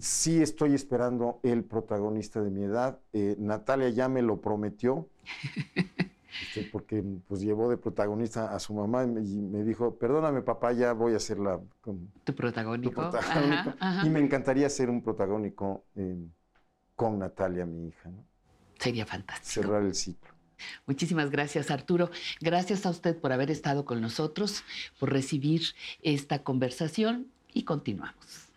sí estoy esperando el protagonista de mi edad. Eh, Natalia ya me lo prometió. este, porque pues llevó de protagonista a su mamá y me, y me dijo, perdóname papá, ya voy a hacerla con Tu protagónico. tu protagónico". Ajá, ajá. Y me encantaría ser un protagónico eh, con Natalia, mi hija. ¿no? Sería fantástico. Cerrar el ciclo. Muchísimas gracias, Arturo. Gracias a usted por haber estado con nosotros, por recibir esta conversación y continuamos.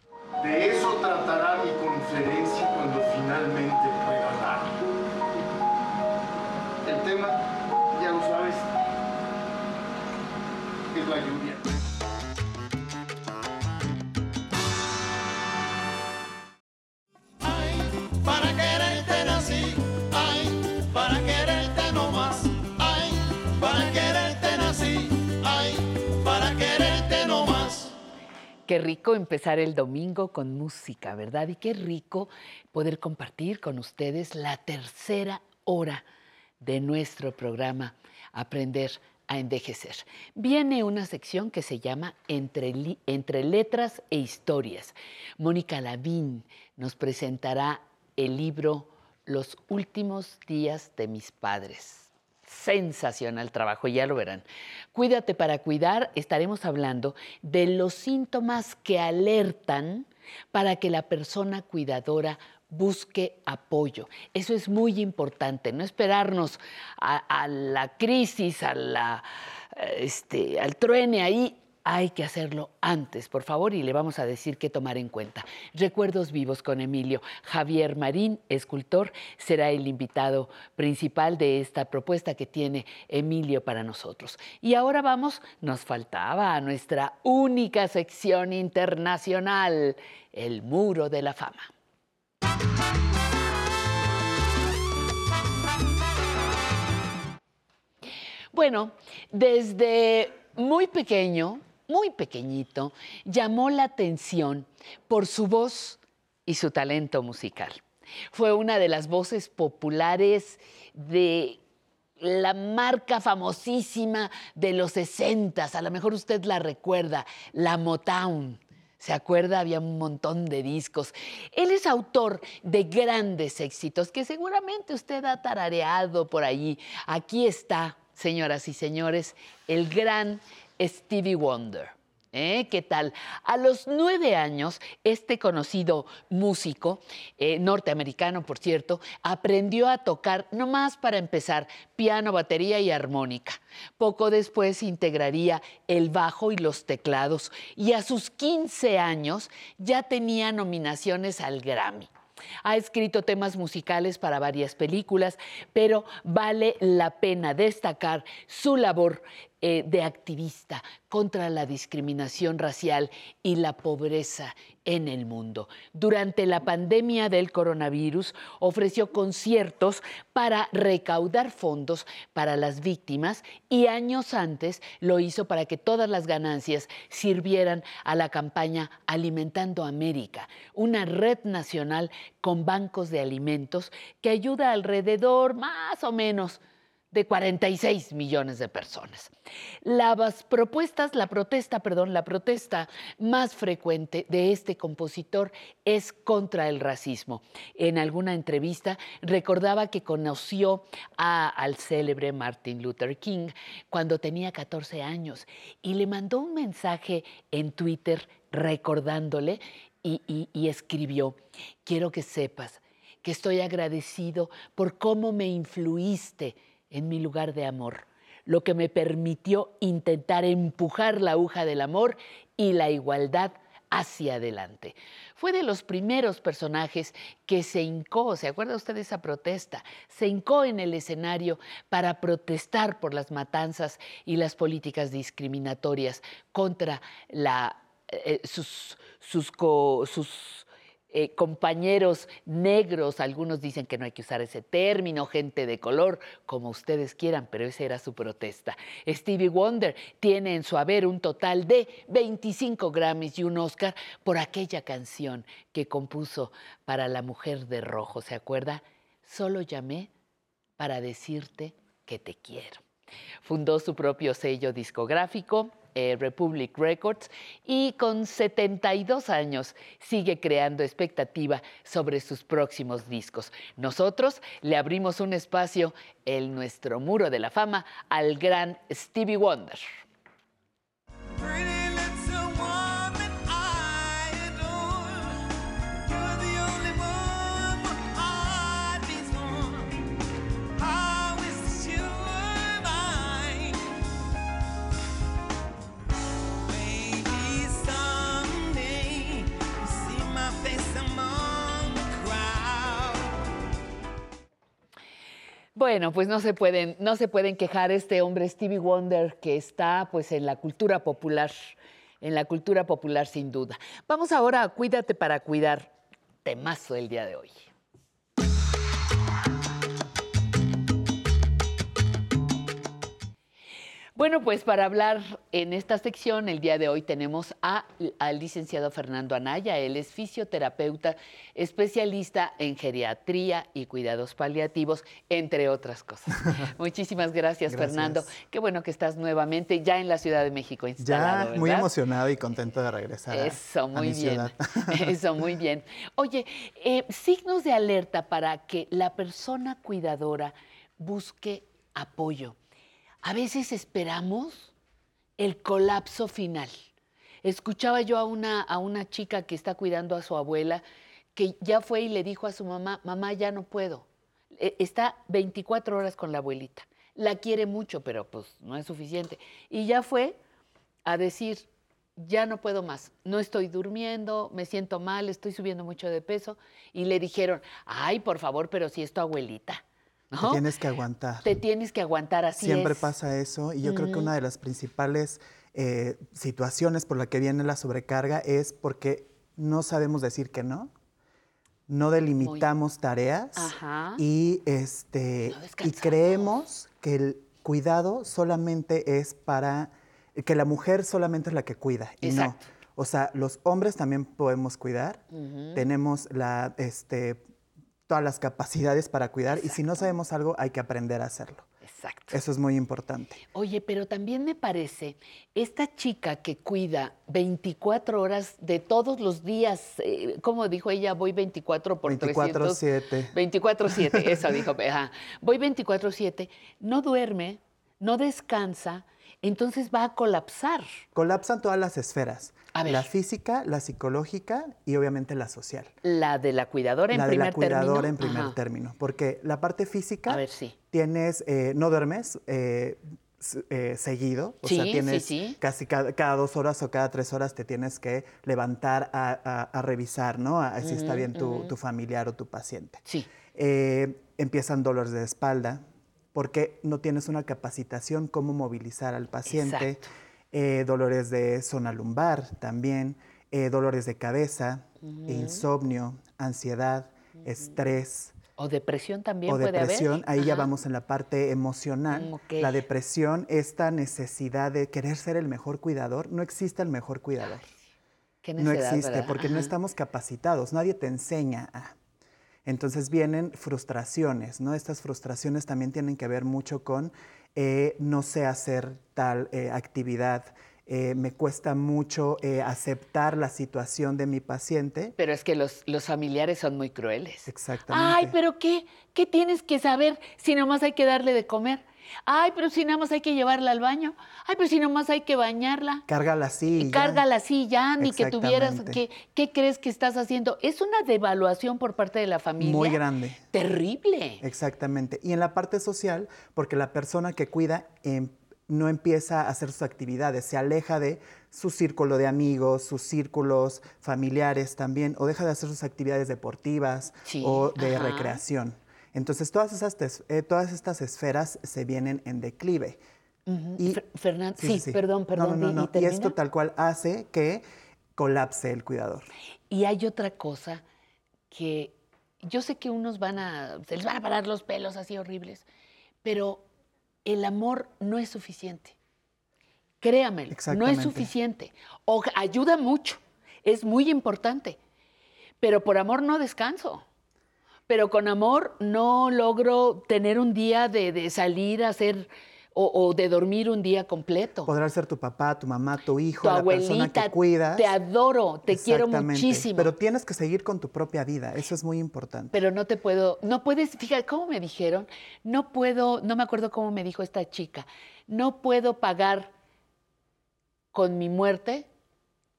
De eso tratará mi conferencia cuando finalmente Qué rico empezar el domingo con música, ¿verdad? Y qué rico poder compartir con ustedes la tercera hora de nuestro programa Aprender a Envejecer. Viene una sección que se llama Entre, Entre Letras e Historias. Mónica Lavín nos presentará el libro Los últimos días de mis padres. Sensacional trabajo, ya lo verán. Cuídate para cuidar, estaremos hablando de los síntomas que alertan para que la persona cuidadora busque apoyo. Eso es muy importante, no esperarnos a, la crisis, este, al truene ahí. Hay que hacerlo antes, por favor, y le vamos a decir qué tomar en cuenta. Recuerdos vivos con Emilio. Javier Marín, escultor, será el invitado principal de esta propuesta que tiene Emilio para nosotros. Y ahora vamos, nos faltaba a nuestra única sección internacional, el Muro de la Fama. Bueno, desde muy pequeño, muy pequeñito, llamó la atención por su voz y su talento musical. Fue una de las voces populares de la marca famosísima de los 60, a lo mejor usted la recuerda, la Motown. ¿Se acuerda? Había un montón de discos. Él es autor de grandes éxitos que seguramente usted ha tarareado por allí. Aquí está, señoras y señores, el gran Stevie Wonder. ¿Eh? ¿Qué tal? A los nueve años, este conocido músico, eh, norteamericano por cierto, aprendió a tocar, nomás para empezar, piano, batería y armónica. Poco después integraría el bajo y los teclados y a sus 15 años ya tenía nominaciones al Grammy. Ha escrito temas musicales para varias películas, pero vale la pena destacar su labor eh, de activista contra la discriminación racial y la pobreza en el mundo. Durante la pandemia del coronavirus ofreció conciertos para recaudar fondos para las víctimas y años antes lo hizo para que todas las ganancias sirvieran a la campaña Alimentando América, una red nacional con bancos de alimentos que ayuda alrededor más o menos de 46 millones de personas. Las propuestas, la protesta, perdón, la protesta más frecuente de este compositor es contra el racismo. En alguna entrevista recordaba que conoció al célebre Martin Luther King cuando tenía 14 años y le mandó un mensaje en Twitter recordándole y escribió, quiero que sepas que estoy agradecido por cómo me influiste en mi lugar de amor, lo que me permitió intentar empujar la aguja del amor y la igualdad hacia adelante. Fue de los primeros personajes que se hincó, ¿se acuerda usted de esa protesta? Se hincó en el escenario para protestar por las matanzas y las políticas discriminatorias contra la, eh, sus, sus, sus eh, compañeros negros, algunos dicen que no hay que usar ese término, gente de color, como ustedes quieran, pero esa era su protesta. Stevie Wonder tiene en su haber un total de 25 Grammys y un Oscar por aquella canción que compuso para la mujer de rojo, ¿se acuerda? Solo llamé para decirte que te quiero. Fundó su propio sello discográfico, eh, Republic Records y con 72 años sigue creando expectativa sobre sus próximos discos. Nosotros le abrimos un espacio en nuestro muro de la fama al gran Stevie Wonder. Bueno, pues no se pueden, no se pueden quejar este hombre Stevie Wonder que está pues en la cultura popular, en la cultura popular sin duda. Vamos ahora a Cuídate para cuidar, temazo el día de hoy. Bueno, pues para hablar en esta sección el día de hoy tenemos al licenciado Fernando Anaya. Él es fisioterapeuta, especialista en geriatría y cuidados paliativos, entre otras cosas. Muchísimas gracias, Fernando. Qué bueno que estás nuevamente ya en la Ciudad de México instalado. Ya, muy emocionado y contento de regresar. Eso, muy bien. Eso, muy bien. Oye, eh, signos de alerta para que la persona cuidadora busque apoyo a veces esperamos el colapso final. Escuchaba yo a una, a una chica que está cuidando a su abuela que ya fue y le dijo a su mamá, mamá, ya no puedo. E, está 24 horas con la abuelita. La quiere mucho, pero pues no es suficiente. Y ya fue a decir, ya no puedo más, no estoy durmiendo, me siento mal, estoy subiendo mucho de peso. Y le dijeron, ay, por favor, pero si es tu abuelita. Te tienes que aguantar. Te tienes que aguantar así. Siempre pasa eso y yo creo que una de las principales eh, situaciones por la que viene la sobrecarga es porque no sabemos decir que no, no delimitamos tareas y, este, y creemos que el cuidado solamente es para, que la mujer solamente es la que cuida y no. O sea, los hombres también podemos cuidar, tenemos la, este, todas las capacidades para cuidar y si no sabemos algo hay que aprender a hacerlo. Exacto. Eso es muy importante. Oye, pero también me parece, esta chica que cuida 24 horas de todos los días, eh, como dijo ella, voy 24 por 24-7. 24-7, eso dijo, voy 24-7, no duerme, no descansa, entonces va a colapsar. Colapsan todas las esferas. La física, la psicológica y obviamente la social. La de la cuidadora en la primer término. La de la cuidadora en primer término. Porque la parte física, a ver, sí. tienes, eh, no duermes, eh, eh, seguido. O Sí, sea, tienes sí. casi cada, cada dos horas o cada tres horas te tienes que levantar a, a- a revisar, ¿no? A, si está bien tu, ujú. tu familiar o tu paciente. Sí. Empiezan dolores de espalda porque no tienes una capacitación cómo movilizar al paciente. Exacto. Eh, dolores de zona lumbar también, eh, dolores de cabeza, insomnio, ansiedad, estrés. O depresión también O puede depresión, haber. ahí ya vamos en la parte emocional. Mm. La depresión, esta necesidad de querer ser el mejor cuidador, no existe el mejor cuidador. Qué No existe ¿verdad? porque no estamos capacitados, nadie te enseña a. Entonces vienen frustraciones, ¿no? Estas frustraciones también tienen que ver mucho con eh, no sé hacer tal eh, actividad, eh, me cuesta mucho eh, aceptar la situación de mi paciente. Pero es que los, los familiares son muy crueles. Exactamente. Ay, pero ¿qué? ¿Qué tienes que saber si nomás hay que darle de comer? Ay, pero si nada más hay que llevarla al baño. Ay, pero si nomás hay que bañarla. Cárgala así. ya. Cárgala así ya, ni que tuvieras. Exactamente. ¿qué, ¿Qué crees que estás haciendo? Es una devaluación por parte de la familia. Muy grande. Terrible. Exactamente. Y en la parte social, porque la persona que cuida em, no empieza a hacer sus actividades, se aleja de su círculo de amigos, sus círculos familiares también, o deja de hacer sus actividades deportivas Sí, o de ajá. recreación. Entonces, todas, esas eh, todas estas esferas se vienen en declive. Ujú. Y- Fer- Fernando, sí, perdón, perdón. no, no, ¿y- no. y Y esto tal cual hace que colapse el cuidador. Y hay otra cosa que yo sé que unos van a, se les van a parar los pelos así horribles, pero el amor no es suficiente. Créamelo, no es suficiente. O, ayuda mucho, es muy importante, pero por amor no descanso. Pero con amor no logro tener un día de, de salir a hacer o, o de dormir un día completo. Podrá ser tu papá, tu mamá, tu hijo, Tu la persona abuelita, que cuidas. te adoro, te quiero muchísimo. Pero tienes que seguir con tu propia vida, eso es muy importante. Pero no te puedo, no puedes, fíjate, ¿cómo me dijeron? No puedo, no me acuerdo cómo me dijo esta chica, no puedo pagar con mi muerte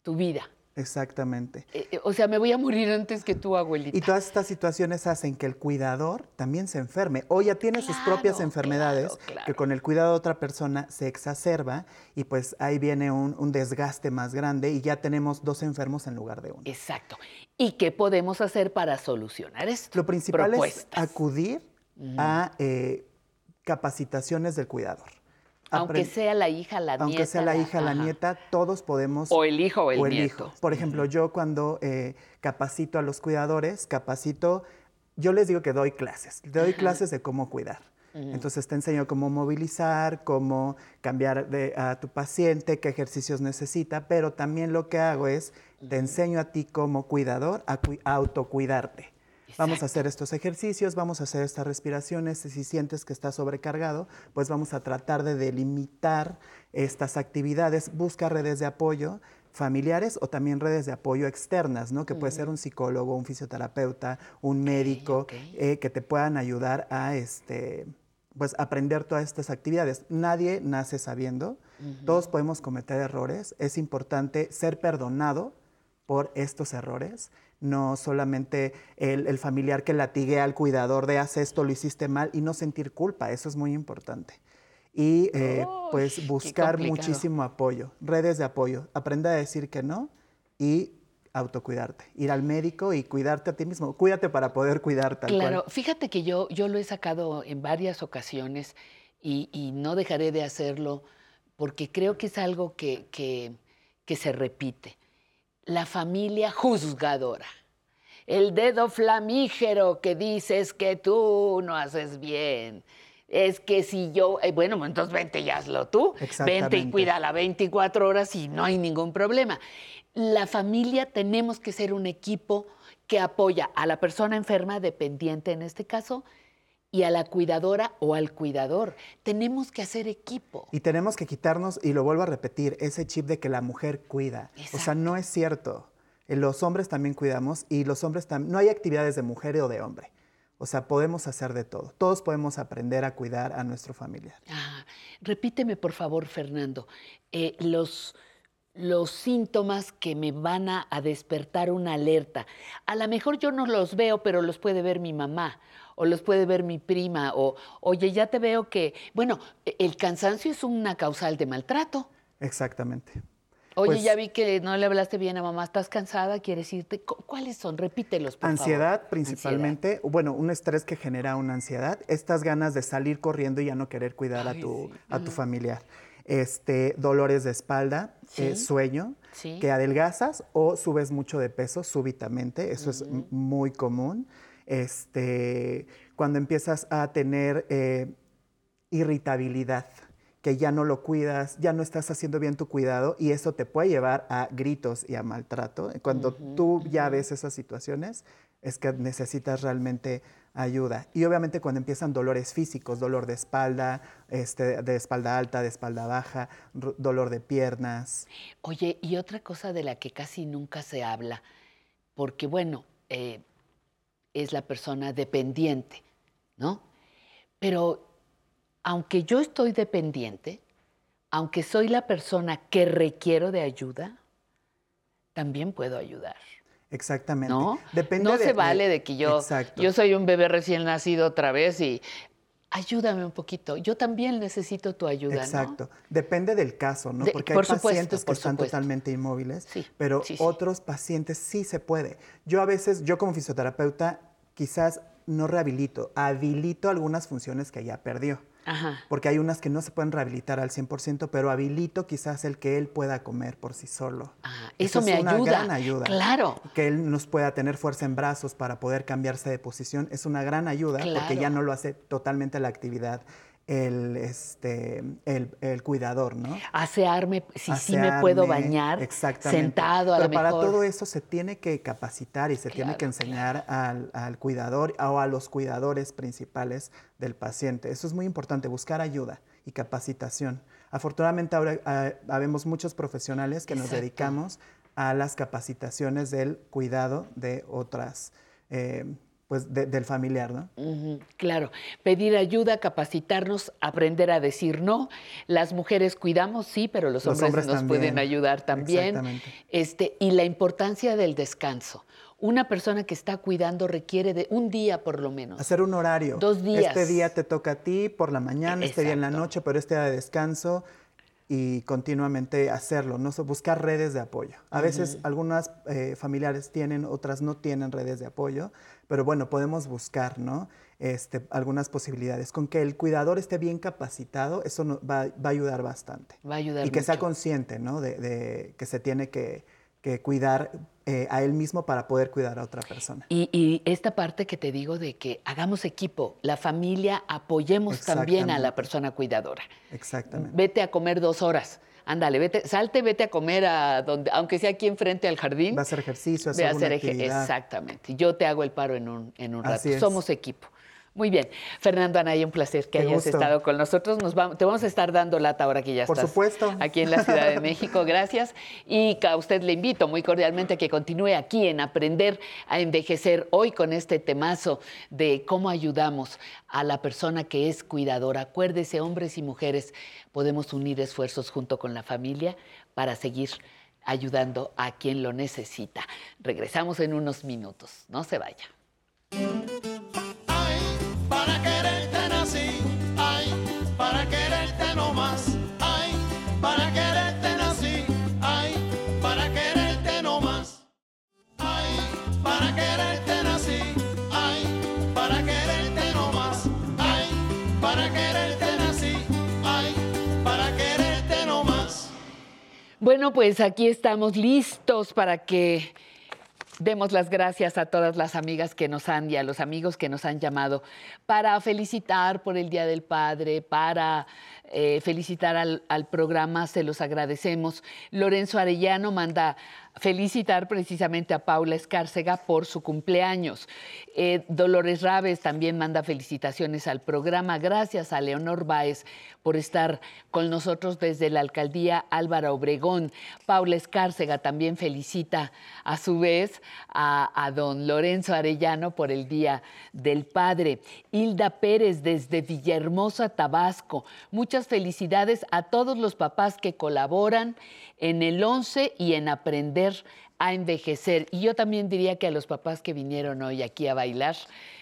tu vida. Exactamente. Eh, eh, o sea, me voy a morir antes que tú, abuelita. Y todas estas situaciones hacen que el cuidador también se enferme o ya tiene sus propias enfermedades que con el cuidado de otra persona se exacerba y pues ahí viene un, un desgaste más grande y ya tenemos dos enfermos en lugar de uno. Exacto. ¿Y qué podemos hacer para solucionar esto? Lo principal Propuestas. es acudir a eh, capacitaciones del cuidador. Aunque sea la hija, la nieta. Aunque sea la hija, la ajá. nieta, todos podemos... O el hijo o el nieto. hijo. Por ejemplo, yo cuando eh, capacito a los cuidadores, capacito, yo les digo que doy clases, doy Ajá. clases de cómo cuidar. Entonces te enseño cómo movilizar, cómo cambiar de- a tu paciente, qué ejercicios necesita, pero también lo que hago es, te enseño a ti como cuidador a, a autocuidarte. Vamos a hacer estos ejercicios, vamos a hacer estas respiraciones. Si sientes que estás sobrecargado, pues vamos a tratar de delimitar estas actividades. Busca redes de apoyo familiares o también redes de apoyo externas, ¿no? Que puede ser un psicólogo, un fisioterapeuta, un médico, eh, que te puedan ayudar a este, pues, aprender todas estas actividades. Nadie nace sabiendo, todos podemos cometer errores. Es importante ser perdonado por estos errores, no solamente el, el familiar que latigue al cuidador de haz esto, lo hiciste mal y no sentir culpa, eso es muy importante. Y eh, pues buscar muchísimo apoyo, redes de apoyo, aprende a decir que no y autocuidarte, ir al médico y cuidarte a ti mismo, cuídate para poder cuidar tal Claro, cual. fíjate que yo, yo lo he sacado en varias ocasiones y, y no dejaré de hacerlo porque creo que es algo que, que- que se repite. La familia juzgadora. El dedo flamígero que dices que tú no haces bien. Es que si yo, eh, bueno, entonces vente y hazlo tú. Vente y cuídala 24 horas y no hay ningún problema. La familia tenemos que ser un equipo que apoya a la persona enferma, dependiente en este caso, y a la cuidadora o al cuidador. Tenemos que hacer equipo. Y tenemos que quitarnos, y lo vuelvo a repetir, ese chip de que la mujer cuida. O sea, no es cierto. Eh, Los hombres también cuidamos y los hombres también, no hay actividades de mujer o de hombre. O sea, podemos hacer de todo. Todos podemos aprender a cuidar a nuestro familiar. Ah, repíteme, por favor, Fernando, eh, los, los síntomas que me van a, a despertar una alerta. A lo mejor yo no los veo, pero los puede ver mi mamá, o los puede ver mi prima, o oye, ya te veo que, bueno, el cansancio es una causal de maltrato. Exactamente. Oye, Pues- ya vi que no le hablaste bien a mamá, estás cansada, quieres irte. Cu- ¿Cuáles son? Repítelos, por Ansiedad favor. principalmente, bueno, un estrés que genera una ansiedad, estas ganas de salir corriendo y ya no querer cuidar a tu, sí. a tu familiar. Este, dolores de espalda, eh, sueño, Sí. que adelgazas o subes mucho de peso súbitamente, eso es muy común. Este, cuando empiezas a tener eh, irritabilidad, que ya no lo cuidas, ya no estás haciendo bien tu cuidado y eso te puede llevar a gritos y a maltrato. Cuando tú ya ves esas situaciones, es que necesitas realmente ayuda. Y obviamente cuando empiezan dolores físicos, dolor de espalda, este, de espalda alta, de espalda baja, dolor de piernas. Oye, y otra cosa de la que casi nunca se habla, porque bueno, eh, es la persona dependiente, ¿no? Pero aunque yo estoy dependiente, aunque soy la persona que requiero de ayuda, también puedo ayudar. Exactamente. ¿No? Depende no de- se vale de que yo, Exacto. yo soy un bebé recién nacido otra vez y ayúdame un poquito. Yo también necesito tu ayuda, ¿no? Exacto. Depende del caso, ¿no? De- Porque por hay supuesto, pacientes por que están totalmente inmóviles, Sí, pero sí, sí. otros pacientes sí se puede. Yo a veces, yo como fisioterapeuta, quizás no rehabilito, habilito algunas funciones que ya perdió. Ajá. Porque hay unas que no se pueden rehabilitar al 100%, pero habilito quizás el que él pueda comer por sí solo. Ah, eso es me una ayuda. gran ayuda. Claro. Que él nos pueda tener fuerza en brazos para poder cambiarse de posición es una gran ayuda porque ya no lo hace totalmente la actividad el, este, el, el cuidador, ¿no? Asearme, si sí me puedo bañar exactamente. sentado a Pero lo para mejor. todo eso se tiene que capacitar y se tiene que enseñar al, al cuidador o a los cuidadores principales del paciente. Eso es muy importante, buscar ayuda y capacitación. Afortunadamente ahora ah, habemos muchos profesionales que nos dedicamos a las capacitaciones del cuidado de otras, eh, pues de- del familiar, ¿no? Claro, pedir ayuda, capacitarnos, aprender a decir no. Las mujeres cuidamos, sí, pero los, Los hombres, hombres nos también. pueden ayudar también. Exactamente. Este, y la importancia del descanso. Una persona que está cuidando requiere de un día por lo menos. Hacer un horario. Dos días. Este día te toca a ti por la mañana, este día en la noche, pero este día de descanso y continuamente hacerlo, no buscar redes de apoyo. A veces algunas eh, familiares tienen, otras no tienen redes de apoyo, pero bueno, podemos buscar, ¿no? Este, algunas posibilidades. Con que el cuidador esté bien capacitado, eso no- va, va a ayudar bastante. Va a ayudar Y que sea consciente, ¿no? De, de que se tiene que, que cuidar eh, a él mismo para poder cuidar a otra persona. Y, y esta parte que te digo de que hagamos equipo, la familia, apoyemos también a la persona cuidadora. Exactamente. Vete a comer dos horas. Ándale, vete, salte, vete a comer a donde, aunque sea aquí enfrente al jardín. Va a hacer ejercicio, Ve hacer a hacer actividad. Exactamente. Yo te hago el paro en un, en un rato. Somos equipo. Muy bien. Fernando Anaya, un placer que Qué hayas gusto. estado con nosotros. Nos vamos, te vamos a estar dando lata ahora que ya Por estás supuesto. aquí en la Ciudad de México. Gracias. Y a usted le invito muy cordialmente a que continúe aquí en Aprender a Envejecer hoy con este temazo de cómo ayudamos a la persona que es cuidadora. Acuérdese, hombres y mujeres, podemos unir esfuerzos junto con la familia para seguir ayudando a quien lo necesita. Regresamos en unos minutos. No se vaya. Para quererte nací, ay, para quererte no más, ay, para quererte nací, ay, para quererte no más, ay, para quererte nací, ay, para quererte no más, ay, para quererte nací, ay, para quererte no más. Bueno, pues aquí estamos listos para que demos las gracias a todas las amigas que nos han y a los amigos que nos han llamado para felicitar por el Día del Padre, para eh, felicitar al, programa, se los agradecemos. Lorenzo Arellano manda felicitar precisamente a Paula Escárcega por su cumpleaños. Eh, Dolores Raves también manda felicitaciones al programa. Gracias a Leonor Báez por estar con nosotros desde la alcaldía Álvaro Obregón. Paula Escárcega también felicita a su vez a, don Lorenzo Arellano por el Día del Padre. Hilda Pérez desde Villahermosa, Tabasco. Felicidades a todos los papás que colaboran en el 11 y en aprender a envejecer. Y yo también diría que a los papás que vinieron hoy aquí a bailar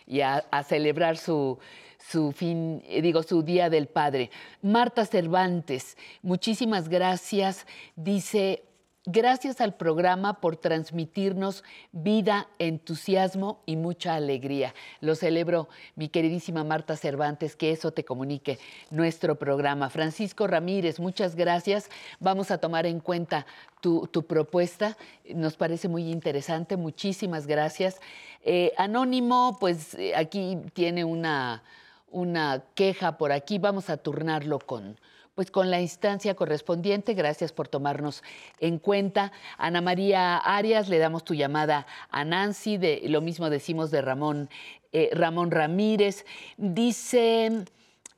y a, a celebrar su, su fin, eh, digo, su Día del Padre. Marta Cervantes, muchísimas gracias. Dice, Gracias al programa por transmitirnos vida, entusiasmo y mucha alegría. Lo celebro, mi queridísima Marta Cervantes, que eso te comunique nuestro programa. Francisco Ramírez, muchas gracias. Vamos a tomar en cuenta tu, tu propuesta. Nos parece muy interesante. Muchísimas gracias. Eh, Anónimo, pues eh, aquí tiene una, una queja por aquí. Vamos a turnarlo con pues con la instancia correspondiente. Gracias por tomarnos en cuenta. Ana María Arias, le damos tu llamada a Nancy, de, lo mismo decimos de Ramón, eh, Ramón Ramírez. Dice...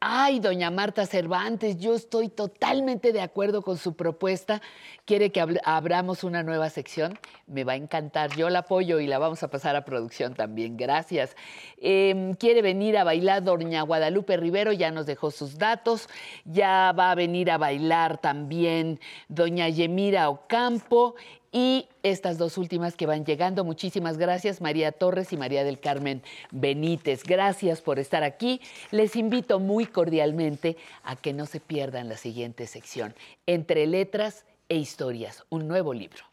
Ay, doña Marta Cervantes, yo estoy totalmente de acuerdo con su propuesta. ¿Quiere que abramos una nueva sección? Me va a encantar. Yo la apoyo y la vamos a pasar a producción también. Gracias. Eh, quiere venir a bailar doña Guadalupe Rivero, ya nos dejó sus datos. Ya va a venir a bailar también doña Yemira Ocampo y estas dos últimas que van llegando. Muchísimas gracias, María Torres y María del Carmen Benítez. Gracias por estar aquí. Les invito muy cordialmente a que no se pierdan la siguiente sección, Entre Letras e Historias, un nuevo libro.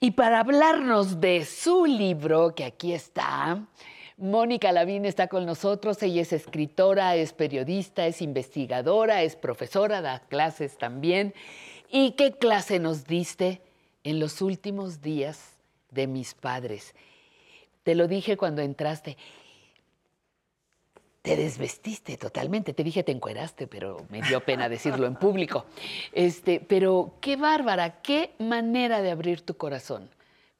Y para hablarnos de su libro, que aquí está, Mónica Lavín está con nosotros, ella es escritora, es periodista, es investigadora, es profesora, da clases también. ¿Y qué clase nos diste en los últimos días de mis padres? Te lo dije cuando entraste. Te desvestiste totalmente. Te dije te encueraste, pero me dio pena decirlo en público. Este, pero qué bárbara, qué manera de abrir tu corazón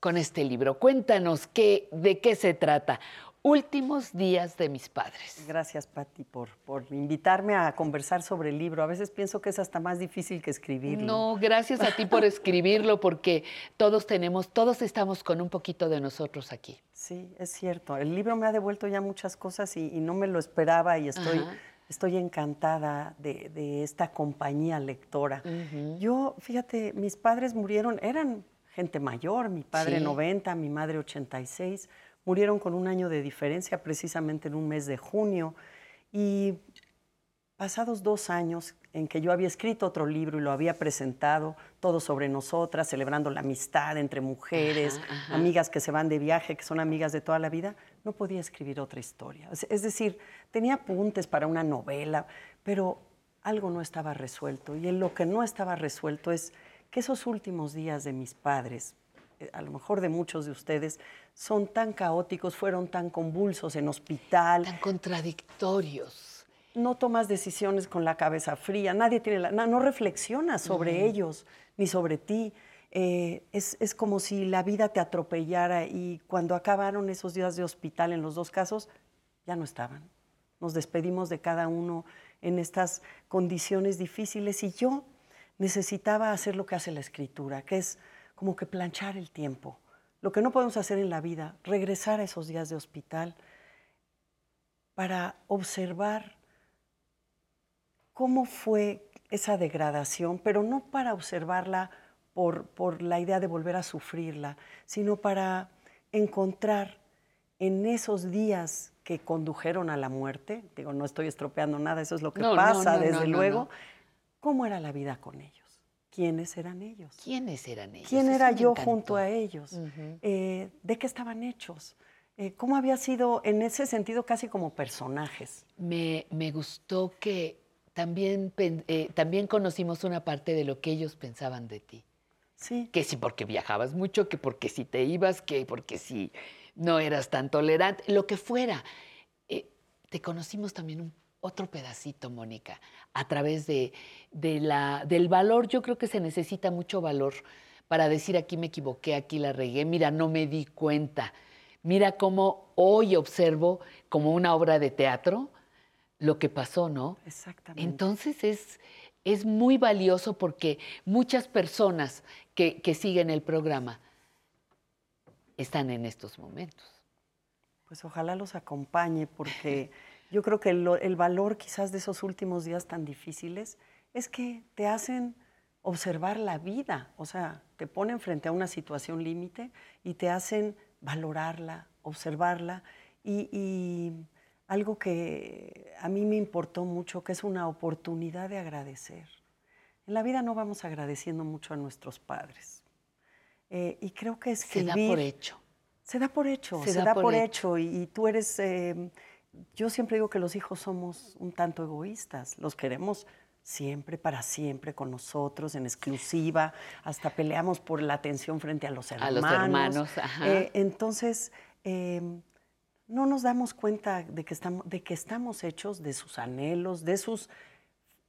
con este libro. Cuéntanos qué, de qué se trata últimos días de mis padres. Gracias, Patti, por, por invitarme a conversar sobre el libro. A veces pienso que es hasta más difícil que escribirlo. No, gracias a ti por escribirlo, porque todos tenemos, todos estamos con un poquito de nosotros aquí. Sí, es cierto. El libro me ha devuelto ya muchas cosas y, no me lo esperaba y estoy... Estoy encantada de, esta compañía lectora. Yo, fíjate, mis padres murieron, eran gente mayor, mi padre 90, mi madre 86 murieron con un año de diferencia, precisamente en un mes de junio. Y pasados dos años en que yo había escrito otro libro y lo había presentado, todo sobre nosotras, celebrando la amistad entre mujeres, amigas que se van de viaje, que son amigas de toda la vida, no podía escribir otra historia. Es decir, tenía apuntes para una novela, pero algo no estaba resuelto. Y en lo que no estaba resuelto es que esos últimos días de mis padres, eh, a lo mejor de muchos de ustedes, son tan caóticos, fueron tan convulsos en hospital. Tan contradictorios. No tomas decisiones con la cabeza fría, nadie tiene la, no, reflexionas sobre ellos ni sobre ti. Eh, es, es, como si la vida te atropellara y cuando acabaron esos días de hospital en los dos casos, ya no estaban. Nos despedimos de cada uno en estas condiciones difíciles y yo necesitaba hacer lo que hace la escritura, que es como que planchar el tiempo lo que no podemos hacer en la vida, regresar a esos días de hospital para observar cómo fue esa degradación, pero no para observarla por, por, la idea de volver a sufrirla, sino para encontrar en esos días que condujeron a la muerte, digo, no estoy estropeando nada, eso es lo que pasa, desde luego, cómo era la vida con ellos. ¿Quiénes eran ellos? ¿Quiénes eran ellos? ¿Quién era yo junto a ellos? Eh, ¿De qué estaban hechos? Eh, ¿Cómo había sido en ese sentido casi como personajes? Me, gustó que también, eh, también conocimos una parte de lo que ellos pensaban de ti. Sí. Que si porque viajabas mucho, que porque si te ibas, que porque si no eras tan tolerante, lo que fuera. te conocimos también un otro pedacito, Mónica, a través de, la, del valor. Yo creo que se necesita mucho valor para decir aquí me equivoqué, aquí la regué, mira, no me di cuenta. Mira cómo hoy observo como una obra de teatro lo que pasó, ¿no? Exactamente. Entonces es, es muy valioso porque muchas personas que, que siguen el programa están en estos momentos. Pues ojalá los acompañe porque Yo creo que el, el valor quizás de esos últimos días tan difíciles es que te hacen observar la vida, o sea, te ponen frente a una situación límite y te hacen valorarla, observarla y, y algo que a mí me importó mucho, que es una oportunidad de agradecer. En la vida no vamos agradeciendo mucho a nuestros padres. Eh, y creo que escribir... Se da por hecho. Se da por hecho, se, da, por, hecho. Y, y tú eres... eh, yo siempre digo que los hijos somos un tanto egoístas. Los queremos siempre, para siempre, con nosotros, en exclusiva. Hasta peleamos por la atención frente a los A hermanos. los hermanos, ajá. Eh, entonces, eh, no nos damos cuenta de que, estamos, de que estamos hechos de sus anhelos, de sus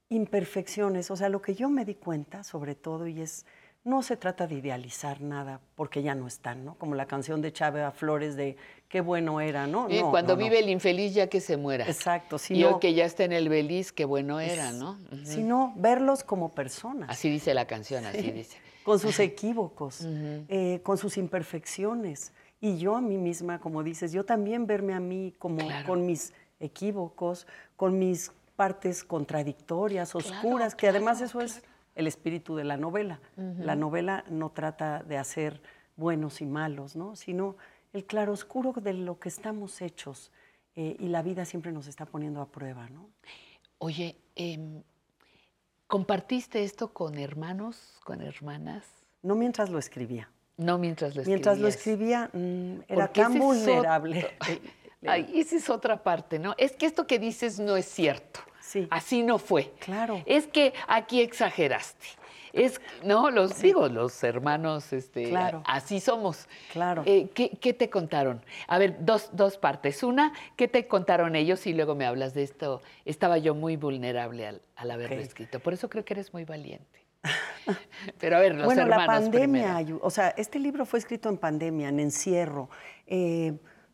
imperfecciones. O sea, lo que yo me di cuenta, sobre todo, y es, no se trata de idealizar nada, porque ya no están, ¿no? Como la canción de Chávez Flores de qué bueno era, ¿no? Y No, cuando no, no. vive el infeliz ya que se muera. Exacto, si y hoy que ya está en el beliz, qué bueno era, ¿no? Sino verlos como personas. Así dice la canción, así Sí, dice. Con sus equívocos, eh, con sus imperfecciones. Y yo a mí misma, como dices, yo también verme a mí como con mis equívocos, con mis partes contradictorias, oscuras, que además eso es el espíritu de la novela. Ujú. La novela no trata de hacer buenos y malos, ¿no? sino el claroscuro de lo que estamos hechos. eh, y la vida siempre nos está poniendo a prueba, ¿no? Oye, em, ¿compartiste esto con hermanos, con hermanas? No mientras lo escribía. No mientras lo escribías. Mientras lo escribía, mm, era tan vulnerable. otro- Ay, esa es otra parte, ¿no? Es que esto que dices no es cierto. Sí. Así no fue. Claro. Es que aquí exageraste. Es, no, los digo, los hermanos, este, Claro. así somos. Claro. Eh, ¿qué, qué te contaron? A ver, dos, dos partes. Una, ¿qué te contaron ellos? Y luego me hablas de esto. Estaba yo muy vulnerable al, al haberlo escrito. Por eso creo que eres muy valiente. Pero a ver, los bueno, la hermanos pandemia, primero. ayu- o sea, este libro fue escrito en pandemia, en encierro, eh,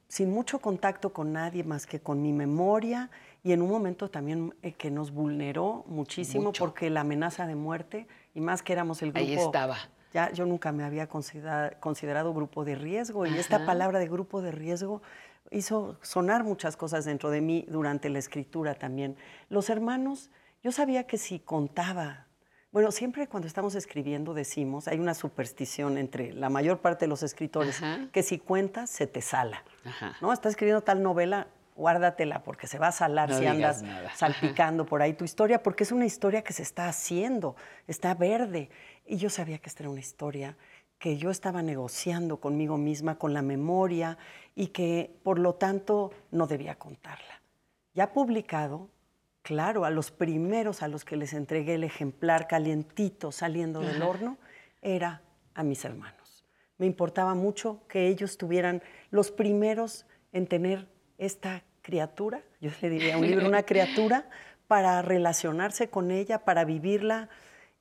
sin mucho contacto con nadie más que con mi memoria y en un momento también eh, que nos vulneró muchísimo Mucho. porque la amenaza de muerte y más que éramos el grupo. Ahí estaba. Ya yo nunca me había considera- considerado grupo de riesgo y esta Ajá. palabra de grupo de riesgo hizo sonar muchas cosas dentro de mí durante la escritura también. Los hermanos, yo sabía que si contaba, bueno, siempre cuando estamos escribiendo decimos, hay una superstición entre la mayor parte de los escritores, Ajá. que si cuentas se te sala. Ajá. ¿no? Estás escribiendo tal novela, guárdatela porque se va a salar No si andas nada. salpicando por ahí tu historia, porque es una historia que se está haciendo, está verde. Y yo sabía que esta era una historia que yo estaba negociando conmigo misma, con la memoria, y que por lo tanto no debía contarla. Ya publicado, claro, a los primeros a los que les entregué el ejemplar calientito saliendo del horno, era a mis hermanos. Me importaba mucho que ellos tuvieran los primeros en tener esta criatura, yo le diría un libro, una criatura, para relacionarse con ella, para vivirla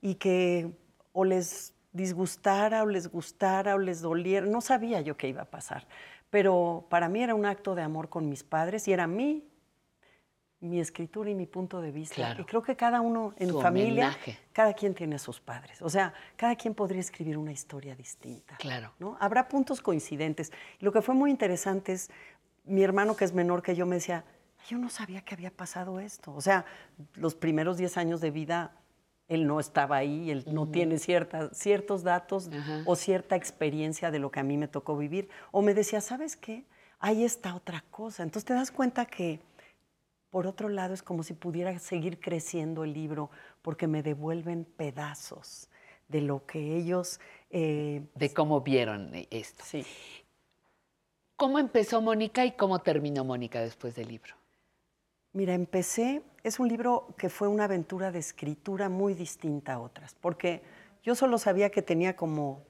y que o les disgustara o les gustara o les doliera, no sabía yo qué iba a pasar, pero para mí era un acto de amor con mis padres y era mí, mi escritura y mi punto de vista. Claro. Y creo que cada uno en Tu familia, homenaje. cada quien tiene a sus padres. O sea, cada quien podría escribir una historia distinta. Claro. ¿no? Habrá puntos coincidentes. Lo que fue muy interesante es, mi hermano que es menor que yo me decía, yo no sabía que había pasado esto. O sea, los primeros 10 años de vida, él no estaba ahí, él no tiene cierta, ciertos datos o cierta experiencia de lo que a mí me tocó vivir. O me decía, ¿sabes qué? Ahí está otra cosa. Entonces te das cuenta que, por otro lado, es como si pudiera seguir creciendo el libro porque me devuelven pedazos de lo que ellos... eh, De cómo vieron esto. Sí. ¿Cómo empezó Mónica y cómo terminó Mónica después del libro? Mira, empecé, es un libro que fue una aventura de escritura muy distinta a otras, porque yo solo sabía que tenía como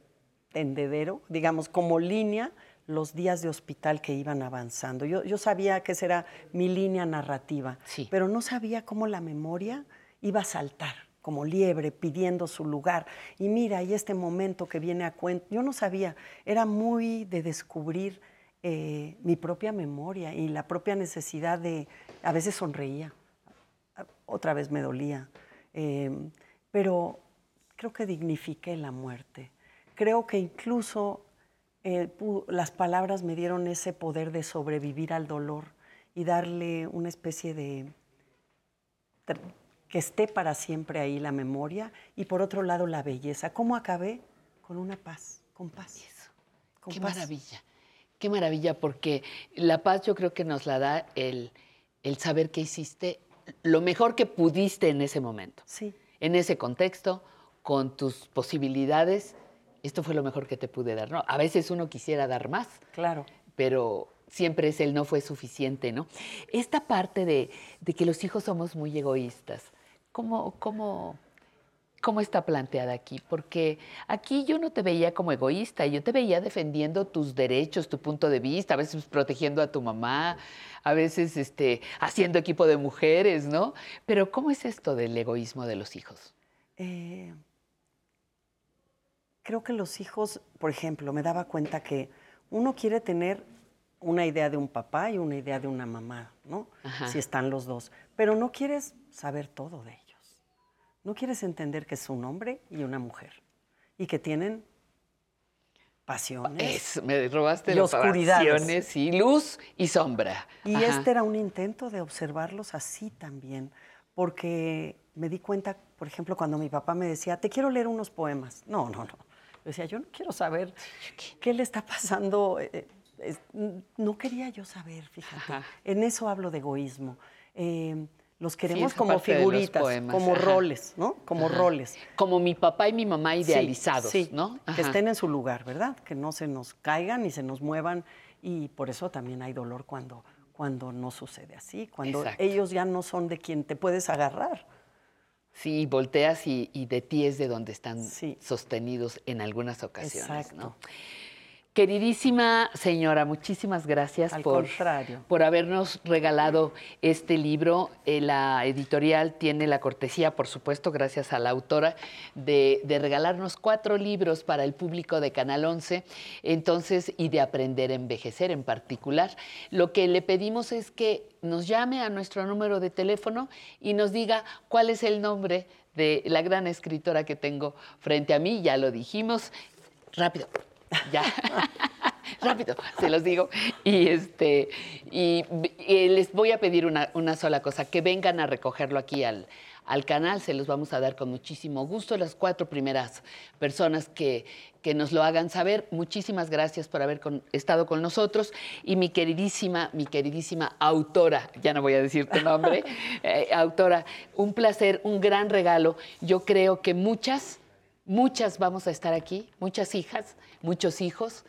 tendedero, digamos, como línea, los días de hospital que iban avanzando. Yo, yo sabía que esa era mi línea narrativa, pero no sabía cómo la memoria iba a saltar como liebre pidiendo su lugar. Y mira, y este momento que viene a cuento, yo no sabía, era muy de descubrir eh, mi propia memoria y la propia necesidad de, a veces sonreía, otra vez me dolía, eh, pero creo que dignifiqué la muerte. Creo que incluso eh, las palabras me dieron ese poder de sobrevivir al dolor y darle una especie de que esté para siempre ahí la memoria y por otro lado la belleza. ¿Cómo acabé? Con una paz, con paz. Qué maravilla, qué maravilla, porque la paz yo creo que nos la da el, el saber que hiciste lo mejor que pudiste en ese momento. Sí. En ese contexto, con tus posibilidades, esto fue lo mejor que te pude dar, ¿no? A veces uno quisiera dar más. Claro. Pero siempre es el no fue suficiente, ¿no? Esta parte de, de que los hijos somos muy egoístas, ¿cómo, cómo, cómo está planteada aquí? Porque aquí yo no te veía como egoísta, yo te veía defendiendo tus derechos, tu punto de vista, a veces protegiendo a tu mamá, a veces este, haciendo equipo de mujeres, ¿no? Pero ¿cómo es esto del egoísmo de los hijos? Eh, creo que los hijos, por ejemplo, me daba cuenta que uno quiere tener una idea de un papá y una idea de una mamá, ¿no? Si están los dos. Pero no quieres saber todo de ellos. No quieres entender que es un hombre y una mujer. Y que tienen pasiones. me robaste y las pasiones y luz y sombra. Y Ajá. este era un intento de observarlos así también, porque me di cuenta, por ejemplo, cuando mi papá me decía, te quiero leer unos poemas. No, no, no. Yo decía, yo no quiero saber qué le está pasando. eh, es- no quería yo saber, fíjate. En eso hablo de egoísmo. Eh, los queremos como figuritas, poemas, como ajá. roles, ¿no? Como Ajá. roles. Como mi papá y mi mamá idealizados, sí, ¿no? Que estén en su lugar, ¿verdad? Que no se nos caigan ni se nos muevan. Y por eso también hay dolor cuando, cuando no sucede así, cuando Exacto. ellos ya no son de quien te puedes agarrar. Sí, volteas y, y de ti es de donde están sostenidos en algunas ocasiones. Exacto. ¿no? Queridísima señora, muchísimas gracias Al por, contrario. por habernos regalado este libro. Eh, la editorial tiene la cortesía, por supuesto, gracias a la autora, de, de regalarnos cuatro libros para el público de Canal 11, entonces, y de aprender a envejecer en particular. Lo que le pedimos es que nos llame a nuestro número de teléfono y nos diga cuál es el nombre de la gran escritora que tengo frente a mí, ya lo dijimos. Rápido, ya. Rápido, se los digo. Y este y, y les voy a pedir una, una sola cosa, que vengan a recogerlo aquí al, al canal, se los vamos a dar con muchísimo gusto. Las cuatro primeras personas que, que nos lo hagan saber, muchísimas gracias por haber con- estado con nosotros. Y mi queridísima, mi queridísima autora, ya no voy a decir tu nombre, eh, autora, un placer, un gran regalo. Yo creo que muchas, muchas vamos a estar aquí, muchas hijas, muchos hijos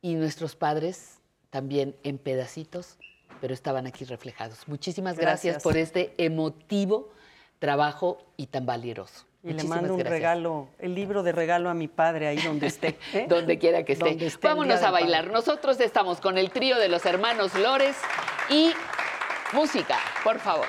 y nuestros padres también en pedacitos, pero estaban aquí reflejados. Muchísimas gracias, Gracias. por este emotivo trabajo y tan valioso. Y le mando un gracias. regalo, el libro de regalo a mi padre ahí donde esté. ¿eh? Donde quiera que esté. Donde esté Vámonos a bailar. Nosotros estamos con el trío de los hermanos Lores y música, por favor.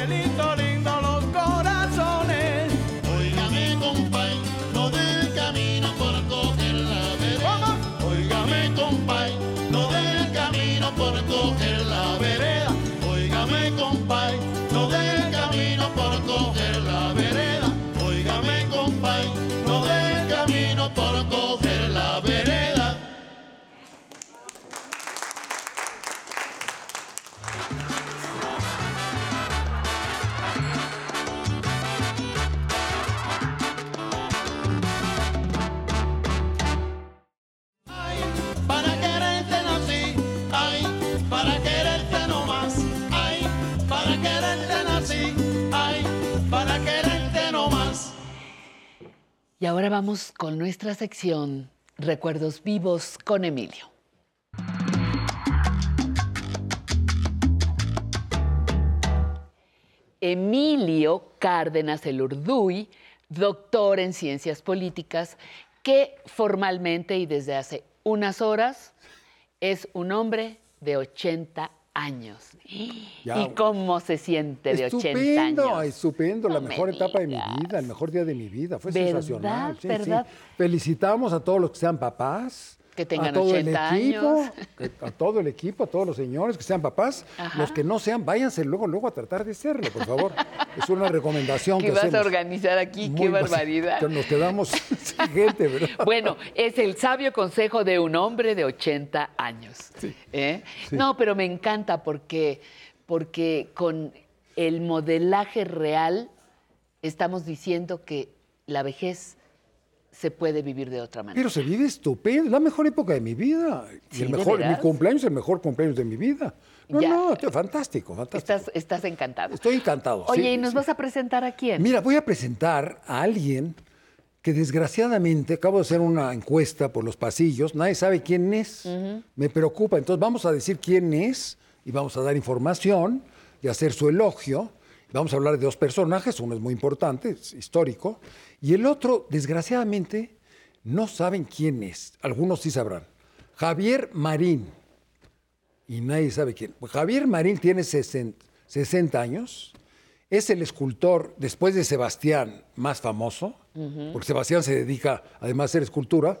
Cielito lindo con nuestra sección Recuerdos vivos con Emilio. Emilio Cárdenas el Urduy, doctor en ciencias políticas, que formalmente y desde hace unas horas es un hombre de 80 años. Ya. ¿Y cómo se siente de 80 Estupendo, años? estupendo, la me mejor etapa de mi vida, el mejor día de mi vida, fue ¿Verdad? sensacional. sí, sí. Felicitamos a todos los que sean papás. Que tengan a todo 80 el equipo, años. a todo el equipo, a todos los señores que sean papás. Ajá. Los que no sean, váyanse luego, luego a tratar de serlo, por favor. es una recomendación ¿Qué que vas a organizar aquí? Muy ¡Qué barbaridad! Nos quedamos sin gente, ¿verdad? Bueno, es el sabio consejo de un hombre de 80 años. ¿eh? Sí. No, pero me encanta porque, porque con el modelaje real estamos diciendo que la vejez se puede vivir de otra manera. Pero se vive estupendo, es la mejor época de mi vida. Sí, el ¿de mejor, mi cumpleaños es el mejor cumpleaños de mi vida. No, Ya. no, fantástico, fantástico. Estás, estás encantado. Estoy encantado. Oye, sí, ¿y nos sí. vas a presentar a quién? Mira, voy a presentar a alguien que desgraciadamente acabo de hacer una encuesta por los pasillos, nadie sabe quién es. Me preocupa, entonces vamos a decir quién es y vamos a dar información y hacer su elogio. Vamos a hablar de dos personajes, uno es muy importante, es histórico, y el otro, desgraciadamente, no saben quién es. Algunos sí sabrán. Javier Marín. Y nadie sabe quién. Javier Marín tiene 60, 60 años. Es el escultor, después de Sebastián, más famoso, porque Sebastián se dedica, además de hacer escultura,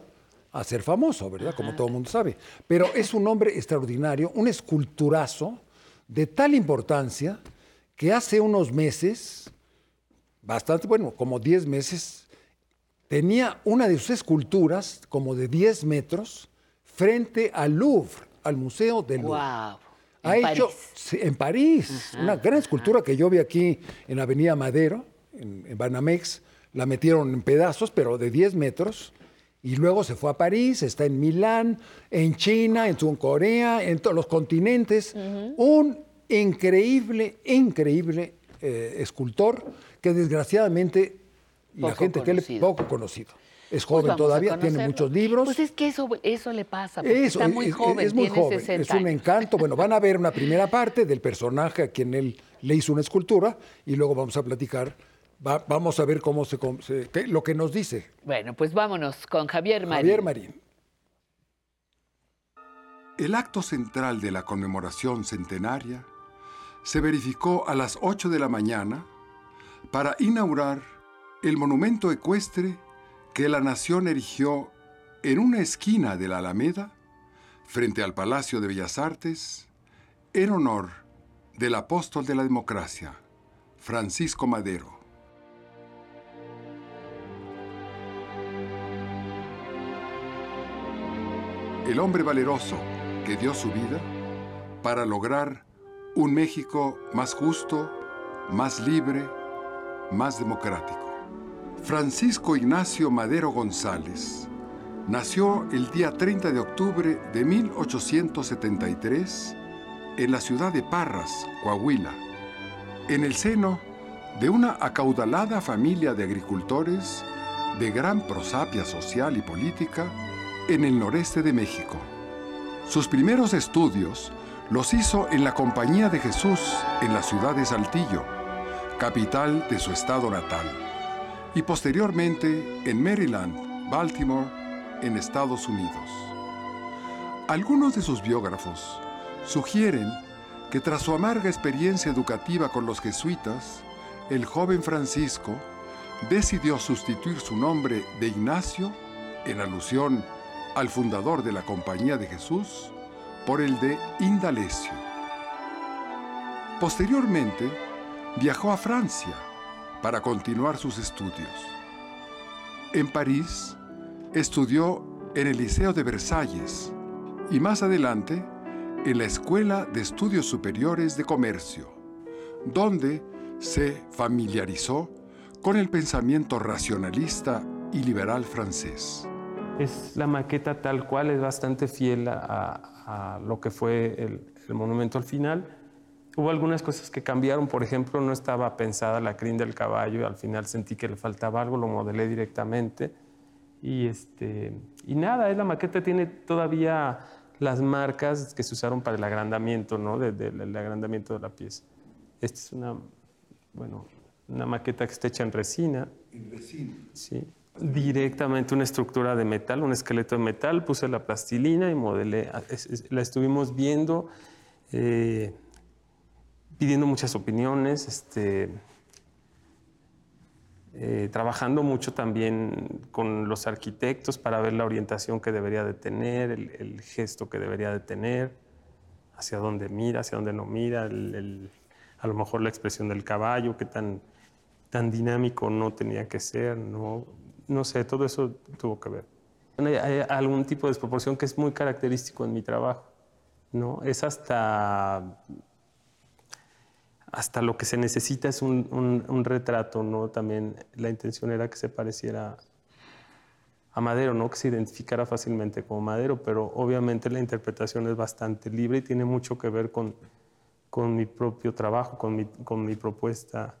a ser famoso, ¿verdad? Como todo el mundo sabe. Pero es un hombre extraordinario, un esculturazo de tal importancia que hace unos meses, bastante, bueno, como 10 meses, tenía una de sus esculturas, como de 10 metros, frente al Louvre, al Museo del Louvre. ¡Wow! Ha En hecho París. en París, una gran escultura que yo vi aquí en Avenida Madero, en, en Banamex. La metieron en pedazos, pero de 10 metros. Y luego se fue a París, está en Milán, en China, en en Corea, en todos los continentes. Un increíble, increíble eh, escultor que desgraciadamente la Poco gente que le conocido. poco conocido. Es Pues joven todavía, tiene muchos libros. Pues es que eso, eso le pasa, porque Eso, está muy es, joven, es muy tiene joven, 60 es un años. encanto. Bueno, van a ver una primera parte del personaje a quien él le hizo una escultura y luego vamos a platicar, va- vamos a ver cómo se- qué- lo que nos dice Bueno, pues vámonos con Javier Marín. Javier Marín. El acto central de la conmemoración centenaria se verificó a las 8 de la mañana para inaugurar el monumento ecuestre que la nación erigió en una esquina de la Alameda, frente al Palacio de Bellas Artes, en honor del apóstol de la democracia, Francisco Madero. el hombre valeroso que dio su vida para lograr un México más justo, más libre, más democrático. Francisco Ignacio Madero González nació el día 30 de octubre de 1873 en la ciudad de Parras, Coahuila, en el seno de una acaudalada familia de agricultores de gran prosapia social y política en el noreste de México. Sus primeros estudios los hizo en la Compañía de Jesús en la ciudad de Saltillo, capital de su estado natal, y posteriormente en Maryland, Baltimore, en Estados Unidos. Algunos de sus biógrafos sugieren que tras su amarga experiencia educativa con los jesuitas, el joven Francisco decidió sustituir su nombre de Ignacio, en alusión al fundador de la Compañía de Jesús, por el de Indalecio. Posteriormente, viajó a Francia para continuar sus estudios. En París, estudió en el Liceo de Versalles y más adelante en la Escuela de Estudios Superiores de Comercio, donde se familiarizó con el pensamiento racionalista y liberal francés. Es la maqueta tal cual, es bastante fiel a, lo que fue el, monumento al final. Hubo algunas cosas que cambiaron, por ejemplo, no estaba pensada la crin del caballo y al final sentí que le faltaba algo, lo modelé directamente. Y, este, y nada, es la maqueta tiene todavía las marcas que se usaron para el agrandamiento, ¿no? del agrandamiento de la pieza. Esta es una, bueno, una maqueta que está hecha en resina. ¿En resina? Sí. Directamente una estructura de metal, un esqueleto de metal, puse la plastilina y modelé. La estuvimos viendo, eh, pidiendo muchas opiniones, este, eh, trabajando mucho también con los arquitectos para ver la orientación que debería de tener, el, gesto que debería de tener, hacia dónde mira, hacia dónde no mira, a lo mejor la expresión del caballo, qué tan, tan dinámico no tenía que ser, no, no sé, todo eso tuvo que ver. Hay, algún tipo de desproporción que es muy característico en mi trabajo, ¿no? Es hasta hasta lo que se necesita es un, retrato, ¿no? También la intención era que se pareciera a Madero, ¿no? Que se identificara fácilmente como Madero, pero obviamente la interpretación es bastante libre y tiene mucho que ver con, con mi propio trabajo, con mi, con mi propuesta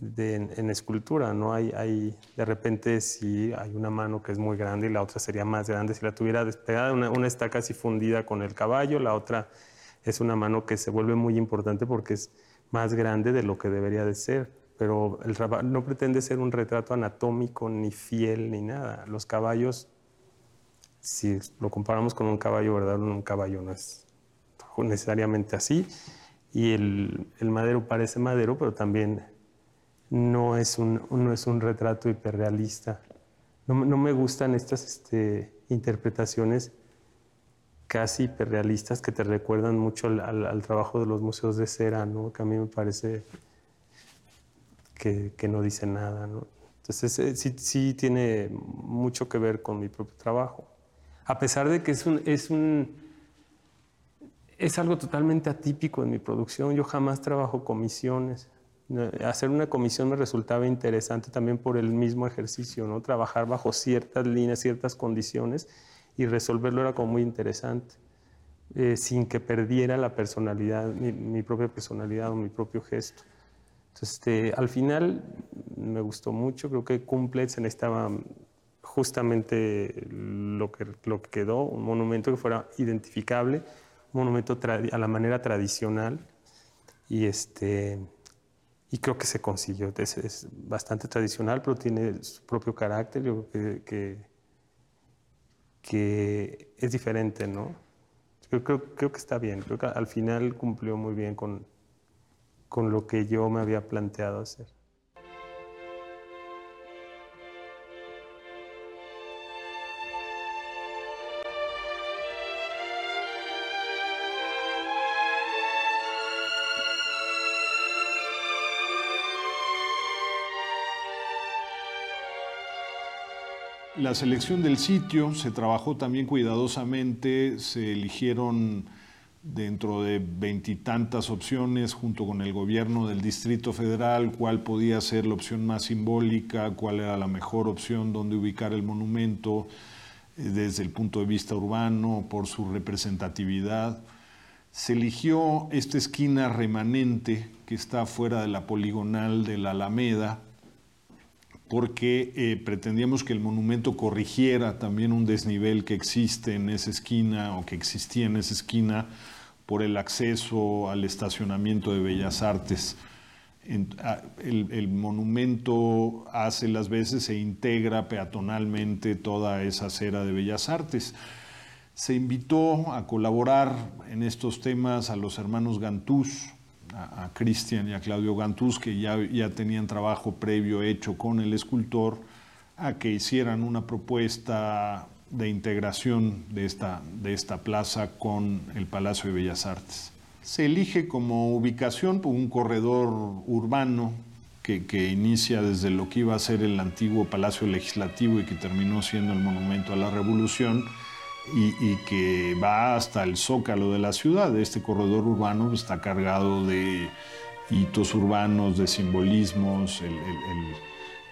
de, en, escultura, ¿no? Hay, hay, de repente si hay una mano que es muy grande y la otra sería más grande si la tuviera despegada, una, una está casi fundida con el caballo, la otra es una mano que se vuelve muy importante porque es más grande de lo que debería de ser. Pero el no pretende ser un retrato anatómico, ni fiel, ni nada. Los caballos, si lo comparamos con un caballo verdadero, un caballo no es necesariamente así. Y el, el madero parece madero, pero también no es un, no es un retrato hiperrealista. No, no me gustan estas este, interpretaciones casi hiperrealistas que te recuerdan mucho al, trabajo de los museos de cera, ¿no? que a mí me parece que, no dice nada. Entonces eh, sí, sí, tiene mucho que ver con mi propio trabajo. A pesar de que es, un, es, un, es algo totalmente atípico en mi producción, yo jamás trabajo comisiones. Hacer una comisión me resultaba interesante también por el mismo ejercicio, ¿no? trabajar bajo ciertas líneas, ciertas condiciones y resolverlo era como muy interesante, eh, sin que perdiera la personalidad, mi, propia personalidad o mi propio gesto. Entonces, este, al final me gustó mucho, creo que cumple, se necesitaba justamente lo que, lo que quedó, un monumento que fuera identificable, un monumento a la manera tradicional y este y creo que se consiguió. Es, bastante tradicional, pero tiene su propio carácter. Yo creo que, que es diferente, ¿no? Yo creo, creo, que está bien, creo que al final cumplió muy bien con, con lo que yo me había planteado hacer. La selección del sitio se trabajó también cuidadosamente, se eligieron dentro de veintitantas opciones junto con el gobierno del Distrito Federal cuál podía ser la opción más simbólica, cuál era la mejor opción donde ubicar el monumento eh, desde el punto de vista urbano, por su representatividad. Se eligió esta esquina remanente que está fuera de la poligonal de la Alameda, porque eh, pretendíamos que el monumento corrigiera también un desnivel que existe en esa esquina o que existía en esa esquina por el acceso al estacionamiento de Bellas Artes. el, el monumento hace las veces e integra peatonalmente toda esa acera de Bellas Artes. Se invitó a colaborar en estos temas a los hermanos Gantús, a, a Cristian y a Claudio Gantús, que ya, ya tenían trabajo previo hecho con el escultor, a que hicieran una propuesta de integración de esta, de esta plaza con el Palacio de Bellas Artes. Se elige como ubicación un corredor urbano que, que inicia desde lo que iba a ser el antiguo Palacio Legislativo y que terminó siendo el Monumento a la Revolución y, que va hasta el zócalo de la ciudad. Este corredor urbano está cargado de hitos urbanos, de simbolismos, el, el- el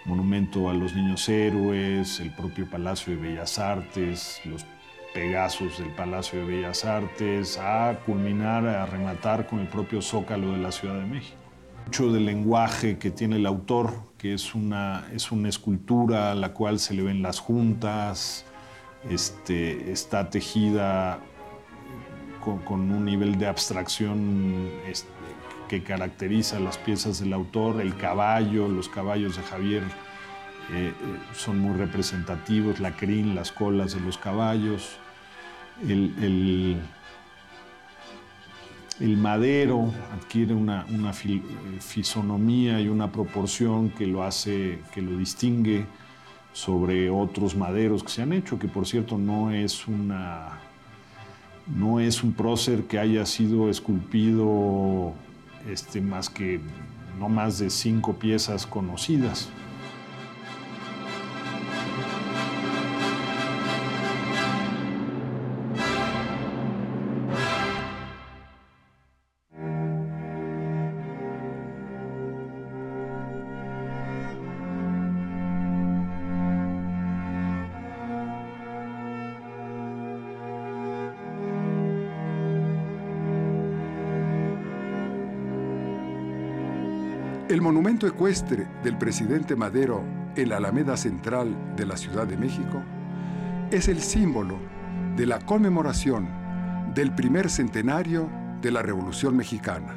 monumento a los niños héroes, el propio Palacio de Bellas Artes, los Pegasos del Palacio de Bellas Artes, a culminar, a rematar con el propio zócalo de la Ciudad de México. Mucho del lenguaje que tiene el autor, que es una, es una escultura a la cual se le ven las juntas, este, está tejida con, un nivel de abstracción este, que caracteriza las piezas del autor, el caballo, los caballos de Javier eh, eh, son muy representativos, la crin, las colas de los caballos, el, madero adquiere una, una eh, fisonomía y una proporción que lo hace, que lo distingue sobre otros maderos que se han hecho, que por cierto no es una no es un prócer que haya sido esculpido este, más que no más de cinco piezas conocidas. El monumento ecuestre del presidente Madero en la Alameda Central de la Ciudad de México es el símbolo de la conmemoración del primer centenario de la Revolución Mexicana,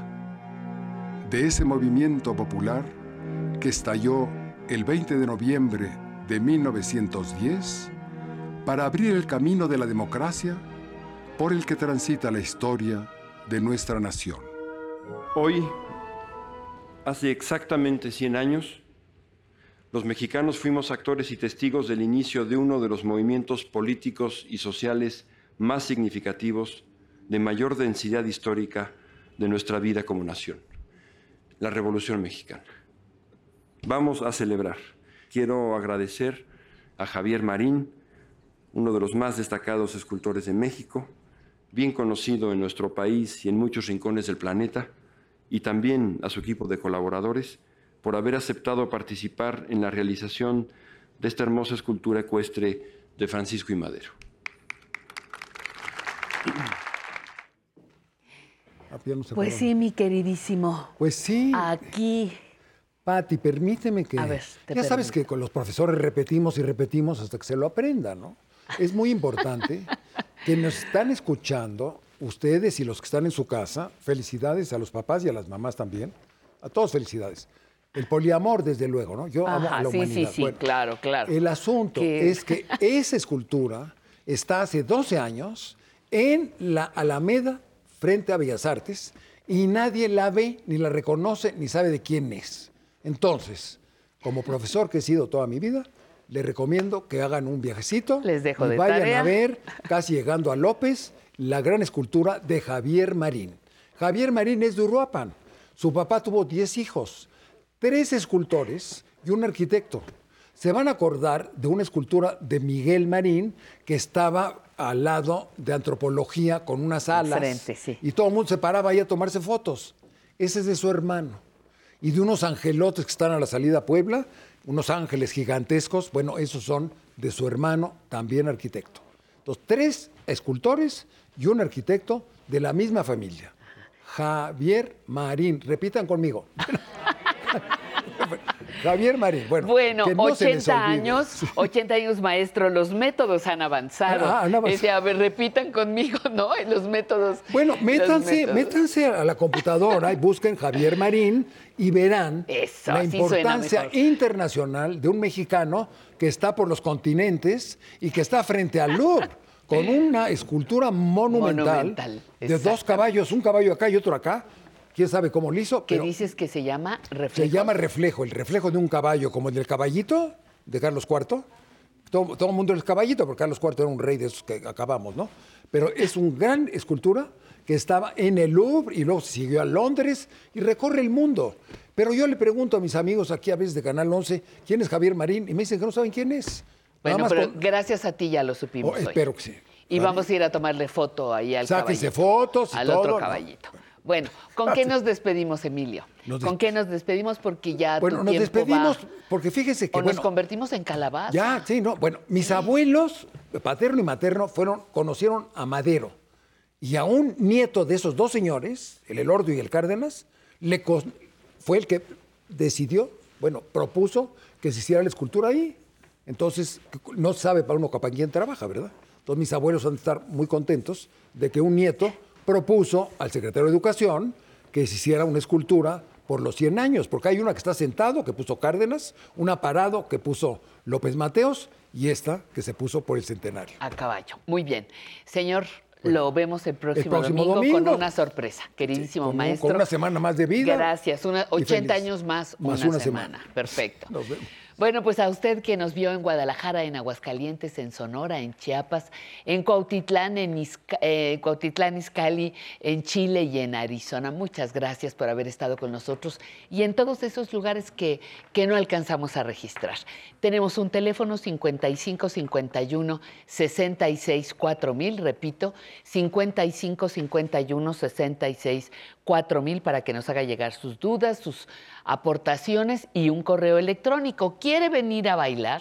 de ese movimiento popular que estalló el 20 de noviembre de 1910 para abrir el camino de la democracia por el que transita la historia de nuestra nación. Hoy, hace exactamente 100 años, los mexicanos fuimos actores y testigos del inicio de uno de los movimientos políticos y sociales más significativos, de mayor densidad histórica de nuestra vida como nación, la Revolución Mexicana. Vamos a celebrar. Quiero agradecer a Javier Marín, uno de los más destacados escultores de México, bien conocido en nuestro país y en muchos rincones del planeta, y también a su equipo de colaboradores por haber aceptado participar en la realización de esta hermosa escultura ecuestre de Francisco y Madero. Ah, Pues sí, mi queridísimo. Pues sí. Aquí. Pati, permíteme que. A ver, te ya sabes permito. que con los profesores repetimos y repetimos hasta que se lo aprendan, ¿no? Es muy importante que nos están escuchando, ustedes y los que están en su casa. Felicidades a los papás y a las mamás también. A todos felicidades. El poliamor, desde luego, ¿no? Yo amo a la sí, humanidad. sí, sí, Bueno, claro, claro. El asunto es que esa escultura está hace 12 años en la Alameda frente a Bellas Artes y nadie la ve, ni la reconoce, ni sabe de quién es. Entonces, como profesor que he sido toda mi vida, les recomiendo que hagan un viajecito Les dejo y de vayan tarea. a ver, casi llegando a López, la gran escultura de Javier Marín. Javier Marín es de Uruapan. Su papá tuvo 10 hijos, tres escultores y un arquitecto. Se van a acordar de una escultura de Miguel Marín que estaba al lado de antropología con unas alas. Sí. Y todo el mundo se paraba ahí a tomarse fotos. Ese es de su hermano. Y de unos angelotes que están a la salida a Puebla, unos ángeles gigantescos, bueno, esos son de su hermano, también arquitecto. Entonces, tres escultores y un arquitecto de la misma familia. Javier Marín, repitan conmigo. Javier Marín, bueno. Bueno, que no se les 80 olvide. años, 80 años maestro, los métodos han avanzado. Ah, han avanzado. Ese, a ver, repitan conmigo, ¿no? Los métodos. Bueno, métanse, métodos. métanse a la computadora y busquen Javier Marín y verán Eso, la importancia internacional de un mexicano que está por los continentes y que está frente al Louvre con una escultura monumental, Monumental, de dos caballos, un caballo acá y otro acá. ¿Quién sabe cómo lo hizo? ¿Qué dices que se llama reflejo? se llama reflejo, el reflejo de un caballo, como el del caballito de Carlos IV. Todo, todo el mundo es caballito, porque Carlos IV era un rey de esos que acabamos, ¿no? Pero es una gran escultura que estaba en el Louvre y luego se siguió a Londres y recorre el mundo. Pero yo le pregunto a mis amigos aquí a veces de Canal 11, ¿quién es Javier Marín? Y me dicen que no saben quién es. Bueno, pero con- gracias a ti ya lo supimos Oh, hoy. espero que sí. Y ¿vale? vamos a ir a tomarle foto ahí al Sáquense fotos y al todo, otro ¿no? caballito. Bueno, ¿con qué nos despedimos, Emilio? Nos ¿Con qué nos despedimos? Porque ya Bueno, tu nos tiempo despedimos va. porque fíjese que O bueno, nos convertimos en calabaza. Ya, sí, no. Bueno, mis abuelos, paterno y materno, fueron, conocieron a Madero. Y a un nieto de esos dos señores, el Elordo y el Cárdenas, le fue el que decidió, bueno, propuso que se hiciera la escultura ahí. Entonces, no sabe para uno para quién trabaja, ¿verdad? Entonces, mis abuelos han de estar muy contentos de que un nieto propuso al secretario de Educación que se hiciera una escultura por los 100 años, porque hay una que está sentado, que puso Cárdenas, una parado, que puso López Mateos, y esta que se puso por el centenario. A caballo. Muy bien. Señor, lo vemos el próximo, próximo domingo, con una sorpresa. Queridísimo con maestro. con una semana más de vida. Gracias. Una, Y 80 feliz. años más, Más una, una semana. semana. Perfecto. Nos vemos. Bueno, pues a usted que nos vio en Guadalajara, en Aguascalientes, en Sonora, en Chiapas, en Cuautitlán, en eh, Cuautitlán, en Chile y en Arizona. Muchas gracias por haber estado con nosotros y en todos esos lugares que, que no alcanzamos a registrar. Tenemos un teléfono 5551 66 4000, repito, 5551 66 4000 para que nos haga llegar sus dudas, sus aportaciones y un correo electrónico. ¿Quiere venir a bailar?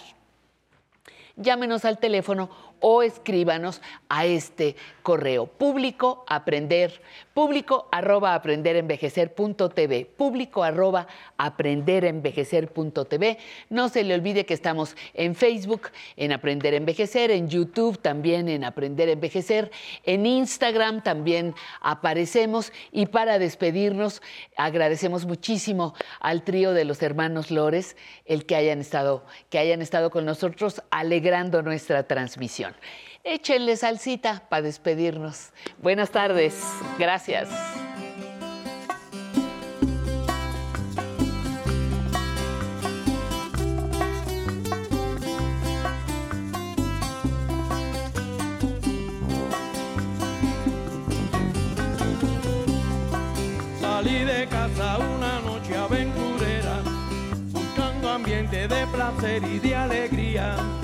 Llámenos al teléfono o escríbanos a este correo público aprender público arroba aprenderenvejecer.tv público arroba aprenderenvejecer.tv no se le olvide que estamos en Facebook en Aprender Envejecer en YouTube también en Aprender Envejecer en Instagram también aparecemos y para despedirnos agradecemos muchísimo al trío de los hermanos Lores el que hayan estado que hayan estado con nosotros alegrando nuestra transmisión. Échenle salsita para despedirnos. Buenas tardes. Gracias. Salí de casa una noche aventurera, buscando ambiente de placer y de alegría.